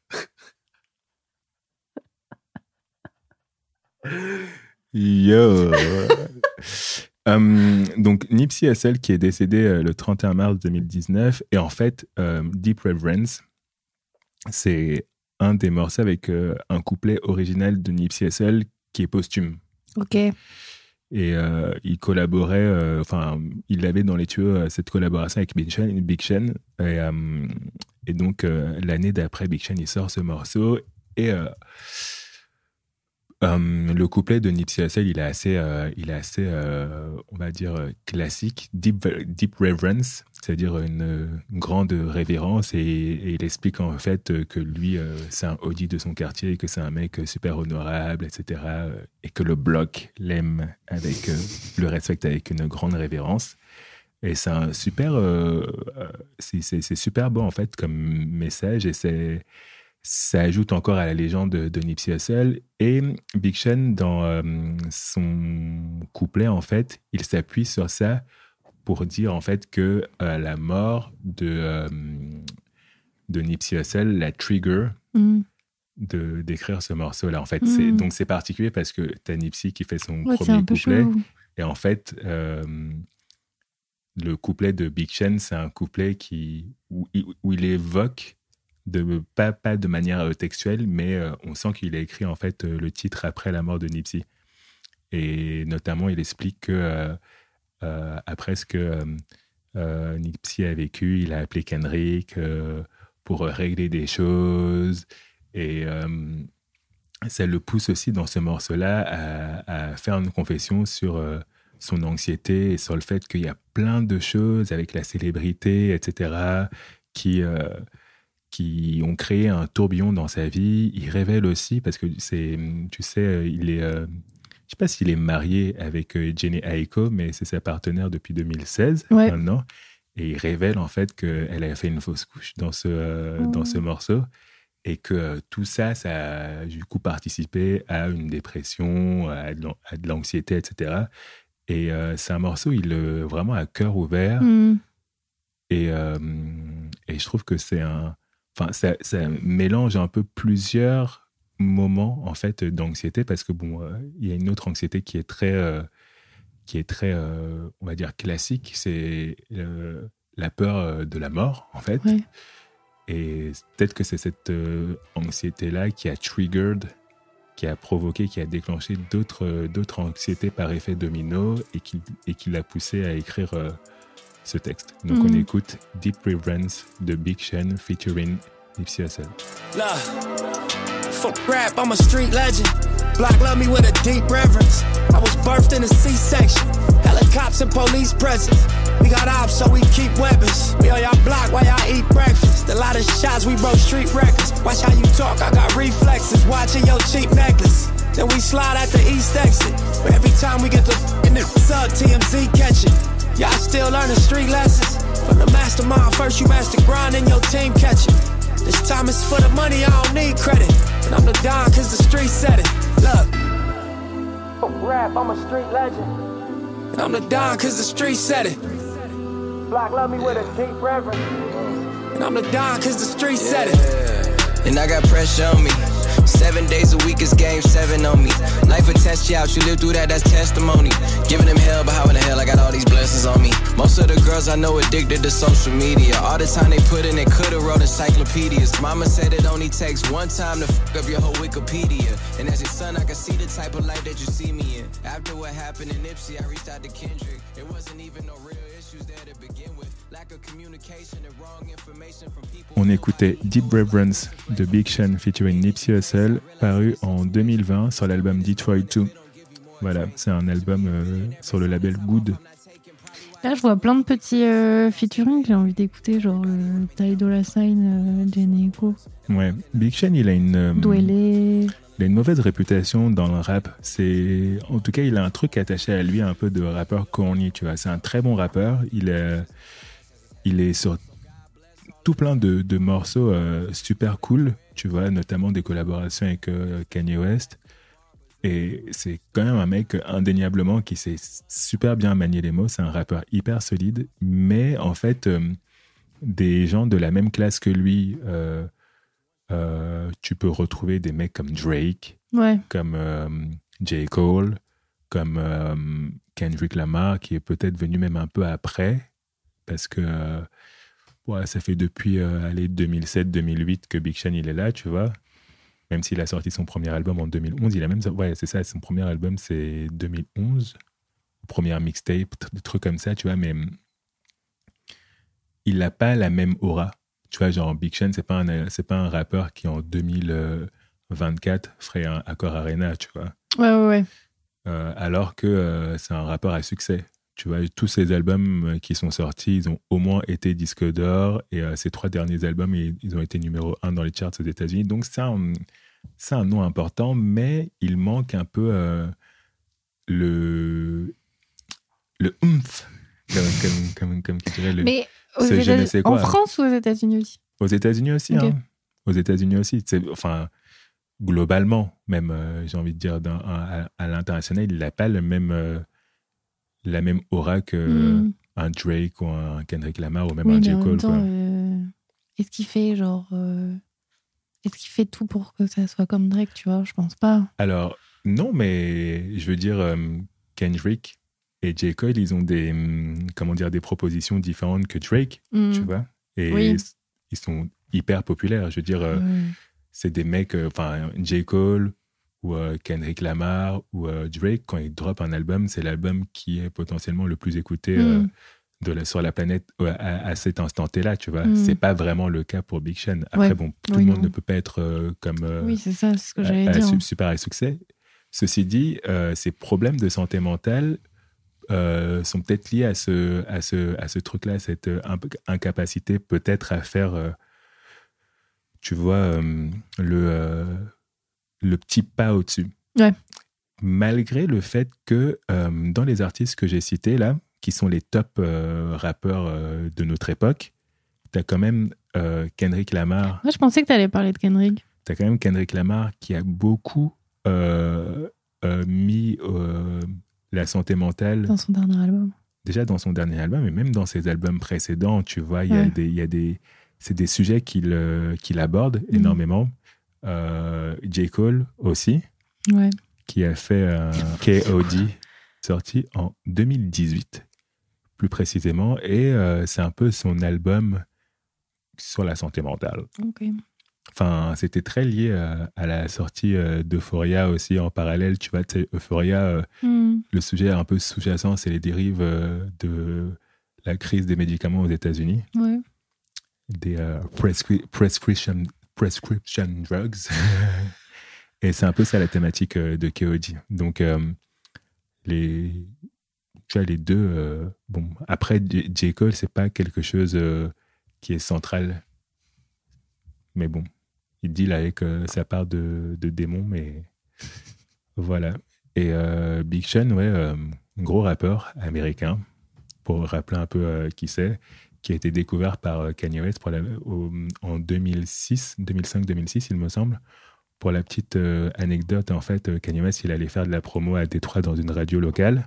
Yo Hum, Donc, Nipsey Hussle qui est décédé euh, le 31 mars 2019. Et en fait, euh, Deep Reverence, c'est un des morceaux avec euh, un couplet original de Nipsey Hussle qui est posthume. Ok. Et euh, il collaborait, euh, enfin, il avait dans les tuyaux euh, cette collaboration avec Big Sean. Big Sean. et, et donc, l'année d'après, Big Sean, il sort ce morceau. Et euh, le couplet de Nipsey Hussle, il est assez, euh, il est assez euh, on va dire, classique, deep, deep reverence, c'est-à-dire une, grande révérence. Et, il explique en fait que lui, c'est un Audi de son quartier, que c'est un mec super honorable, etc. Et que le bloc l'aime avec, le respecte avec une grande révérence. Et c'est un super, c'est super beau en fait comme message et c'est ça ajoute encore à la légende de, de Nipsey Hussle. Et Big Sean, dans euh, son couplet, en fait, il s'appuie sur ça pour dire en fait que euh, la mort de, euh, de Nipsey Hussle, la trigger Hmm. de d'écrire ce morceau-là. En fait, c'est Mm. donc c'est particulier parce que t'as Nipsey qui fait son Ouais, premier couplet. Et en fait, euh, le couplet de Big Sean, c'est un couplet qui, où il évoque, de, pas, pas de manière euh, textuelle, mais euh, on sent qu'il a écrit en fait euh, le titre après la mort de Nipsey. Et notamment, il explique que après ce que Nipsey a vécu, il a appelé Kendrick pour régler des choses. Et ça le pousse aussi dans ce morceau-là à, à faire une confession sur son anxiété et sur le fait qu'il y a plein de choses avec la célébrité, etc., qui, qui ont créé un tourbillon dans sa vie. Il révèle aussi, parce que c'est, tu sais, il est, euh, je sais pas s'il est marié avec euh, Jenny Aiko, mais c'est sa partenaire depuis 2016 Ouais. maintenant. Et il révèle en fait qu'elle a fait une fausse couche dans ce, euh, Oh. dans ce morceau et que euh, tout ça, ça a du coup participé à une dépression, à de l'anxiété, etc. Et euh, c'est un morceau, il est vraiment à cœur ouvert. Hmm. Et, euh, et je trouve que c'est un. Enfin, ça, ça mélange un peu plusieurs moments en fait d'anxiété parce que bon, euh, il y a une autre anxiété qui est très, euh, qui est très, euh, on va dire classique, c'est euh, la peur euh, de la mort en fait. Ouais. Et peut-être que c'est cette euh, anxiété-là qui a triggered, qui a provoqué, qui a déclenché d'autres euh, d'autres anxiétés par effet domino et qui, et qui l'a poussé à écrire euh, ce texte. Donc on Mhm. écoute Deep Reverence de Big Sean featuring Nipsey Hussle. Fuck rap, I'm a street legend. Block love me with a deep reverence. I was birthed in a C-section. Helicopters and police presence. We got ops, so we keep weapons. We on y'all block while y'all eat breakfast. A lot of shots, we broke street records. Watch how you talk, I got reflexes. Watching your cheap necklace. Then we slide at the east exit. But every time we get the in the sub, TMZ catch it. Y'all still learning street lessons. From the mastermind, first you master grind and your team catch it. This time it's for the money, I don't need credit. And I'm the Don cause the street said it. Look. Fuck rap, I'm a street legend. And I'm the Don cause the street said it. Block love me with a deep reverence. And I'm the Don cause the street said it. And I got pressure on me. Seven days a week is game seven on me. Life will test you out, you live through that, that's testimony. Giving them hell, but how in the hell I got all these blessings on me? Most of the girls I know addicted to social media. All the time they put in, they could've wrote encyclopedias. Mama said it only takes one time to fuck up your whole Wikipedia. And as your son, I can see the type of life that you see me in. After what happened in Nipsey, I reached out to Kendrick. It wasn't even no On écoutait Deep Reverence de Big Sean featuring Nipsey Hussle, paru en 2020 sur l'album Detroit 2. Voilà, c'est un album euh, sur le label Good. Là, je vois plein de petits euh, featuring que j'ai envie d'écouter, genre euh, Ty Dolla Sign, euh, Jenny Echo, Ouais, Big Sean, il a une, euh, il a une mauvaise réputation dans le rap. C'est, en tout cas, il a un truc attaché à lui, un peu de rappeur corny, tu vois. C'est un très bon rappeur. Il est, il est sur tout plein de, de morceaux euh, super cool, tu vois, notamment des collaborations avec euh, Kanye West. Et c'est quand même un mec indéniablement qui sait super bien manier les mots. C'est un rappeur hyper solide, mais en fait, euh, des gens de la même classe que lui, tu peux retrouver des mecs comme Drake, Ouais. comme J. Cole, comme Kendrick Lamar, qui est peut-être venu même un peu après, parce que euh, ouais, ça fait depuis euh, allez, 2007-2008 que Big Sean il est là, tu vois. Même s'il a sorti son premier album en 2011, il a même ouais c'est ça, son premier album c'est 2011, première mixtape, des trucs comme ça, tu vois. Mais hum, il n'a pas la même aura, tu vois. Genre Big Sean c'est pas un c'est pas un rappeur qui en 2024 ferait un accord arena, tu vois. Ouais, ouais, ouais. Euh, alors que euh, c'est un rappeur à succès. Tu vois, tous ces albums euh, qui sont sortis, ils ont au moins été disques d'or et euh, ces trois derniers albums, ils, ils ont été numéro un dans les charts aux États-Unis. Donc c'est un, nom important, mais il manque un peu euh, le le oomph, comme, comme, comme, comme tu dirais, le- Mais ce je ne États- sais en quoi. France ou aux États-Unis aussi? Aux États-Unis aussi. Hein. Aux États-Unis aussi. Enfin, globalement, même, euh, j'ai envie de dire, dans- à, à l'international, il n'a pas le même, la même aura que Hmm. un Drake ou un Kendrick Lamar ou même Oui, un J. Cole. euh, est-ce qu'il fait genre. euh, Est-ce qu'il fait tout pour que ça soit comme Drake, tu vois? Je pense pas. Alors, non, mais je veux dire, euh, Kendrick et J. Cole, ils ont des, hum, comment dire, des propositions différentes que Drake, Hmm. tu vois? Et Oui. ils sont hyper populaires. Je veux dire, euh, c'est des mecs, enfin, J. Cole ou euh, Kendrick Lamar ou euh, Drake, quand ils drop un album, c'est l'album qui est potentiellement le plus écouté euh, Mm. de la, sur la planète à, à cet instant T-là, tu vois. Mm. C'est pas vraiment le cas pour Big Sean. Après, Ouais. bon, tout Oui, le monde non. ne peut pas être euh, comme Oui, c'est ça, c'est ce que j'allais dire. su- super à succès. Ceci dit, ces problèmes de santé mentale euh, sont peut-être liés à ce, à ce, à ce truc-là, cette incapacité peut-être à faire, euh, tu vois, euh, le, le petit pas au-dessus. Ouais. Malgré le fait que euh, dans les artistes que j'ai cités là, qui sont les top euh, rappeurs euh, de notre époque, tu as quand même euh, Kendrick Lamar, Moi, je pensais que tu allais parler de Kendrick. tu as quand même Kendrick Lamar qui a beaucoup mis la santé mentale, dans son dernier album. déjà dans son dernier album, et même dans ses albums précédents, tu vois, il y a des, il y a des, c'est des sujets qu'il qu'il aborde Mhm. énormément. J. Cole aussi, Ouais. qui a fait KOD sorti en 2018, plus précisément, et euh, c'est un peu son album sur la santé mentale. Enfin, c'était très lié à, à la sortie euh, d'Euphoria aussi en parallèle. Tu vois, Euphoria, euh, Hmm. le sujet un peu sous-jacent, c'est les dérives euh, de la crise des médicaments aux États-Unis, Ouais. des euh, prescri- prescription, prescription drugs. Et c'est un peu ça la thématique euh, de KOD. Donc, euh, les, tu vois, les deux. euh, bon, après, J. Cole, c'est pas quelque chose qui est central. Mais bon, il deal avec sa part de, de démon, mais voilà. Et euh, Big Sean, ouais, euh, gros rappeur américain, pour rappeler un peu euh, qui c'est, qui a été découvert par euh, Kanye West pour la- au- en 2006, 2005-2006, il me semble. Pour la petite euh, anecdote, en fait, euh, Kanye West, il allait faire de la promo à Détroit dans une radio locale.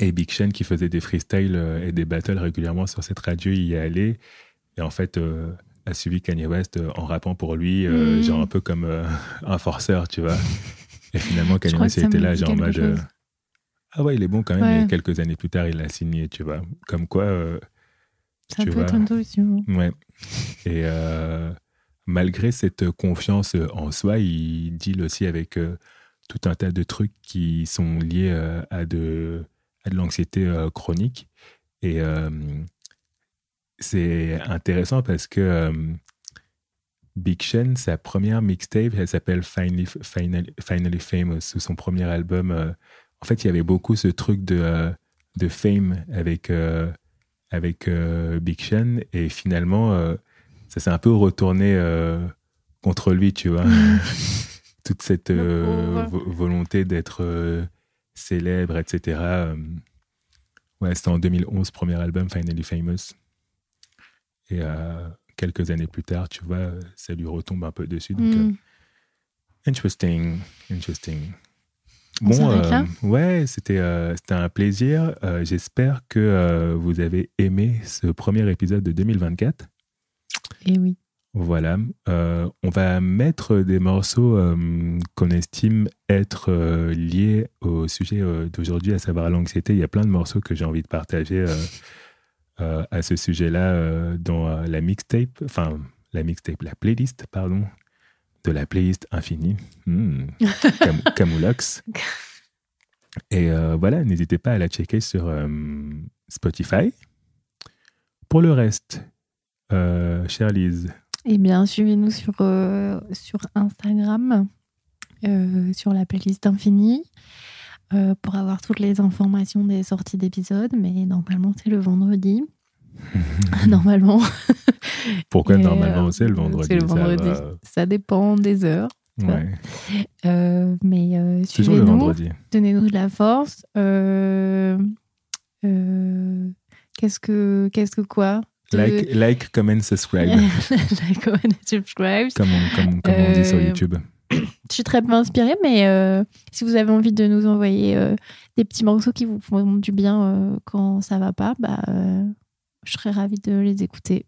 Et Big Sean, qui faisait des freestyles et des battles régulièrement sur cette radio, il y est allé. Et en fait, euh, a suivi Kanye West en rappant pour lui, euh, Mhm. genre un peu comme euh, un forceur, tu vois. Et finalement, Kanye West était là, genre en mode. Ah ouais, il est bon quand même. Ouais. Et quelques années plus tard, il l'a signé, tu vois. Comme quoi, Ça tu peut vois. être une solution. Ouais. Et euh, malgré cette confiance en soi, il deal aussi avec euh, tout un tas de trucs qui sont liés euh, à de, à de l'anxiété chronique. Et c'est intéressant parce que Big Sean, sa première mixtape, elle s'appelle Finally, Finally, Finally Famous, son premier album. en fait, il y avait beaucoup ce truc de, de fame avec, avec euh, Big Sean et finalement, euh, ça s'est un peu retourné euh, contre lui, tu vois. Toute cette euh, vo- volonté d'être euh, célèbre, etc. ouais, c'était en 2011, premier album, Finally Famous. Et euh, quelques années plus tard, tu vois, ça lui retombe un peu dessus. Donc, Mm. interesting, interesting. On s'arrête là? ouais, c'était euh, un plaisir. Euh, J'espère que euh, vous avez aimé ce premier épisode de 2024. Et oui. Voilà. Euh, on va mettre des morceaux euh, qu'on estime être euh, liés au sujet euh, d'aujourd'hui, à savoir l'anxiété. Il y a plein de morceaux que j'ai envie de partager euh, euh, à ce sujet-là euh, dans euh, la mixtape, enfin la mixtape, la playlist, pardon, de la playlist infinie. Hmm. Cam- Camoulox. Et euh, voilà, n'hésitez pas à la checker sur euh, Spotify. Pour le reste, euh, chère Lise, Eh bien, suivez-nous sur, euh, sur Instagram, sur la playlist Infini, euh, pour avoir toutes les informations des sorties d'épisodes. Mais normalement, c'est le vendredi. normalement. pourquoi Et, normalement euh, c'est le vendredi? C'est le ça vendredi. va. Ça, dépend des heures. Ouais, Euh, mais euh, suivez-nous, vendredi. donnez-nous de la force. Euh, euh, qu'est-ce que qu'est-ce que quoi? De- Like, like, comment, subscribe, like, comment, subscribe. comme on, comme, comme on dit sur Euh, YouTube. Je suis très peu inspirée, mais euh, si vous avez envie de nous envoyer euh, des petits morceaux qui vous font du bien euh, quand ça va pas, bah, euh, je serais ravie de les écouter.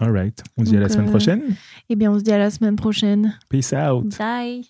All right. On se dit à la semaine euh, prochaine. Eh bien, on se dit à la semaine prochaine. Peace out. Bye.